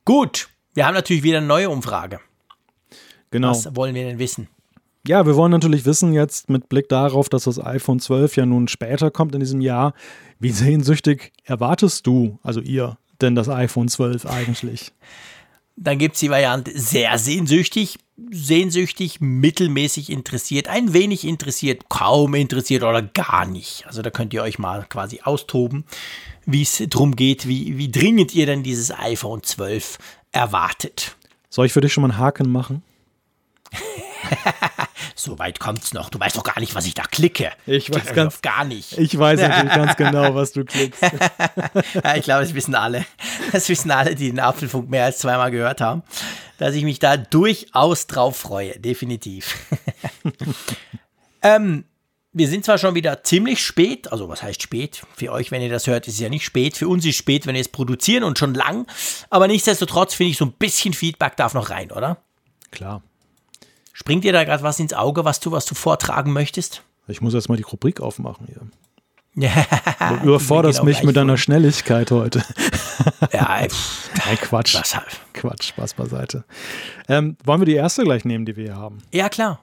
Gut, wir haben natürlich wieder eine neue Umfrage.
Genau.
Was wollen wir denn wissen?
Ja, wir wollen natürlich wissen jetzt mit Blick darauf, dass das iPhone 12 ja nun später kommt in diesem Jahr, wie sehnsüchtig erwartest du, also ihr, denn das iPhone 12 eigentlich?
Dann gibt es die Variante sehr sehnsüchtig, sehnsüchtig, mittelmäßig interessiert, ein wenig interessiert, kaum interessiert oder gar nicht. Also da könnt ihr euch mal quasi austoben, wie es darum geht, wie, wie dringend ihr denn dieses iPhone 12 erwartet.
Soll ich für dich schon mal einen Haken machen?
so weit kommt's noch. Du weißt doch gar nicht, was ich da klicke.
Ich weiß ganz
gar nicht.
Ich weiß natürlich ganz genau, was du klickst.
ich glaube, das wissen alle. Das wissen alle, die den Apfelfunk mehr als zweimal gehört haben, dass ich mich da durchaus drauf freue. Definitiv. ähm, wir sind zwar schon wieder ziemlich spät, also was heißt spät? Für euch, wenn ihr das hört, ist es ja nicht spät. Für uns ist es spät, wenn wir es produzieren und schon lang. Aber nichtsdestotrotz finde ich, so ein bisschen Feedback darf noch rein, oder?
Klar.
Springt dir da gerade was ins Auge, was du, was du vortragen möchtest?
Ich muss jetzt mal die Rubrik aufmachen hier. Ja, du überforderst mich mit deiner Schnelligkeit heute.
ja,
pff, Nein, Quatsch. Halt. Quatsch, Spaß beiseite. Ähm, wollen wir die erste gleich nehmen, die wir hier haben?
Ja, klar.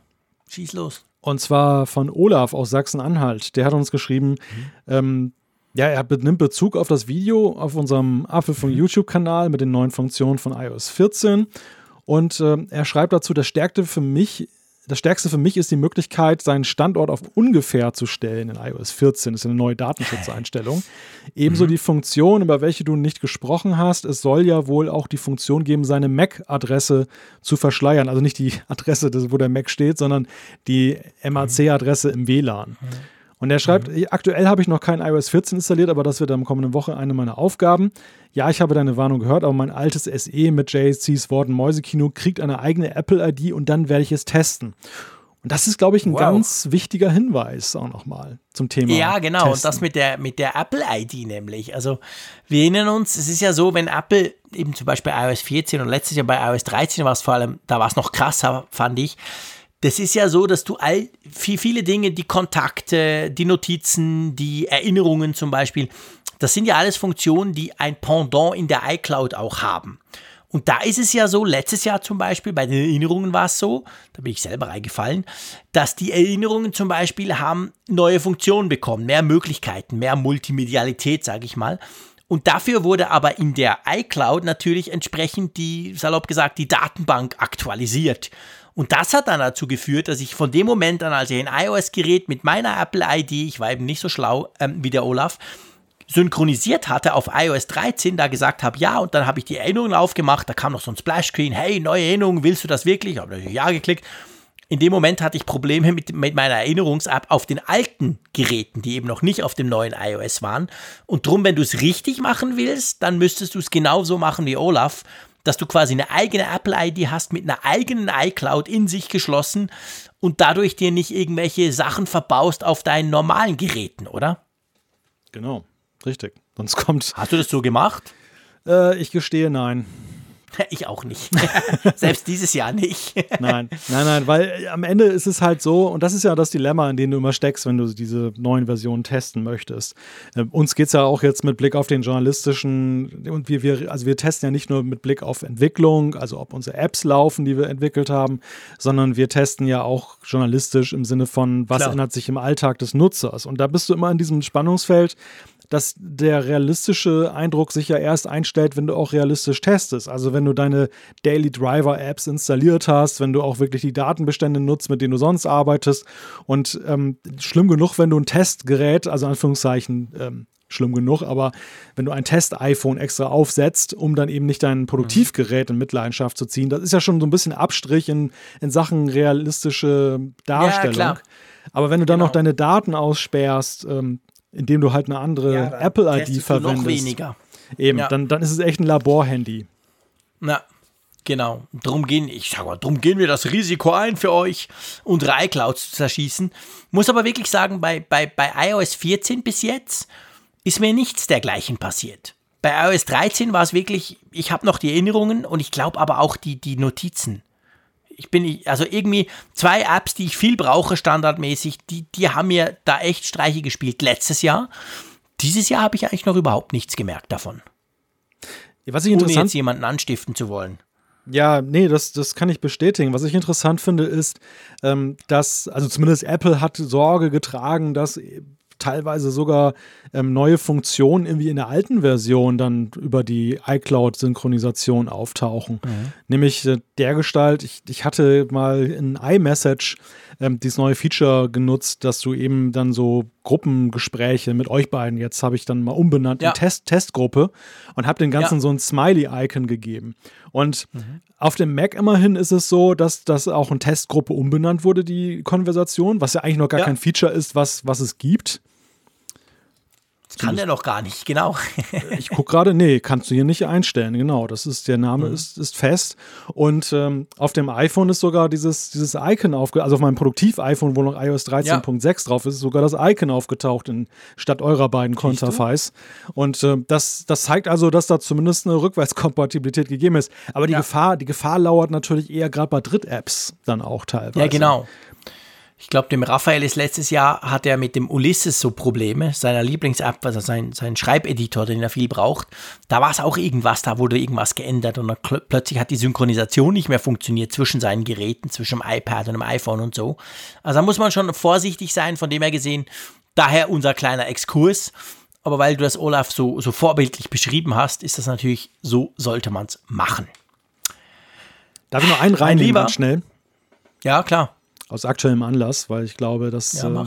Schieß los.
Und zwar von Olaf aus Sachsen-Anhalt. Der hat uns geschrieben, mhm. ähm, ja, er nimmt Bezug auf das Video auf unserem Apfel von. YouTube-Kanal mit den neuen Funktionen von iOS 14 und äh, er schreibt dazu, das Stärkste für mich das Stärkste für mich ist die Möglichkeit, seinen Standort auf ungefähr zu stellen in iOS 14. Das ist eine neue Datenschutzeinstellung. Ebenso mhm. die Funktion, über welche du nicht gesprochen hast. Es soll ja wohl auch die Funktion geben, seine MAC-Adresse zu verschleiern. Also nicht die Adresse, wo der Mac steht, sondern die MAC-Adresse im WLAN. Mhm. Und er schreibt, mhm. aktuell habe ich noch kein iOS 14 installiert, aber das wird am kommenden Woche eine meiner Aufgaben. Ja, ich habe deine Warnung gehört, aber mein altes SE mit JC's Worten Mäusekino kriegt eine eigene Apple-ID und dann werde ich es testen. Und das ist, glaube ich, ein wow. ganz wichtiger Hinweis auch nochmal zum Thema.
Ja, genau. Testen. Und das mit der, mit der Apple-ID nämlich. Also wir erinnern uns, es ist ja so, wenn Apple eben zum Beispiel iOS 14 und letztes Jahr bei iOS 13 war es vor allem, da war es noch krasser, fand ich. Das ist ja so, dass du all viel, viele Dinge, die Kontakte, die Notizen, die Erinnerungen zum Beispiel, das sind ja alles Funktionen, die ein Pendant in der iCloud auch haben. Und da ist es ja so, letztes Jahr zum Beispiel, bei den Erinnerungen war es so, da bin ich selber reingefallen, dass die Erinnerungen zum Beispiel haben neue Funktionen bekommen, mehr Möglichkeiten, mehr Multimedialität, sage ich mal. Und dafür wurde aber in der iCloud natürlich entsprechend die, salopp gesagt, die Datenbank aktualisiert. Und das hat dann dazu geführt, dass ich von dem Moment an, als ich ein iOS-Gerät mit meiner Apple-ID, ich war eben nicht so schlau ähm, wie der Olaf, synchronisiert hatte auf iOS 13, da gesagt habe, ja, und dann habe ich die Erinnerungen aufgemacht, da kam noch so ein Splash-Screen, hey, neue Erinnerungen, willst du das wirklich? Habe natürlich ja geklickt. In dem Moment hatte ich Probleme mit, mit meiner Erinnerungs-App auf den alten Geräten, die eben noch nicht auf dem neuen iOS waren. Und drum, wenn du es richtig machen willst, dann müsstest du es genauso machen wie Olaf, dass du quasi eine eigene Apple-ID hast mit einer eigenen iCloud in sich geschlossen und dadurch dir nicht irgendwelche Sachen verbaust auf deinen normalen Geräten, oder?
Genau. Richtig. Sonst kommt.
Hast du das so gemacht?
Äh, ich gestehe nein.
Ich auch nicht. Selbst dieses Jahr nicht.
nein, nein, nein, weil am Ende ist es halt so, und das ist ja das Dilemma, in dem du immer steckst, wenn du diese neuen Versionen testen möchtest. Äh, uns geht es ja auch jetzt mit Blick auf den journalistischen, und wir, wir, also wir testen ja nicht nur mit Blick auf Entwicklung, also ob unsere Apps laufen, die wir entwickelt haben, sondern wir testen ja auch journalistisch im Sinne von, was Klar. ändert sich im Alltag des Nutzers. Und da bist du immer in diesem Spannungsfeld, dass der realistische Eindruck sich ja erst einstellt, wenn du auch realistisch testest. Also wenn du deine Daily Driver Apps installiert hast, wenn du auch wirklich die Datenbestände nutzt, mit denen du sonst arbeitest. Und ähm, schlimm genug, wenn du ein Testgerät, also Anführungszeichen, ähm, schlimm genug, aber wenn du ein Test-iPhone extra aufsetzt, um dann eben nicht dein Produktivgerät in Mitleidenschaft zu ziehen, das ist ja schon so ein bisschen Abstrich in, in Sachen realistische Darstellung. Ja, aber wenn du dann genau. noch deine Daten aussperrst, ähm, indem du halt eine andere ja, Apple-ID verwendest. Noch weniger. Eben, ja. dann, dann ist es echt ein Laborhandy.
Ja, genau. Drum gehen, ich sag mal, drum gehen wir das Risiko ein für euch, unsere iClouds zu zerschießen. Muss aber wirklich sagen, bei, bei, bei iOS 14 bis jetzt ist mir nichts dergleichen passiert. Bei iOS 13 war es wirklich, ich habe noch die Erinnerungen und ich glaube aber auch die, die Notizen ich bin, also irgendwie zwei Apps, die ich viel brauche, standardmäßig, die, die haben mir da echt Streiche gespielt letztes Jahr. Dieses Jahr habe ich eigentlich noch überhaupt nichts gemerkt davon.
Ja, was ich Ohne
jetzt jemanden anstiften zu wollen.
Ja, nee, das, das kann ich bestätigen. Was ich interessant finde, ist, ähm, dass, also zumindest Apple hat Sorge getragen, dass teilweise sogar ähm, neue Funktionen irgendwie in der alten Version dann über die iCloud-Synchronisation auftauchen. Mhm. Nämlich äh, der Gestalt, ich, ich hatte mal in iMessage ähm, dieses neue Feature genutzt, dass du eben dann so Gruppengespräche mit euch beiden, jetzt habe ich dann mal umbenannt ja. in Test Testgruppe und habe den ganzen ja. so ein Smiley-Icon gegeben. Und mhm. auf dem Mac immerhin ist es so, dass das auch in Testgruppe umbenannt wurde, die Konversation, was ja eigentlich noch gar ja. kein Feature ist, was, was es gibt.
Kann der noch gar nicht, genau.
ich gucke gerade, nee, kannst du hier nicht einstellen, genau. Das ist, der Name mhm. ist, ist fest. Und ähm, auf dem iPhone ist sogar dieses, dieses Icon aufgetaucht, also auf meinem Produktiv-iPhone, wo noch iOS 13.6 ja. drauf ist, ist sogar das Icon aufgetaucht in, statt eurer beiden Konterfeis. Und äh, das, das zeigt also, dass da zumindest eine Rückwärtskompatibilität gegeben ist. Aber die ja. Gefahr, die Gefahr lauert natürlich eher gerade bei Dritt-Apps dann auch teilweise.
Ja, genau. Ich glaube, dem Raphael ist letztes Jahr, hat er mit dem Ulysses so Probleme, seiner Lieblings-App, also sein, sein Schreibeditor, den er viel braucht. Da war es auch irgendwas, da wurde irgendwas geändert und dann plötzlich hat die Synchronisation nicht mehr funktioniert zwischen seinen Geräten, zwischen dem iPad und dem iPhone und so. Also da muss man schon vorsichtig sein, von dem her gesehen, daher unser kleiner Exkurs. Aber weil du das Olaf so, so vorbildlich beschrieben hast, ist das natürlich, so sollte man es machen.
Darf ich noch einen reinnehmen, ganz schnell?
Ja, klar
aus aktuellem Anlass, weil ich glaube, dass ja, äh,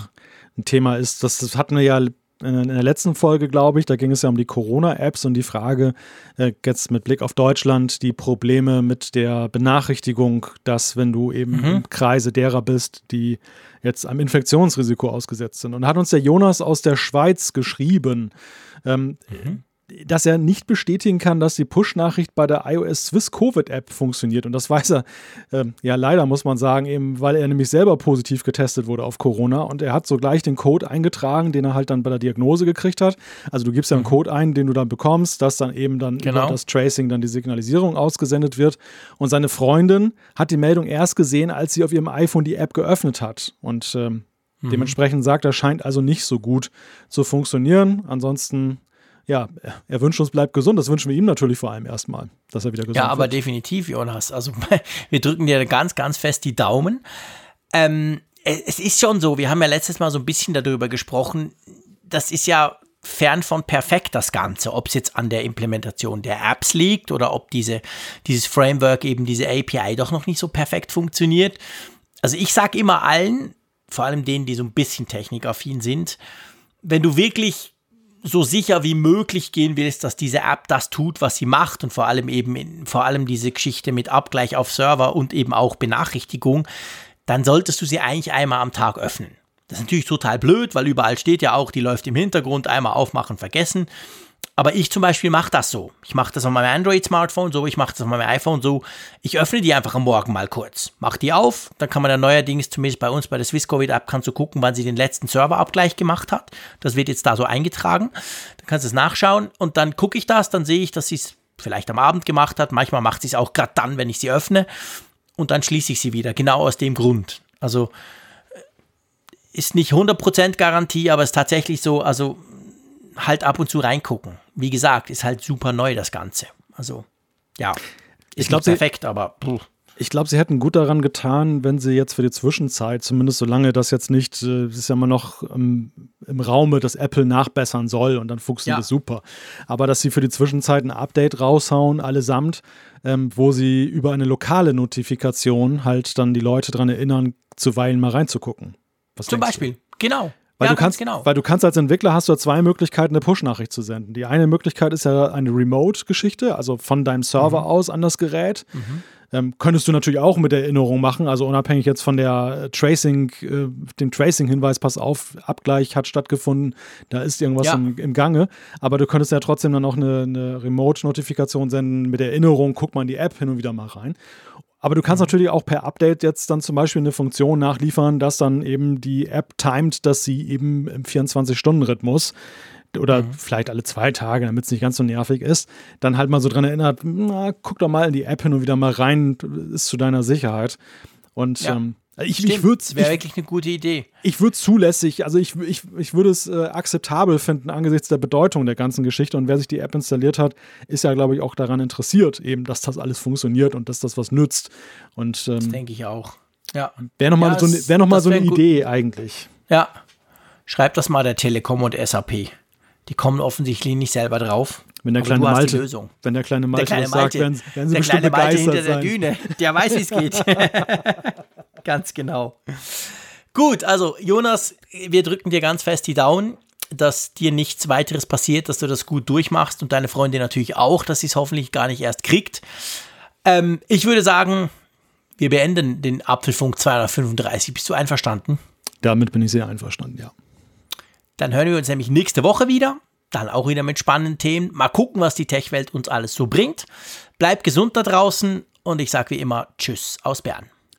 ein Thema ist, das, das hatten wir ja in der letzten Folge, glaube ich, da ging es ja um die Corona-Apps und die Frage, äh, jetzt mit Blick auf Deutschland, die Probleme mit der Benachrichtigung, dass wenn du eben mhm. im Kreise derer bist, die jetzt einem Infektionsrisiko ausgesetzt sind. Und hat uns der Jonas aus der Schweiz geschrieben, ähm, mhm dass er nicht bestätigen kann, dass die Push-Nachricht bei der iOS Swiss Covid-App funktioniert. Und das weiß er, äh, ja leider muss man sagen, eben weil er nämlich selber positiv getestet wurde auf Corona. Und er hat sogleich den Code eingetragen, den er halt dann bei der Diagnose gekriegt hat. Also du gibst ja einen mhm. Code ein, den du dann bekommst, dass dann eben dann genau. über das Tracing dann die Signalisierung ausgesendet wird. Und seine Freundin hat die Meldung erst gesehen, als sie auf ihrem iPhone die App geöffnet hat. Und ähm, mhm. dementsprechend sagt er, scheint also nicht so gut zu funktionieren. Ansonsten ja, er wünscht uns, bleibt gesund. Das wünschen wir ihm natürlich vor allem erstmal, dass er wieder gesund
wird. Ja, aber
wird.
definitiv, Jonas. Also wir drücken dir ganz, ganz fest die Daumen. Ähm, es ist schon so, wir haben ja letztes Mal so ein bisschen darüber gesprochen, das ist ja fern von perfekt das Ganze, ob es jetzt an der Implementation der Apps liegt oder ob diese, dieses Framework, eben diese API doch noch nicht so perfekt funktioniert. Also ich sage immer allen, vor allem denen, die so ein bisschen technikaffin sind, wenn du wirklich so sicher wie möglich gehen willst, dass diese App das tut, was sie macht und vor allem eben in, vor allem diese Geschichte mit Abgleich auf Server und eben auch Benachrichtigung, dann solltest du sie eigentlich einmal am Tag öffnen. Das ist natürlich total blöd, weil überall steht ja auch, die läuft im Hintergrund, einmal aufmachen, vergessen. Aber ich zum Beispiel mache das so. Ich mache das auf meinem Android-Smartphone so, ich mache das auf meinem iPhone so. Ich öffne die einfach am Morgen mal kurz. Mach die auf, dann kann man dann neuerdings, zumindest bei uns bei der SwissCovid-App, kannst du gucken, wann sie den letzten Serverabgleich gemacht hat. Das wird jetzt da so eingetragen. Dann kannst du es nachschauen und dann gucke ich das, dann sehe ich, dass sie es vielleicht am Abend gemacht hat. Manchmal macht sie es auch gerade dann, wenn ich sie öffne. Und dann schließe ich sie wieder, genau aus dem Grund. Also äh, ist nicht 100% Garantie, aber es ist tatsächlich so, also halt ab und zu reingucken. Wie gesagt, ist halt super neu das Ganze. Also, ja. Ist ich glaube, perfekt, aber. Puh.
Ich glaube, sie hätten gut daran getan, wenn sie jetzt für die Zwischenzeit, zumindest solange das jetzt nicht, äh, es ist ja immer noch im, im Raume, dass Apple nachbessern soll und dann funktioniert ja. das super. Aber dass sie für die Zwischenzeit ein Update raushauen, allesamt, ähm, wo sie über eine lokale Notifikation halt dann die Leute daran erinnern, zuweilen mal reinzugucken.
Was Zum Beispiel, du? genau.
Weil, ja, du kannst, genau. weil du kannst als Entwickler hast du zwei Möglichkeiten, eine Push-Nachricht zu senden. Die eine Möglichkeit ist ja eine Remote-Geschichte, also von deinem Server mhm. aus an das Gerät. Mhm. Ähm, könntest du natürlich auch mit Erinnerung machen, also unabhängig jetzt von der äh, Tracing, äh, dem Tracing-Hinweis, pass auf, Abgleich hat stattgefunden, da ist irgendwas ja. im, im, Gange. Aber du könntest ja trotzdem dann auch eine, eine Remote-Notifikation senden mit Erinnerung, guck mal in die App hin und wieder mal rein. Aber du kannst mhm. natürlich auch per Update jetzt dann zum Beispiel eine Funktion nachliefern, dass dann eben die App timet, dass sie eben im 24-Stunden-Rhythmus oder mhm. vielleicht alle zwei Tage, damit es nicht ganz so nervig ist, dann halt mal so dran erinnert, na, guck doch mal in die App hin und wieder mal rein, ist zu deiner Sicherheit. Und ja. ähm, ich, ich würde
wäre wirklich eine gute Idee.
Ich würde zulässig, also ich, ich, ich würde es äh, akzeptabel finden angesichts der Bedeutung der ganzen Geschichte. Und wer sich die App installiert hat, ist ja, glaube ich, auch daran interessiert, eben, dass das alles funktioniert und dass das was nützt. Und ähm,
das denke ich auch. Ja.
Wäre nochmal ja, so, wär noch mal so eine Idee eigentlich.
Ja. Schreibt das mal der Telekom und SAP. Die kommen offensichtlich nicht selber drauf.
Wenn der kleine Malte, wenn der kleine Malte, der kleine Malte sagt, werden, werden sie der kleine Malte hinter
sein. der Düne, der weiß, wie es geht. ganz genau. Gut, also Jonas, wir drücken dir ganz fest die Daumen, dass dir nichts weiteres passiert, dass du das gut durchmachst und deine Freundin natürlich auch, dass sie es hoffentlich gar nicht erst kriegt. Ähm, ich würde sagen, wir beenden den Apfelfunk 235. Bist du einverstanden?
Damit bin ich sehr einverstanden, ja.
Dann hören wir uns nämlich nächste Woche wieder. Dann auch wieder mit spannenden Themen. Mal gucken, was die Tech-Welt uns alles so bringt. Bleib gesund da draußen und ich sage wie immer Tschüss aus Bern.